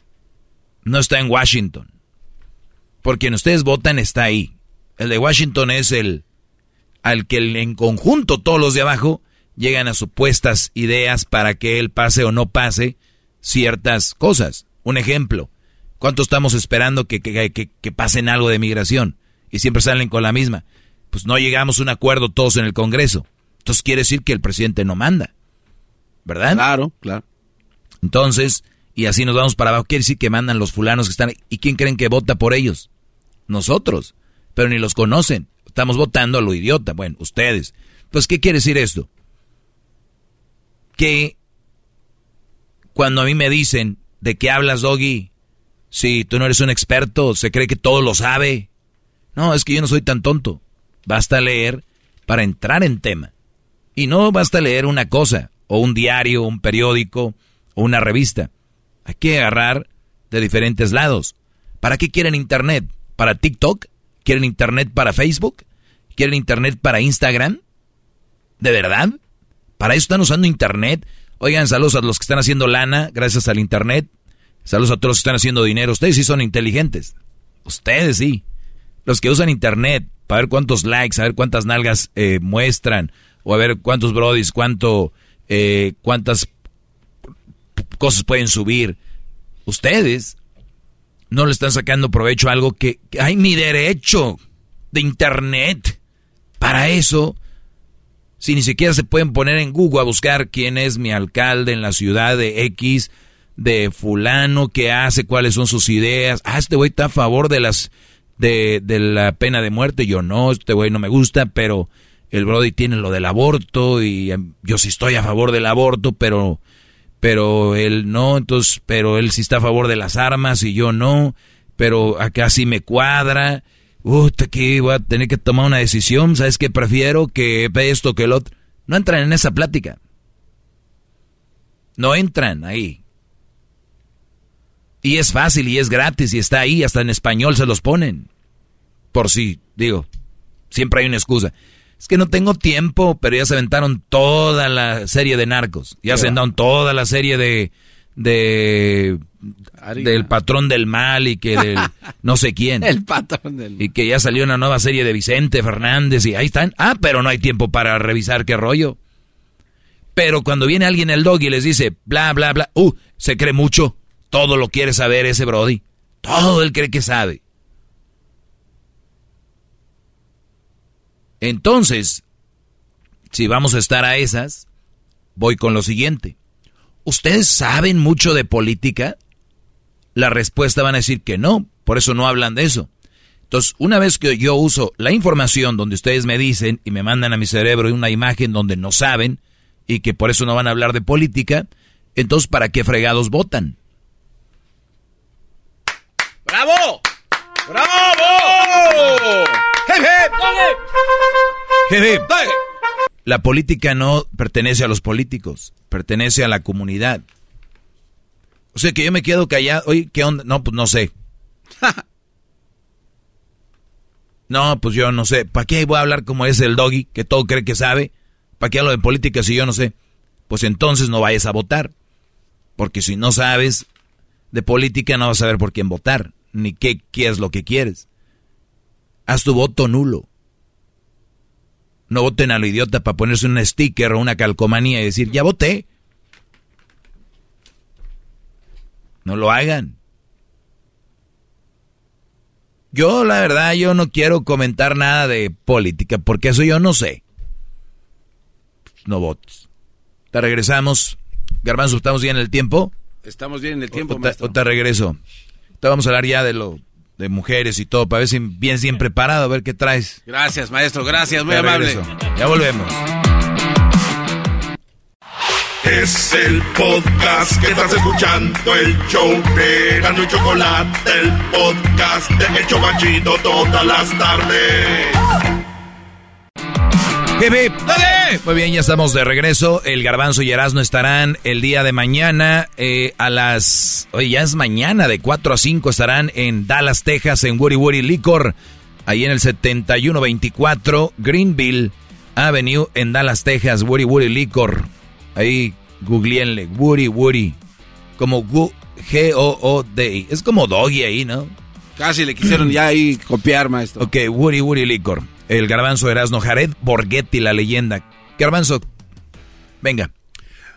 Speaker 17: No está en Washington. Por quien ustedes votan está ahí. El de Washington es el al que en conjunto todos los de abajo llegan a supuestas ideas para que él pase o no pase ciertas cosas. Un ejemplo, ¿cuánto estamos esperando que, que, que, que pasen algo de migración? Y siempre salen con la misma pues no llegamos a un acuerdo todos en el Congreso. Entonces quiere decir que el presidente no manda. ¿Verdad?
Speaker 4: Claro, claro.
Speaker 17: Entonces, y así nos vamos para abajo. Quiere decir que mandan los fulanos que están. ¿Y quién creen que vota por ellos? Nosotros. pero ni los conocen. Estamos votando a lo idiota. Bueno, ustedes. Pues, ¿qué quiere decir esto? Que cuando a mí me dicen, ¿de qué hablas, Doggy? Si tú no eres un experto, se cree que todo lo sabe. No, es que yo no soy tan tonto. Basta leer para entrar en tema. Y no basta leer una cosa, o un diario, un periódico, o una revista. Hay que agarrar de diferentes lados. ¿Para qué quieren Internet? ¿Para TikTok? ¿Quieren Internet para Facebook? ¿Quieren Internet para Instagram? ¿De verdad? ¿Para eso están usando Internet? Oigan, saludos a los que están haciendo lana gracias al Internet. Saludos a todos los que están haciendo dinero. Ustedes sí son inteligentes. Ustedes sí. Los que usan Internet para ver cuántos likes, a ver cuántas nalgas eh, muestran, o a ver cuántos brodis, cuánto, eh, cuántas cosas pueden subir. Ustedes no le están sacando provecho a algo que, hay mi derecho de internet. Para eso, si ni siquiera se pueden poner en Google a buscar quién es mi alcalde en la ciudad de X, de fulano, qué hace, cuáles son sus ideas. Ah, este güey está a favor de las de, de la pena de muerte. Yo no, este güey no me gusta, pero el Brody tiene lo del aborto y em, yo sí estoy a favor del aborto, pero pero él no, entonces, pero él sí está a favor de las armas y yo no, pero acá sí me cuadra. Uy, que voy a tener que tomar una decisión, ¿sabes qué prefiero que esto que el otro? No entran en esa plática. No entran ahí. Y es fácil y es gratis y está ahí, hasta en español se los ponen. Por si, digo, siempre hay una excusa. Es que no tengo tiempo, pero ya se aventaron toda la serie de narcos. Ya se aventaron toda la serie de, de del patrón del mal y que del no sé quién.
Speaker 4: El patrón del
Speaker 17: mal. Y que ya salió una nueva serie de Vicente Fernández y ahí están. Ah, pero no hay tiempo para revisar qué rollo. Pero cuando viene alguien el dog y les dice bla bla bla, uh, se cree mucho. Todo lo quiere saber ese Brody. Todo él cree que sabe. Entonces, si vamos a estar a esas, voy con lo siguiente. ¿Ustedes saben mucho de política? La respuesta van a decir que no, por eso no hablan de eso. Entonces, una vez que yo uso la información donde ustedes me dicen y me mandan a mi cerebro una imagen donde no saben y que por eso no van a hablar de política, entonces, ¿para qué fregados votan?
Speaker 1: ¡Bravo! ¡Bravo!
Speaker 17: La política no pertenece a los políticos, pertenece a la comunidad. O sea que yo me quedo callado. Oye, ¿qué onda? No, pues no sé. no, pues yo no sé. ¿Para qué voy a hablar como es el doggy, que todo cree que sabe? ¿Para qué hablo de política si yo no sé? Pues entonces no vayas a votar. Porque si no sabes de política, no vas a saber por quién votar, ni qué, qué es lo que quieres. Haz tu voto nulo. No voten a lo idiota para ponerse un sticker o una calcomanía y decir, ya voté. No lo hagan. Yo, la verdad, yo no quiero comentar nada de política, porque eso yo no sé. No votes. Te regresamos. Garbanzo, ¿estamos bien en el tiempo?
Speaker 4: Estamos bien en el tiempo,
Speaker 17: o te regreso. Te vamos a hablar ya de lo de mujeres y todo, para ver si bien, bien preparado, a ver qué traes.
Speaker 4: Gracias, maestro, gracias, muy amable.
Speaker 17: Ya volvemos.
Speaker 1: Es el podcast que estás escuchando, el show de Gano y Chocolate, el podcast de Hecho Machito todas las tardes.
Speaker 17: Muy bien, ya estamos de regreso. El Garbanzo y Erasmo estarán el día de mañana eh, a las... Oye, ya es mañana, de 4 a 5 estarán en Dallas, Texas, en Woody Woody Licor. Ahí en el 7124 Greenville Avenue en Dallas, Texas, Woody Woody Licor. Ahí googleenle, Woody Woody. Como G-O-O-D. Es como Doggy ahí, ¿no?
Speaker 4: Casi le quisieron ya ahí copiar, maestro.
Speaker 17: Ok, Woody Woody Licor el garbanzo Erasno, Jared Borghetti, la leyenda. Garbanzo, venga.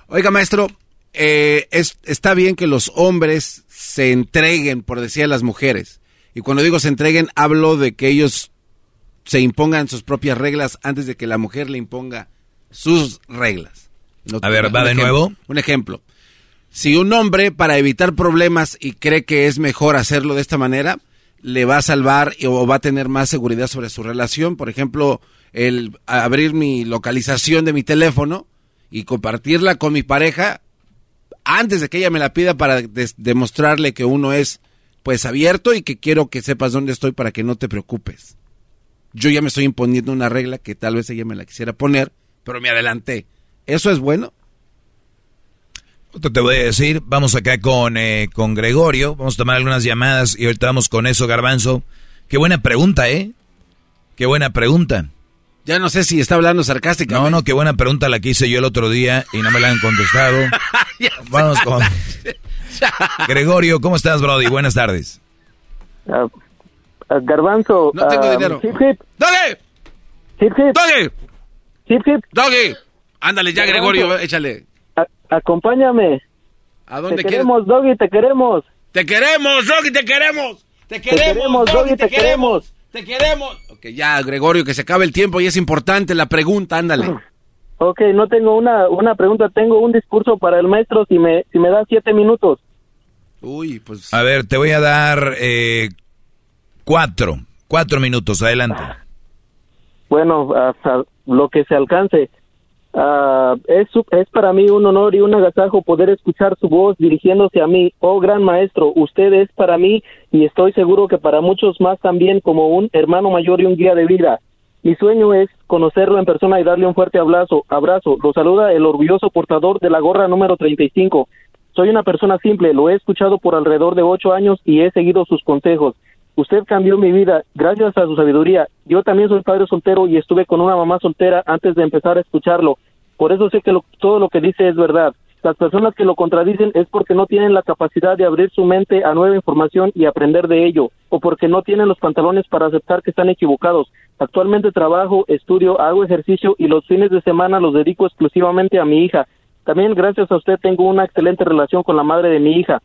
Speaker 4: Oiga, maestro, eh, está bien que los hombres se entreguen, por decir a las mujeres. Y cuando digo se entreguen, hablo de que ellos se impongan sus propias reglas antes de que la mujer le imponga sus reglas.
Speaker 17: a ver, va de nuevo.
Speaker 4: Un ejemplo. Si un hombre, para evitar problemas y cree que es mejor hacerlo de esta manera, le va a salvar o va a tener más seguridad sobre su relación. Por ejemplo, el abrir mi localización de mi teléfono y compartirla con mi pareja antes de que ella me la pida para demostrarle que uno es pues abierto y que quiero que sepas dónde estoy para que no te preocupes. Yo ya me estoy imponiendo una regla que tal vez ella me la quisiera poner, pero me adelanté. ¿Eso es bueno?
Speaker 17: Te voy a decir, vamos acá con, eh, con Gregorio, vamos a tomar algunas llamadas y ahorita vamos con eso, Garbanzo. Qué buena pregunta, ¿eh? Qué buena pregunta.
Speaker 4: Ya no sé si está hablando sarcásticamente.
Speaker 17: No, no, qué buena pregunta la que hice yo el otro día y no me la han contestado. vamos con... Gregorio, ¿cómo estás, Brody? Buenas tardes.
Speaker 42: Ah, ah, garbanzo.
Speaker 4: No tengo
Speaker 42: ah,
Speaker 4: dinero.
Speaker 42: Hip hip.
Speaker 4: ¡Doggy!
Speaker 42: Hip hip.
Speaker 4: ¡Doggy!
Speaker 42: Hip hip.
Speaker 4: ¡Doggy! Ándale ya, Gregorio, échale.
Speaker 42: Acompáñame.
Speaker 4: ¿A dónde
Speaker 42: Te
Speaker 4: quieres?
Speaker 42: queremos, Doggy, te queremos.
Speaker 4: ¡Te queremos, Doggy, te queremos! ¡Te
Speaker 42: queremos,
Speaker 4: queremos,
Speaker 42: Doggy, te queremos.
Speaker 4: ¡Te queremos! Ok, ya, Gregorio, que se acabe el tiempo y es importante la pregunta, ándale.
Speaker 42: Ok, no tengo una, una pregunta, tengo un discurso para el maestro si me, si me da siete minutos.
Speaker 4: Uy, pues...
Speaker 17: A ver, te voy a dar eh, cuatro, cuatro minutos, adelante.
Speaker 42: Bueno, hasta lo que se alcance. Ah, es, es para mí un honor y un agasajo poder escuchar su voz dirigiéndose a mí. Oh, gran maestro, usted es para mí y estoy seguro que para muchos más también como un hermano mayor y un guía de vida. Mi sueño es conocerlo en persona y darle un fuerte abrazo. Abrazo. Lo saluda el orgulloso portador de la gorra número 35. Soy una persona simple, lo he escuchado por alrededor de ocho años y he seguido sus consejos. Usted cambió mi vida gracias a su sabiduría. Yo también soy padre soltero y estuve con una mamá soltera antes de empezar a escucharlo. Por eso sé que lo- todo lo que dice es verdad. Las personas que lo contradicen es porque no tienen la capacidad de abrir su mente a nueva información y aprender de ello, o porque no tienen los pantalones para aceptar que están equivocados. Actualmente trabajo, estudio, hago ejercicio y los fines de semana los dedico exclusivamente a mi hija. También gracias a usted tengo una excelente relación con la madre de mi hija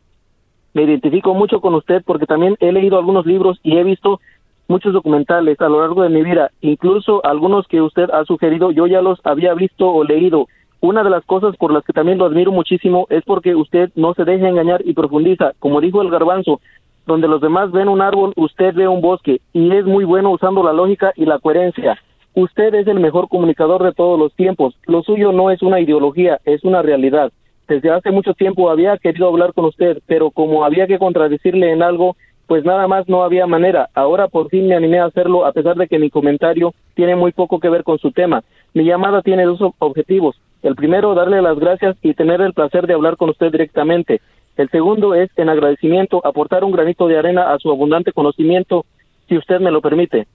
Speaker 42: me identifico mucho con usted porque también he leído algunos libros y he visto muchos documentales a lo largo de mi vida, incluso algunos que usted ha sugerido, yo ya los había visto o leído. Una de las cosas por las que también lo admiro muchísimo es porque usted no se deja engañar y profundiza, como dijo el garbanzo, donde los demás ven un árbol, usted ve un bosque, y es muy bueno usando la lógica y la coherencia. Usted es el mejor comunicador de todos los tiempos. Lo suyo no es una ideología, es una realidad desde hace mucho tiempo había querido hablar con usted, pero como había que contradecirle en algo, pues nada más no había manera. Ahora por fin me animé a hacerlo a pesar de que mi comentario tiene muy poco que ver con su tema. Mi llamada tiene dos ob- objetivos. El primero, darle las gracias y tener el placer de hablar con usted directamente. El segundo es, en agradecimiento, aportar un granito de arena a su abundante conocimiento, si usted me lo permite.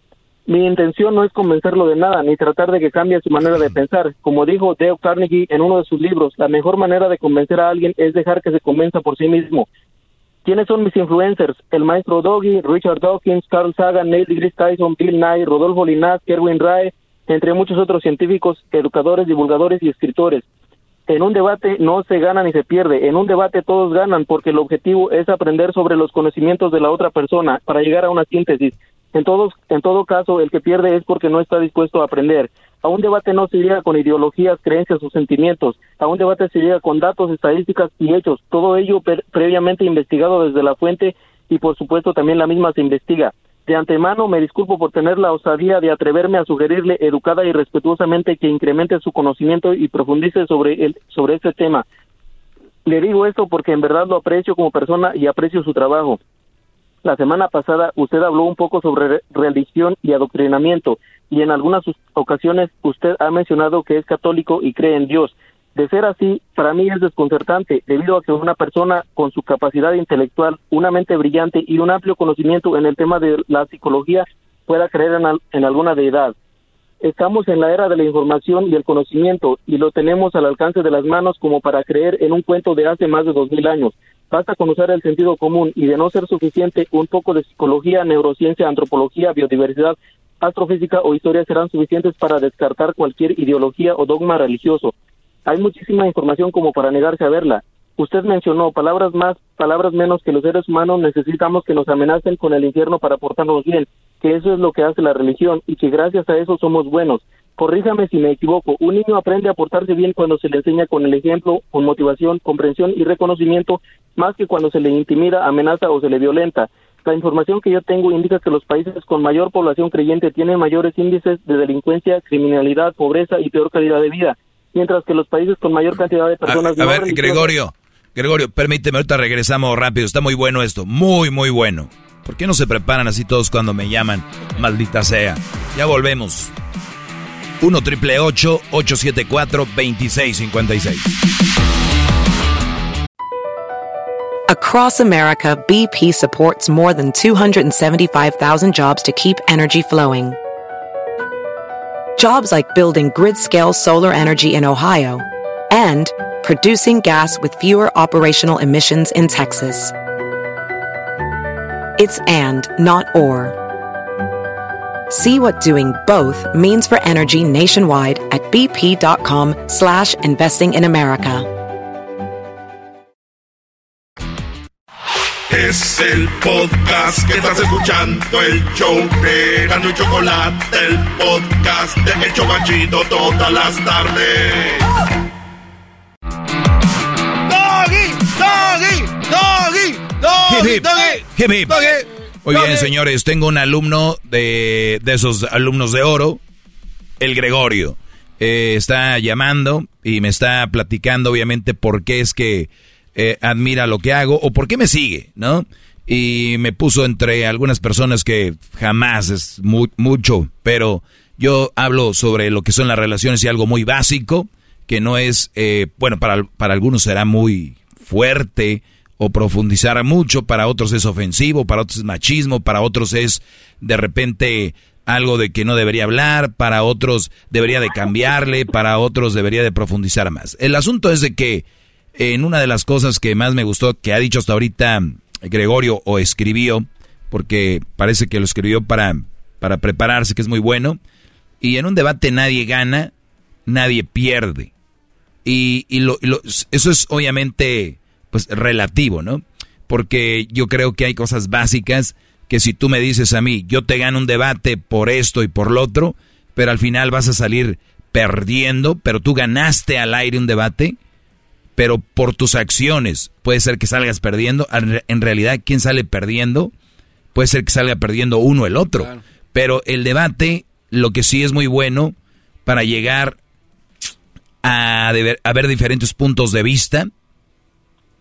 Speaker 42: Mi intención no es convencerlo de nada ni tratar de que cambie su manera de pensar. Como dijo Dale Carnegie en uno de sus libros, la mejor manera de convencer a alguien es dejar que se convenza por sí mismo. ¿Quiénes son mis influencers? El maestro Doggy, Richard Dawkins, Carl Sagan, Neil deGrasse Tyson, Bill Nye, Rodolfo Linás, Kerwin Rae, entre muchos otros científicos, educadores, divulgadores y escritores. En un debate no se gana ni se pierde, en un debate todos ganan porque el objetivo es aprender sobre los conocimientos de la otra persona para llegar a una síntesis. En todos, en todo caso, el que pierde es porque no está dispuesto a aprender. A un debate no se llega con ideologías, creencias o sentimientos. A un debate se llega con datos, estadísticas y hechos. Todo ello pre- previamente investigado desde la fuente y, por supuesto, también la misma se investiga. De antemano me disculpo por tener la osadía de atreverme a sugerirle educada y respetuosamente que incremente su conocimiento y profundice sobre el, sobre este tema. Le digo esto porque en verdad lo aprecio como persona y aprecio su trabajo. La semana pasada usted habló un poco sobre re- religión y adoctrinamiento y en algunas ocasiones usted ha mencionado que es católico y cree en Dios. De ser así, para mí es desconcertante debido a que una persona con su capacidad intelectual, una mente brillante y un amplio conocimiento en el tema de la psicología pueda creer en, al- en alguna deidad. Estamos en la era de la información y el conocimiento y lo tenemos al alcance de las manos como para creer en un cuento de hace más de dos mil años. Basta con usar el sentido común y de no ser suficiente, un poco de psicología, neurociencia, antropología, biodiversidad, astrofísica o historia serán suficientes para descartar cualquier ideología o dogma religioso. Hay muchísima información como para negarse a verla. Usted mencionó palabras más, palabras menos que los seres humanos necesitamos que nos amenacen con el infierno para portarnos bien, que eso es lo que hace la religión y que gracias a eso somos buenos. Corríjame si me equivoco. Un niño aprende a portarse bien cuando se le enseña con el ejemplo, con motivación, comprensión y reconocimiento, más que cuando se le intimida, amenaza o se le violenta. La información que yo tengo indica que los países con mayor población creyente tienen mayores índices de delincuencia, criminalidad, pobreza y peor calidad de vida, mientras que los países con mayor cantidad de personas...
Speaker 17: A, ver, Gregorio, Gregorio, permíteme, ahorita regresamos rápido, está muy bueno esto, muy, muy bueno. ¿Por qué no se preparan así todos cuando me llaman? Maldita sea. Ya volvemos. 1 triple 874 2656.
Speaker 55: Across America, BP supports more than 275,000 jobs to keep energy flowing. Jobs like building grid scale solar energy in Ohio and producing gas with fewer operational emissions in Texas. It's and, not or. See what doing both means for energy nationwide at bp.com slash investing in America.
Speaker 1: Es el podcast que estás escuchando, el show de Gano y Chocolate, el podcast de El Chobachito todas las tardes.
Speaker 17: Doggy, doggy, doggy. Muy bien, señores, tengo un alumno de, esos alumnos de oro, el Gregorio. Eh, está llamando y me está platicando, obviamente, por qué es que eh, admira lo que hago o por qué me sigue, ¿no? Y me puso entre algunas personas que jamás es mucho, pero yo hablo sobre lo que son las relaciones y algo muy básico, que no es, eh, bueno, para, para algunos será muy fuerte, o profundizar mucho, para otros es ofensivo, para otros es machismo, para otros es de repente algo de que no debería hablar, para otros debería de cambiarle, para otros debería de profundizar más. El asunto es de que en una de las cosas que más me gustó que ha dicho hasta ahorita Gregorio o escribió, porque parece que lo escribió para, para prepararse, que es muy bueno, y en un debate nadie gana, nadie pierde. Y, y, lo, eso es obviamente pues relativo, ¿no? Porque yo creo que hay cosas básicas que si tú me dices a mí, yo te gano un debate por esto y por lo otro, pero al final vas a salir perdiendo, pero tú ganaste al aire un debate, pero por tus acciones puede ser que salgas perdiendo. En realidad, ¿quién sale perdiendo? Puede ser que salga perdiendo uno el otro. Pero el debate, lo que sí es muy bueno para llegar a, a ver diferentes puntos de vista,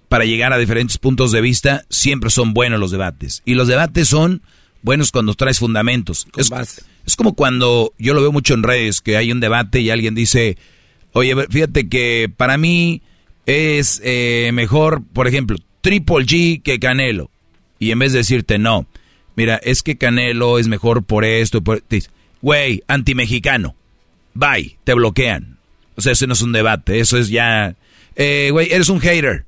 Speaker 17: para llegar a diferentes puntos de vista, siempre son buenos los debates. Y los debates son buenos cuando traes fundamentos. Es, es, como cuando yo lo veo mucho en redes, que hay un debate y alguien dice, oye, fíjate que para mí es eh, mejor, por ejemplo, Triple G que Canelo. Y en vez de decirte, no, mira, es que Canelo es mejor por esto, por... Güey, anti-mexicano. Bye, te bloquean. O sea, eso no es un debate, eso es ya... Eh, güey, eres un hater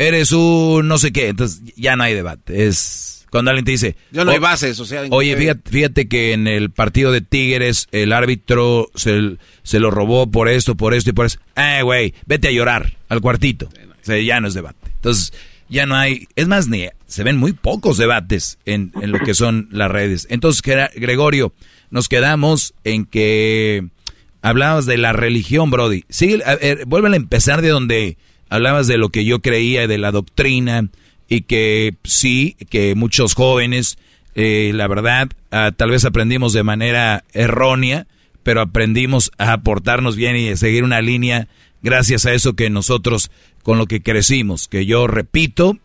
Speaker 17: eres un no sé qué, entonces ya no hay debate. Es cuando alguien te dice...
Speaker 4: Ya no hay bases, o sea...
Speaker 17: Oye, fíjate, que en el partido de Tigres el árbitro se, se lo robó por esto, por esto y por eso. Eh, güey, vete a llorar al cuartito. O sea, ya no es debate. Entonces, ya no hay... Es más, ni se ven muy pocos debates en, en lo que son las redes. Entonces, Gregorio, nos quedamos en que... Hablabas de la religión, Brody. Sigue, a vuelven a empezar de donde hablabas de lo que yo creía, de la doctrina, y que sí, que muchos jóvenes, eh, la verdad, ah, tal vez aprendimos de manera errónea, pero aprendimos a aportarnos bien y a seguir una línea gracias a eso que nosotros con lo que crecimos, que yo repito,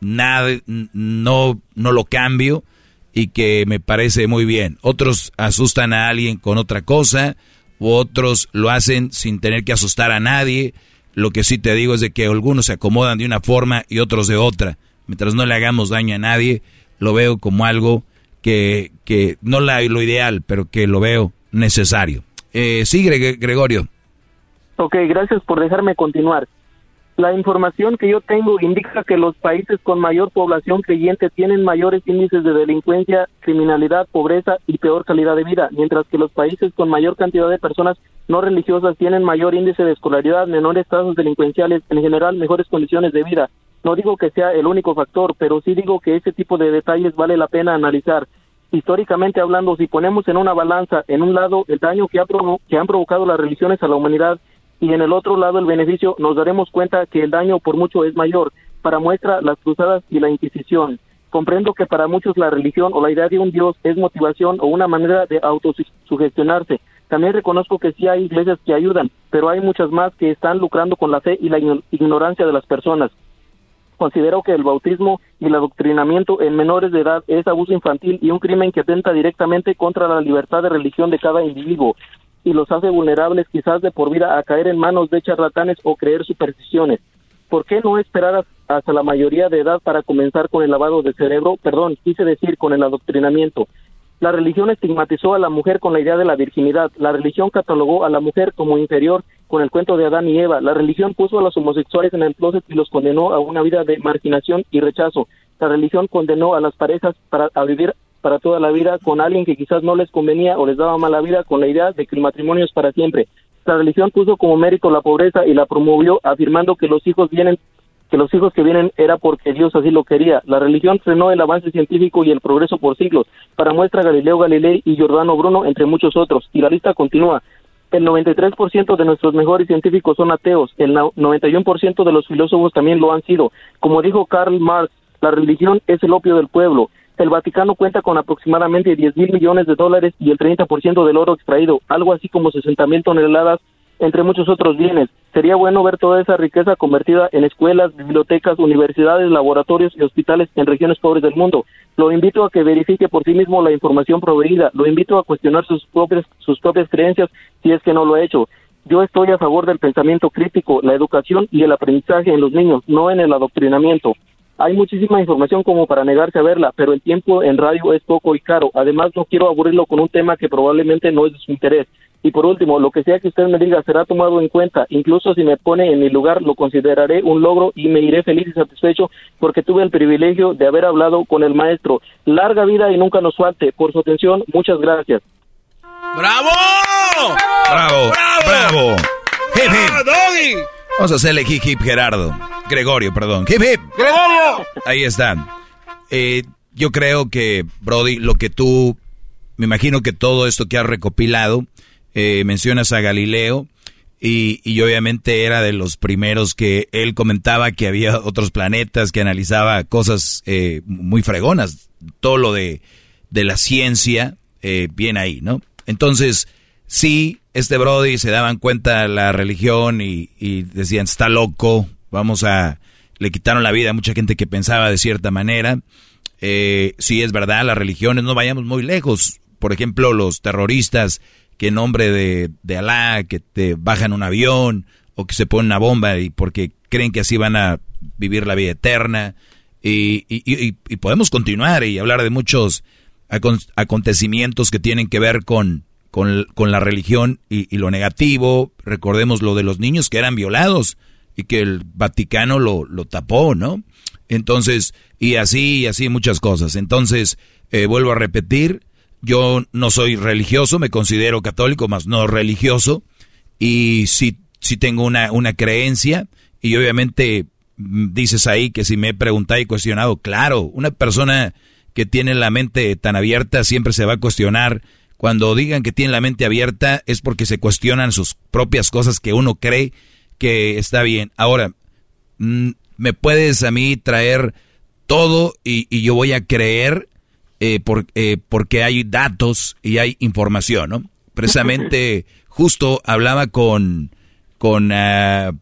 Speaker 17: nada, no, no lo cambio y que me parece muy bien. Otros asustan a alguien con otra cosa, u otros lo hacen sin tener que asustar a nadie lo que sí te digo es de que algunos se acomodan de una forma y otros de otra. Mientras no le hagamos daño a nadie, lo veo como algo que, que no la, lo ideal, pero que lo veo necesario. Eh, sí, Gregorio.
Speaker 42: Ok, gracias por dejarme continuar. La información que yo tengo indica que los países con mayor población creyente tienen mayores índices de delincuencia, criminalidad, pobreza y peor calidad de vida, mientras que los países con mayor cantidad de personas no religiosas tienen mayor índice de escolaridad, menores tasas delincuenciales, en general mejores condiciones de vida. No digo que sea el único factor, pero sí digo que ese tipo de detalles vale la pena analizar. Históricamente hablando, si ponemos en una balanza, en un lado el daño que, ha que han provocado las religiones a la humanidad y en el otro lado el beneficio, nos daremos cuenta que el daño por mucho es mayor. Para muestra las cruzadas y la Inquisición. Comprendo que para muchos la religión o la idea de un Dios es motivación o una manera de autosugestionarse. También reconozco que sí hay iglesias que ayudan, pero hay muchas más que están lucrando con la fe y la ignorancia de las personas. Considero que el bautismo y el adoctrinamiento en menores de edad es abuso infantil y un crimen que atenta directamente contra la libertad de religión de cada individuo y los hace vulnerables quizás de por vida a caer en manos de charlatanes o creer supersticiones. ¿Por qué no esperar hasta la mayoría de edad para comenzar con el lavado de cerebro? Perdón, quise decir con el adoctrinamiento. La religión estigmatizó a la mujer con la idea de la virginidad. La religión catalogó a la mujer como inferior con el cuento de Adán y Eva. La religión puso a los homosexuales en el closet y los condenó a una vida de marginación y rechazo. La religión condenó a las parejas para, a vivir para toda la vida con alguien que quizás no les convenía o les daba mala vida con la idea de que el matrimonio es para siempre. La religión puso como mérito la pobreza y la promovió afirmando que los hijos vienen que los hijos que vienen era porque Dios así lo quería. La religión frenó el avance científico y el progreso por siglos. Para muestra Galileo Galilei y Giordano Bruno, entre muchos otros. Y la lista continúa. El 93% de nuestros mejores científicos son ateos. El 91% de los filósofos también lo han sido. Como dijo Karl Marx, la religión es el opio del pueblo. El Vaticano cuenta con aproximadamente 10 mil millones de dólares y el 30% del oro extraído, algo así como 60 mil toneladas entre muchos otros bienes. Sería bueno ver toda esa riqueza convertida en escuelas, bibliotecas, universidades, laboratorios y hospitales en regiones pobres del mundo. Lo invito a que verifique por sí mismo la información proveída. Lo invito a cuestionar sus propias, sus propias creencias si es que no lo ha hecho. Yo estoy a favor del pensamiento crítico, la educación y el aprendizaje en los niños, no en el adoctrinamiento. Hay muchísima información como para negarse a verla, pero el tiempo en radio es poco y caro. Además, no quiero aburrirlo con un tema que probablemente no es de su interés. Y por último, lo que sea que usted me diga será tomado en cuenta. Incluso si me pone en mi lugar, lo consideraré un logro y me iré feliz y satisfecho porque tuve el privilegio de haber hablado con el maestro. Larga vida y nunca nos falte. Por su atención, muchas gracias.
Speaker 17: ¡Bravo! ¡Bravo! ¡Bravo! ¡Hip, hip! Vamos a hacerle hip hip Gerardo. Gregorio, perdón. Hip hip.
Speaker 8: ¡Gregorio!
Speaker 17: Ahí están. Eh, yo creo que, Brody, lo que tú... Me imagino que todo esto que has recopilado eh, mencionas a Galileo y, obviamente era de los primeros que él comentaba que había otros planetas, que analizaba cosas eh, muy fregonas, todo lo de, de la ciencia, eh, bien ahí, ¿no? Entonces, sí, este Brody se daban cuenta de la religión y, y decían, está loco, vamos a... Le quitaron la vida a mucha gente que pensaba de cierta manera. sí, es verdad, las religiones, no vayamos muy lejos. Por ejemplo, los terroristas que en nombre de, de Alá, que te bajan un avión o que se ponen una bomba y porque creen que así van a vivir la vida eterna. Y, y, podemos continuar y hablar de muchos acontecimientos que tienen que ver con, con, con la religión y, lo negativo. Recordemos lo de los niños que eran violados y que el Vaticano lo, lo tapó, ¿no? Entonces, y así, y así muchas cosas. Entonces, eh, vuelvo a repetir, yo no soy religioso, me considero católico, más no religioso, y sí, sí tengo una, una creencia, y obviamente mm, dices ahí que si me he preguntado y cuestionado, claro, una persona que tiene la mente tan abierta siempre se va a cuestionar. Cuando digan que tiene la mente abierta es porque se cuestionan sus propias cosas que uno cree que está bien. Ahora, mm, me puedes a mí traer todo y, y yo voy a creer eh, eh, porque hay datos y hay información, ¿no? Precisamente, justo hablaba con, con ah,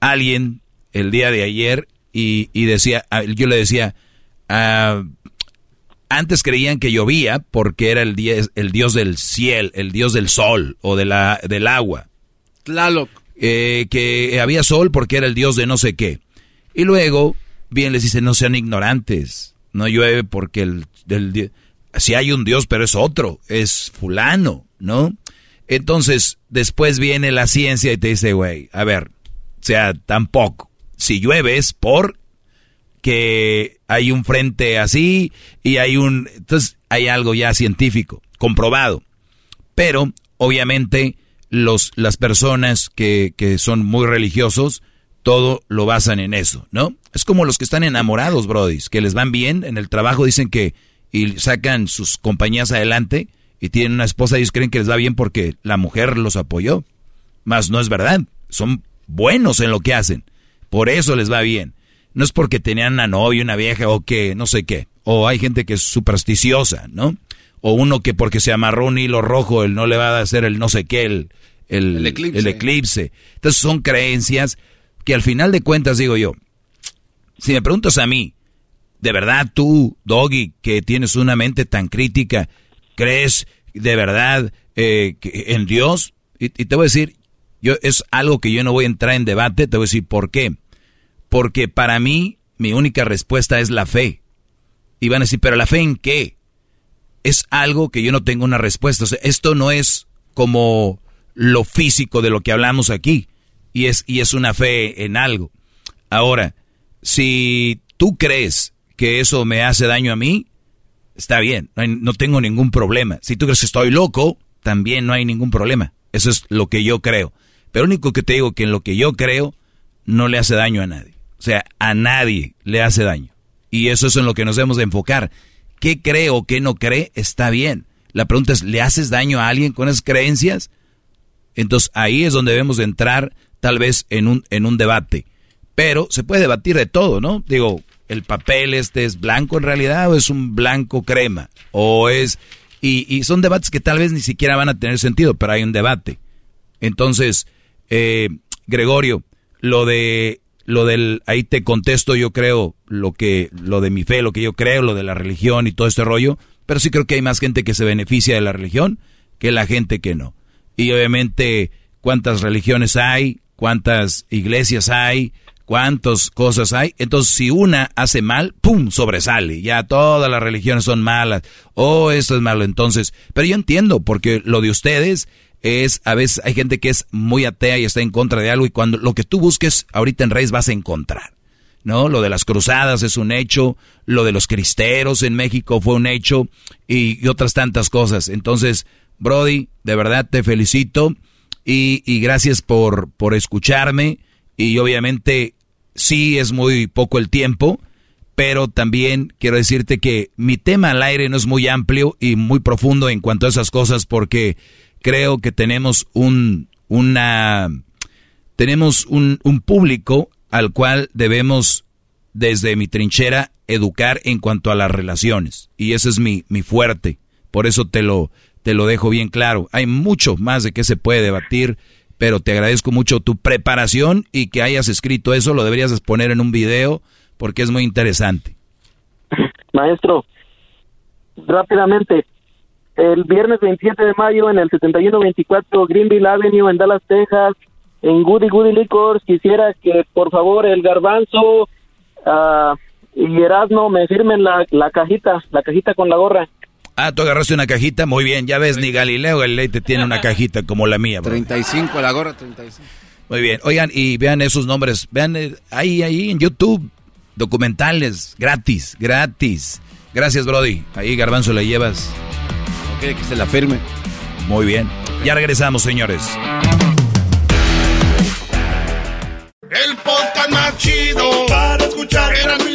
Speaker 17: alguien el día de ayer y, decía, ah, yo le decía, ah, antes creían que llovía porque era el, dios, el dios del cielo, el dios del sol o de la, del agua.
Speaker 4: Tlaloc.
Speaker 17: Eh, que había sol porque era el dios de no sé qué. Y luego, bien les dice, no sean ignorantes. No llueve porque el del si hay un Dios, pero es otro, es fulano, ¿no? Entonces, después viene la ciencia y te dice, güey, a ver, o sea, tampoco. Si llueve es por que hay un frente así y hay un... Entonces, hay algo ya científico, comprobado. Pero, obviamente, los, las personas que, que son muy religiosos, todo lo basan en eso, ¿no? Es como los que están enamorados, brodis, que les van bien en el trabajo, dicen que y sacan sus compañías adelante y tienen una esposa y ellos creen que les va bien porque la mujer los apoyó. Mas no es verdad. Son buenos en lo que hacen. Por eso les va bien. No es porque tenían una novia, una vieja o que no sé qué. O hay gente que es supersticiosa, ¿no? O uno que porque se amarró un hilo rojo, él no le va a hacer el no sé qué, el, el, eclipse. el eclipse. Entonces son creencias que al final de cuentas digo yo, si me preguntas a mí, ¿de verdad tú, Doggy, que tienes una mente tan crítica, crees de verdad eh, en Dios? Y, y, te voy a decir, yo es algo que yo no voy a entrar en debate, te voy a decir por qué. Porque para mí mi única respuesta es la fe. Y van a decir, pero la fe en qué? Es algo que yo no tengo una respuesta. O sea, esto no es como lo físico de lo que hablamos aquí. Y es, y es una fe en algo. Ahora, si tú crees que eso me hace daño a mí, está bien, no, no tengo ningún problema. Si tú crees que estoy loco, también no hay ningún problema. Eso es lo que yo creo. Pero único que te digo que en lo que yo creo no le hace daño a nadie. O sea, a nadie le hace daño. Y eso es en lo que nos debemos de enfocar. ¿Qué cree o qué no cree? Está bien. La pregunta es, ¿le haces daño a alguien con esas creencias? Entonces ahí es donde debemos de entrar tal vez en un, en un debate. Pero se puede debatir de todo, ¿no? Digo, el papel este es blanco en realidad o es un blanco crema. O es... Y, y son debates que tal vez ni siquiera van a tener sentido, pero hay un debate. Entonces, eh, Gregorio, lo de lo del ahí te contesto yo creo lo que lo de mi fe lo que yo creo lo de la religión y todo este rollo pero sí creo que hay más gente que se beneficia de la religión que la gente que no. Y obviamente cuántas religiones hay cuántas iglesias hay cuántas cosas hay. Entonces si una hace mal pum sobresale. Ya todas las religiones son malas. Oh esto es malo. Entonces pero yo entiendo porque lo de ustedes es, a veces hay gente que es muy atea y está en contra de algo y cuando lo que tú busques ahorita en redes vas a encontrar. ¿No? Lo de las cruzadas es un hecho, lo de los cristeros en México fue un hecho y, otras tantas cosas. Entonces, Brody, de verdad te felicito y, y gracias por, por escucharme y obviamente sí es muy poco el tiempo, pero también quiero decirte que mi tema al aire no es muy amplio y muy profundo en cuanto a esas cosas porque creo que tenemos un, una, tenemos un, un público al cual debemos, desde mi trinchera, educar en cuanto a las relaciones. Y ese es mi, mi fuerte. Por eso te lo, te lo dejo bien claro. Hay mucho más de que se puede debatir, pero te agradezco mucho tu preparación y que hayas escrito eso. Lo deberías poner en un video porque es muy interesante.
Speaker 42: Maestro, rápidamente, el viernes 27 de mayo en el 7124 Greenville Avenue en Dallas, Texas, en Goody Goody Liquors. Quisiera que por favor el garbanzo uh, y Erasmo me firmen la, la cajita, la cajita con la gorra.
Speaker 17: Ah, tú agarraste una cajita, muy bien, ya ves, ni Galileo Galilei te tiene una cajita como la mía.
Speaker 4: Bro. 35, la gorra 35.
Speaker 17: Muy bien, oigan, y vean esos nombres, vean eh, ahí, ahí en YouTube, documentales, gratis, gratis. Gracias, Brody. Ahí, Garbanzo, le llevas
Speaker 4: que se la firme.
Speaker 17: Muy bien. Ya regresamos, señores.
Speaker 1: El podcast más chido para escuchar. Era mi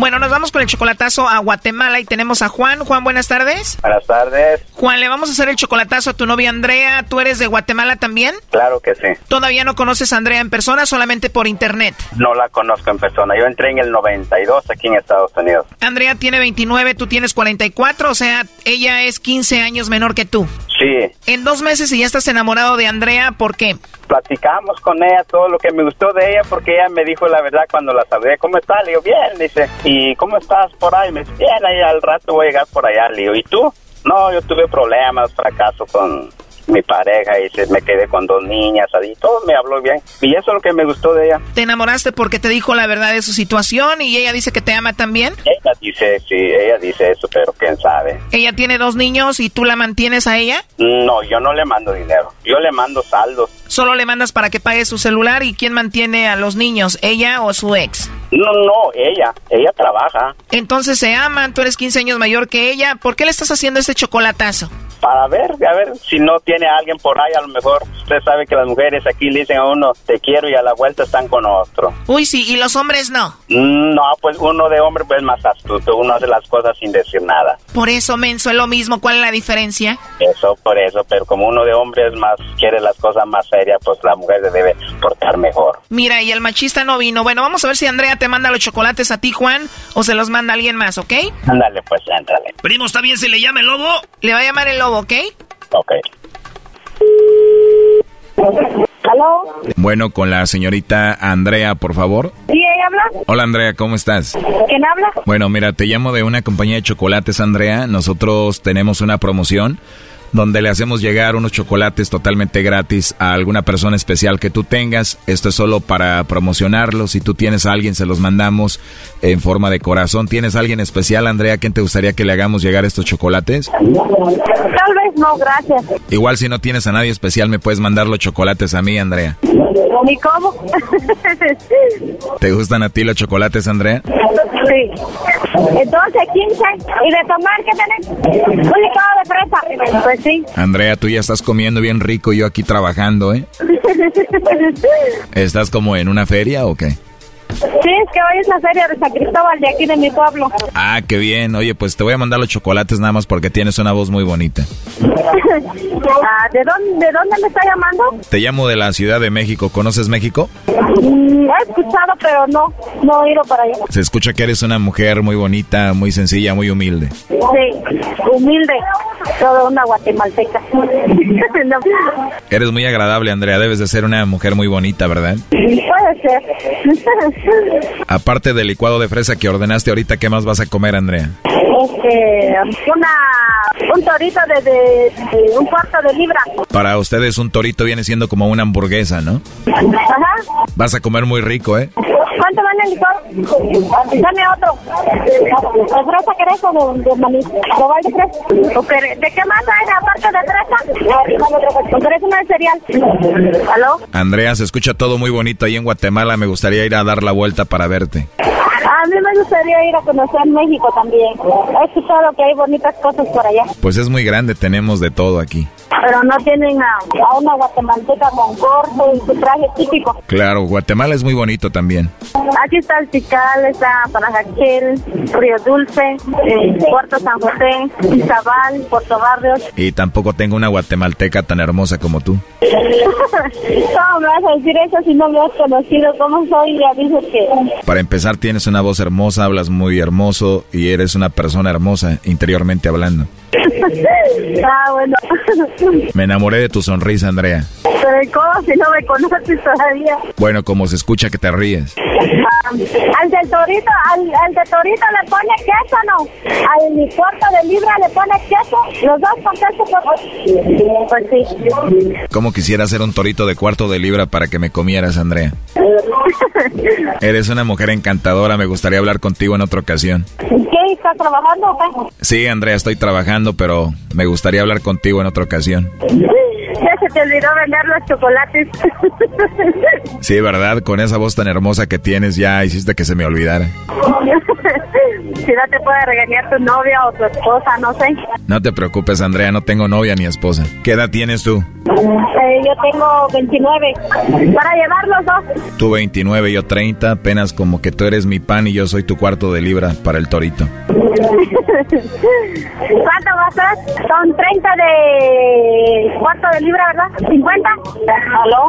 Speaker 56: Bueno, nos vamos con el chocolatazo a Guatemala y tenemos a Juan. Juan, buenas tardes.
Speaker 57: Buenas tardes.
Speaker 56: Juan, le vamos a hacer el chocolatazo a tu novia Andrea. ¿Tú eres de Guatemala también?
Speaker 57: Claro que sí.
Speaker 56: ¿Todavía no conoces a Andrea en persona, solamente por internet?
Speaker 57: No la conozco en persona. Yo entré en el 92 aquí en Estados Unidos.
Speaker 56: Andrea tiene 29, tú tienes 44, o sea, ella es 15 años menor que tú.
Speaker 57: Sí.
Speaker 56: En dos meses y ya estás enamorado de Andrea, ¿por qué?
Speaker 57: Platicamos con ella todo lo que me gustó de ella porque ella me dijo la verdad cuando la saludé. ¿Cómo estás? Le digo, bien. Dice, ¿y cómo estás por ahí? Me dice, bien, ahí al rato voy a llegar por allá. Le digo, ¿y tú? No, yo tuve problemas, fracaso con mi pareja y se, me quedé con dos niñas, así, todo me habló bien. Y eso es lo que me gustó de ella.
Speaker 3: ¿Te enamoraste porque te dijo la verdad de su situación y ella dice que te ama también?
Speaker 57: Ella dice, sí, ella dice eso, pero quién sabe.
Speaker 3: ¿Ella tiene dos niños y tú la mantienes a ella?
Speaker 57: No, yo no le mando dinero, yo le mando saldos.
Speaker 3: Solo le mandas para que pague su celular y quién mantiene a los niños, ella o su ex.
Speaker 57: No, no, ella, ella trabaja.
Speaker 3: Entonces se aman, tú eres 15 años mayor que ella, ¿por qué le estás haciendo este chocolatazo?
Speaker 57: Para ver, a ver, si no tiene a alguien por ahí, a lo mejor usted sabe que las mujeres aquí le dicen a uno, te quiero y a la vuelta están con otro.
Speaker 3: Uy, sí, y los hombres no.
Speaker 57: Mm, No, pues uno de hombre pues más astuto, uno hace las cosas sin decir nada.
Speaker 3: Por eso, menso, es lo mismo, ¿cuál es la diferencia?
Speaker 57: Eso, por eso, pero como uno de hombre es más, quiere las cosas más serias, pues la mujer se debe portar mejor.
Speaker 3: Mira, y el machista no vino. Bueno, vamos a ver si Andrea te manda los chocolates a ti, Juan, o se los manda alguien más, ¿ok?
Speaker 57: Ándale, pues, ándale.
Speaker 58: Primo, ¿está bien si le llama el lobo?
Speaker 3: Le va a llamar el lobo, ¿ok?
Speaker 57: Ok.
Speaker 59: ¿Aló?
Speaker 17: Bueno, con la señorita Andrea, por favor.
Speaker 59: ¿Sí, ella habla?
Speaker 17: Hola Andrea, ¿cómo estás?
Speaker 59: ¿Quién habla?
Speaker 17: Bueno, mira, te llamo de una compañía de chocolates, Andrea. Nosotros tenemos una promoción donde le hacemos llegar unos chocolates totalmente gratis a alguna persona especial que tú tengas. Esto es solo para promocionarlos. Si tú tienes a alguien, se los mandamos en forma de corazón. ¿Tienes a alguien especial, Andrea? ¿Quién te gustaría que le hagamos llegar estos chocolates?
Speaker 59: Tal vez no, gracias.
Speaker 17: Igual si no tienes a nadie especial, me puedes mandar los chocolates a mí, Andrea.
Speaker 59: ¿Y cómo?
Speaker 17: ¿Te gustan a ti los chocolates, Andrea?
Speaker 59: sí. Entonces, 15. ¿Y de tomar qué tenés? Un licuado de fresa. Pues sí.
Speaker 17: Andrea, tú ya estás comiendo bien rico, yo aquí trabajando, ¿eh? ¿Estás como en una feria o qué?
Speaker 59: Sí, es que hoy es la feria de San Cristóbal de aquí de mi pueblo.
Speaker 17: Ah, qué bien. Oye, pues te voy a mandar los chocolates nada más porque tienes una voz muy bonita.
Speaker 59: Ah, ¿de, dónde, ¿De dónde me está llamando?
Speaker 17: Te llamo de la Ciudad de México. ¿Conoces México?
Speaker 59: Mm, he escuchado, pero no, no he ido para allá.
Speaker 17: Se escucha que eres una mujer muy bonita, muy sencilla, muy humilde.
Speaker 59: Sí, humilde, toda una guatemalteca. No.
Speaker 17: Eres muy agradable, Andrea. Debes de ser una mujer muy bonita, ¿verdad?
Speaker 59: Puede ser.
Speaker 17: Aparte del licuado de fresa que ordenaste ahorita, ¿qué más vas a comer, Andrea?
Speaker 59: Este, una, un torito de, de- de un cuarto de libra.
Speaker 17: Para ustedes un torito viene siendo como una hamburguesa, ¿no?
Speaker 59: Ajá.
Speaker 17: Vas a comer muy rico, ¿eh?
Speaker 59: ¿Cuánto vale el licuado? Dame otro. ¿De fresa querés o de, de maní? ¿Probal de fresa? ¿De qué más hay aparte de fresa? ¿O querés una de cereal? ¿Aló?
Speaker 17: Andrea, se escucha todo muy bonito ahí en Guatemala. Me gustaría ir a dar la vuelta para verte.
Speaker 59: A mí me gustaría ir a conocer México también. He escuchado que hay bonitas cosas por allá.
Speaker 17: Pues es muy grande, tenemos de todo aquí.
Speaker 59: Pero no tienen a, a una guatemalteca con corte y su traje típico.
Speaker 17: Claro, Guatemala es muy bonito también.
Speaker 59: Aquí está el Tikal, está Panajaquel, Río Dulce, eh, Puerto San José, Izabal, Puerto Barrios.
Speaker 17: Y tampoco tengo una guatemalteca tan hermosa como tú.
Speaker 59: ¿Cómo me vas a decir eso si no me has conocido? ¿Cómo soy? Ya dices que...
Speaker 17: Para empezar, tienes una voz hermosa, hablas muy hermoso y eres una persona hermosa interiormente hablando.
Speaker 59: ah, bueno.
Speaker 17: Me enamoré de tu sonrisa, Andrea.
Speaker 59: Pero ¿cómo si no me conoces todavía?
Speaker 17: Bueno, como se escucha que te ríes.
Speaker 59: Al del torito, al, al de torito le pone queso, ¿no? Al cuarto de libra le pone queso. Los dos con queso, por Pues sí.
Speaker 17: ¿Cómo quisiera ser un torito de cuarto de libra para que me comieras, Andrea? Eres una mujer encantadora, me gustaría hablar contigo en otra ocasión.
Speaker 59: ¿Qué? ¿Estás trabajando o qué?
Speaker 17: Sí, Andrea, estoy trabajando, pero me gustaría hablar contigo en otra ocasión.
Speaker 59: Ya se te olvidó vender los chocolates.
Speaker 17: Sí, ¿verdad? Con esa voz tan hermosa que tienes ya hiciste que se me olvidara.
Speaker 59: si no te puede regañar tu novia o tu esposa, no sé.
Speaker 17: No te preocupes, Andrea, no tengo novia ni esposa. ¿Qué edad tienes tú?
Speaker 59: Eh, yo tengo 29. Para llevar los dos.
Speaker 17: Tú 29, yo 30, apenas como que tú eres mi pan y yo soy tu cuarto de libra para el torito.
Speaker 59: ¿Cuánto va a? Son 30 de cuarto de libra, ¿verdad? ¿50? ¿Aló?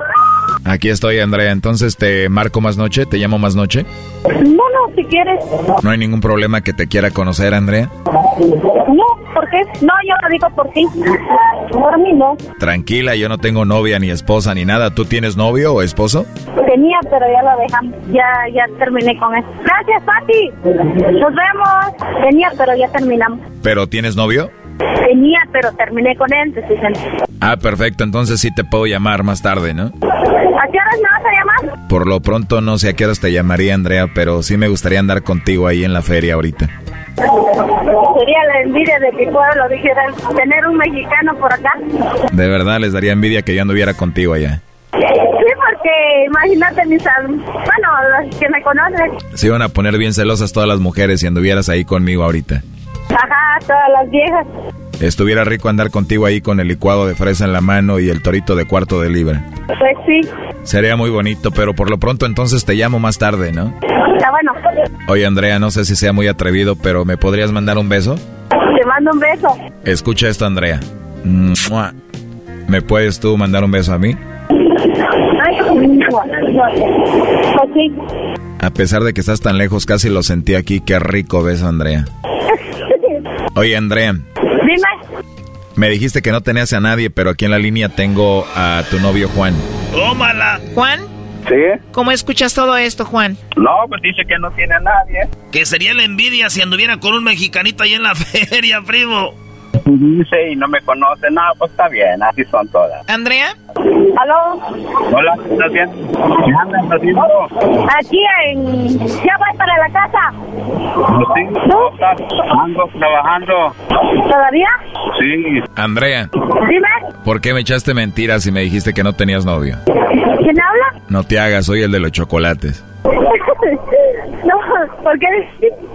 Speaker 17: Aquí estoy, Andrea. Entonces te marco más noche, te llamo más noche.
Speaker 59: No, no, si quieres.
Speaker 17: No hay ningún problema que te quiera conocer, Andrea.
Speaker 59: No, ¿por qué? No, yo lo digo por ti. Por mí no.
Speaker 17: Tranquila, yo no tengo novia ni esposa ni nada. ¿Tú tienes novio o esposo?
Speaker 59: Tenía, pero ya lo dejamos. Ya, ya terminé con eso. Gracias, Pati. Nos vemos. Tenía, pero ya terminamos.
Speaker 17: ¿Pero tienes novio?
Speaker 59: Tenía, pero terminé con él, te
Speaker 17: Ah, perfecto, entonces sí te puedo llamar más tarde, ¿no?
Speaker 59: ¿A qué horas me vas a llamar?
Speaker 17: Por lo pronto no sé a qué horas te llamaría, Andrea, pero sí me gustaría andar contigo ahí en la feria ahorita.
Speaker 59: Sería la envidia de mi pueblo, dijeran, tener un mexicano por acá.
Speaker 17: De verdad les daría envidia que yo anduviera contigo allá.
Speaker 59: Sí, porque imagínate mis... Bueno, los que me conocen.
Speaker 17: Se iban a poner bien celosas todas las mujeres si anduvieras ahí conmigo ahorita.
Speaker 59: Ajá, todas las viejas.
Speaker 17: Estuviera rico andar contigo ahí con el licuado de fresa en la mano y el torito de cuarto de libra.
Speaker 59: Pues sí.
Speaker 17: Sería muy bonito, pero por lo pronto entonces te llamo más tarde, ¿no?
Speaker 59: Está bueno.
Speaker 17: Oye, Andrea, no sé si sea muy atrevido, pero ¿me podrías mandar un beso?
Speaker 59: Te mando un beso.
Speaker 17: Escucha esto, Andrea. ¿Me puedes tú mandar un beso a mí?
Speaker 59: Ay, pues sí.
Speaker 17: A pesar de que estás tan lejos, casi lo sentí aquí. Qué rico beso, Andrea. Oye, Andrea.
Speaker 59: Dime.
Speaker 17: Me dijiste que no tenías a nadie, pero aquí en la línea tengo a tu novio Juan.
Speaker 3: ¡Tómala! ¿Juan?
Speaker 57: Sí.
Speaker 3: ¿Cómo escuchas todo esto, Juan?
Speaker 57: No, pues dice que no tiene a nadie.
Speaker 60: Que sería la envidia si anduviera con un mexicanito ahí en la feria, primo.
Speaker 57: Dice y no me conoce. No, pues está bien, así son todas.
Speaker 3: ¿Andrea?
Speaker 59: ¿Aló?
Speaker 57: Hola, ¿qué estás haciendo? ¿Qué andas haciendo?
Speaker 59: Aquí en... Ya voy para la casa.
Speaker 57: Sí, ¿cómo estás? Ando trabajando.
Speaker 59: ¿Todavía?
Speaker 57: Sí.
Speaker 17: Andrea,
Speaker 59: Dime.
Speaker 17: ¿por qué me echaste mentiras y me dijiste que no tenías novio?
Speaker 59: ¿Quién habla?
Speaker 17: No te hagas, soy el de los chocolates.
Speaker 59: no, ¿por qué?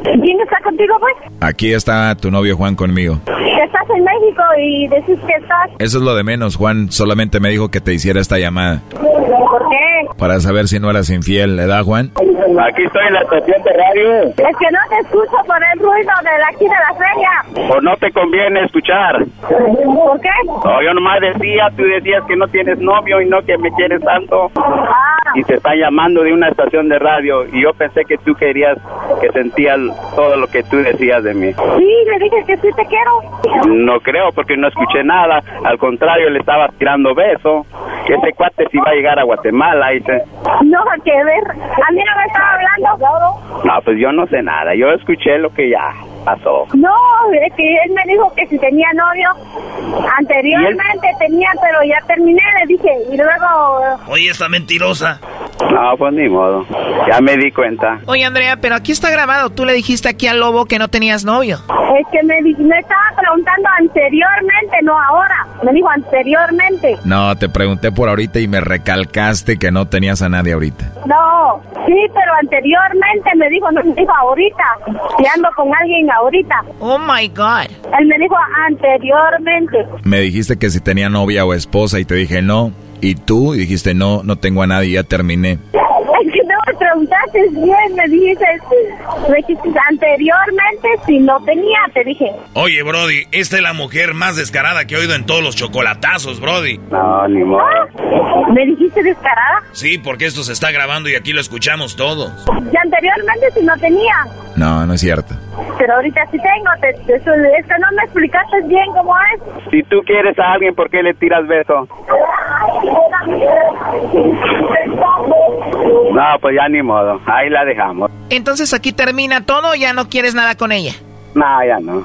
Speaker 59: ¿Quién está contigo, pues?
Speaker 17: Aquí está tu novio Juan conmigo.
Speaker 59: Estás en México y decís que estás...
Speaker 17: Eso es lo de menos, Juan. Solamente me dijo que te hiciera esta llamada.
Speaker 59: ¿Por qué?
Speaker 17: Para saber si no eras infiel, ¿le da, Juan?
Speaker 57: Aquí estoy en la estación de radio.
Speaker 59: Es que no te escucho por el ruido de la aquí de la feria.
Speaker 57: ¿O no te conviene escuchar?
Speaker 59: ¿Por qué?
Speaker 57: No, yo nomás decía, tú decías que no tienes novio y no que me quieres tanto.
Speaker 59: Ah,
Speaker 57: Y te están llamando de una estación de radio y yo pensé que tú querías que sentías todo lo que tú decías de mí.
Speaker 59: sí, le dije que sí te quiero.
Speaker 57: No creo porque no escuché nada. Al contrario, le estaba tirando beso. Que ese cuate sí va a llegar a Guatemala. Dice.
Speaker 59: No, que ver. A mí no me estaba hablando.
Speaker 57: No, pues yo no sé nada. Yo escuché lo que ya pasó.
Speaker 59: No, es que él me dijo que si tenía novio. Anteriormente tenía, pero ya terminé, le dije. Y luego...
Speaker 60: Oye, esta mentirosa.
Speaker 57: No, pues ni modo. Ya me di cuenta.
Speaker 3: Oye, Andrea, pero aquí está grabado. Tú le dijiste aquí al lobo que no tenías novio.
Speaker 59: Es que me, estaba preguntando anteriormente, no ahora. Me dijo anteriormente.
Speaker 17: No, te pregunté por ahorita y me recalcaste que no tenías a nadie ahorita.
Speaker 59: No, sí, pero anteriormente me dijo, no me dijo ahorita. Y ando con alguien ahorita.
Speaker 3: Oh my God.
Speaker 59: Él me dijo anteriormente.
Speaker 17: Me dijiste que si tenía novia o esposa y te dije no. Y tú y dijiste no, no tengo a nadie, ya terminé.
Speaker 59: Es que no me preguntaste bien, me dices, me dijiste anteriormente si no tenía, te dije.
Speaker 60: Oye, Brody, esta es la mujer más descarada que he oído en todos los chocolatazos, Brody.
Speaker 57: No, ni modo.
Speaker 59: ¿Me dijiste descarada?
Speaker 60: Sí, porque esto se está grabando y aquí lo escuchamos todos.
Speaker 59: Y anteriormente si no tenía.
Speaker 17: No, no es cierto.
Speaker 59: Pero ahorita sí tengo, te, te- es que no me explicaste bien cómo es.
Speaker 57: Si tú quieres a alguien, ¿por qué le tiras beso? No, pues ya ni modo. Ahí la dejamos.
Speaker 3: Entonces aquí termina todo, ya no quieres nada con ella.
Speaker 57: No, ya no.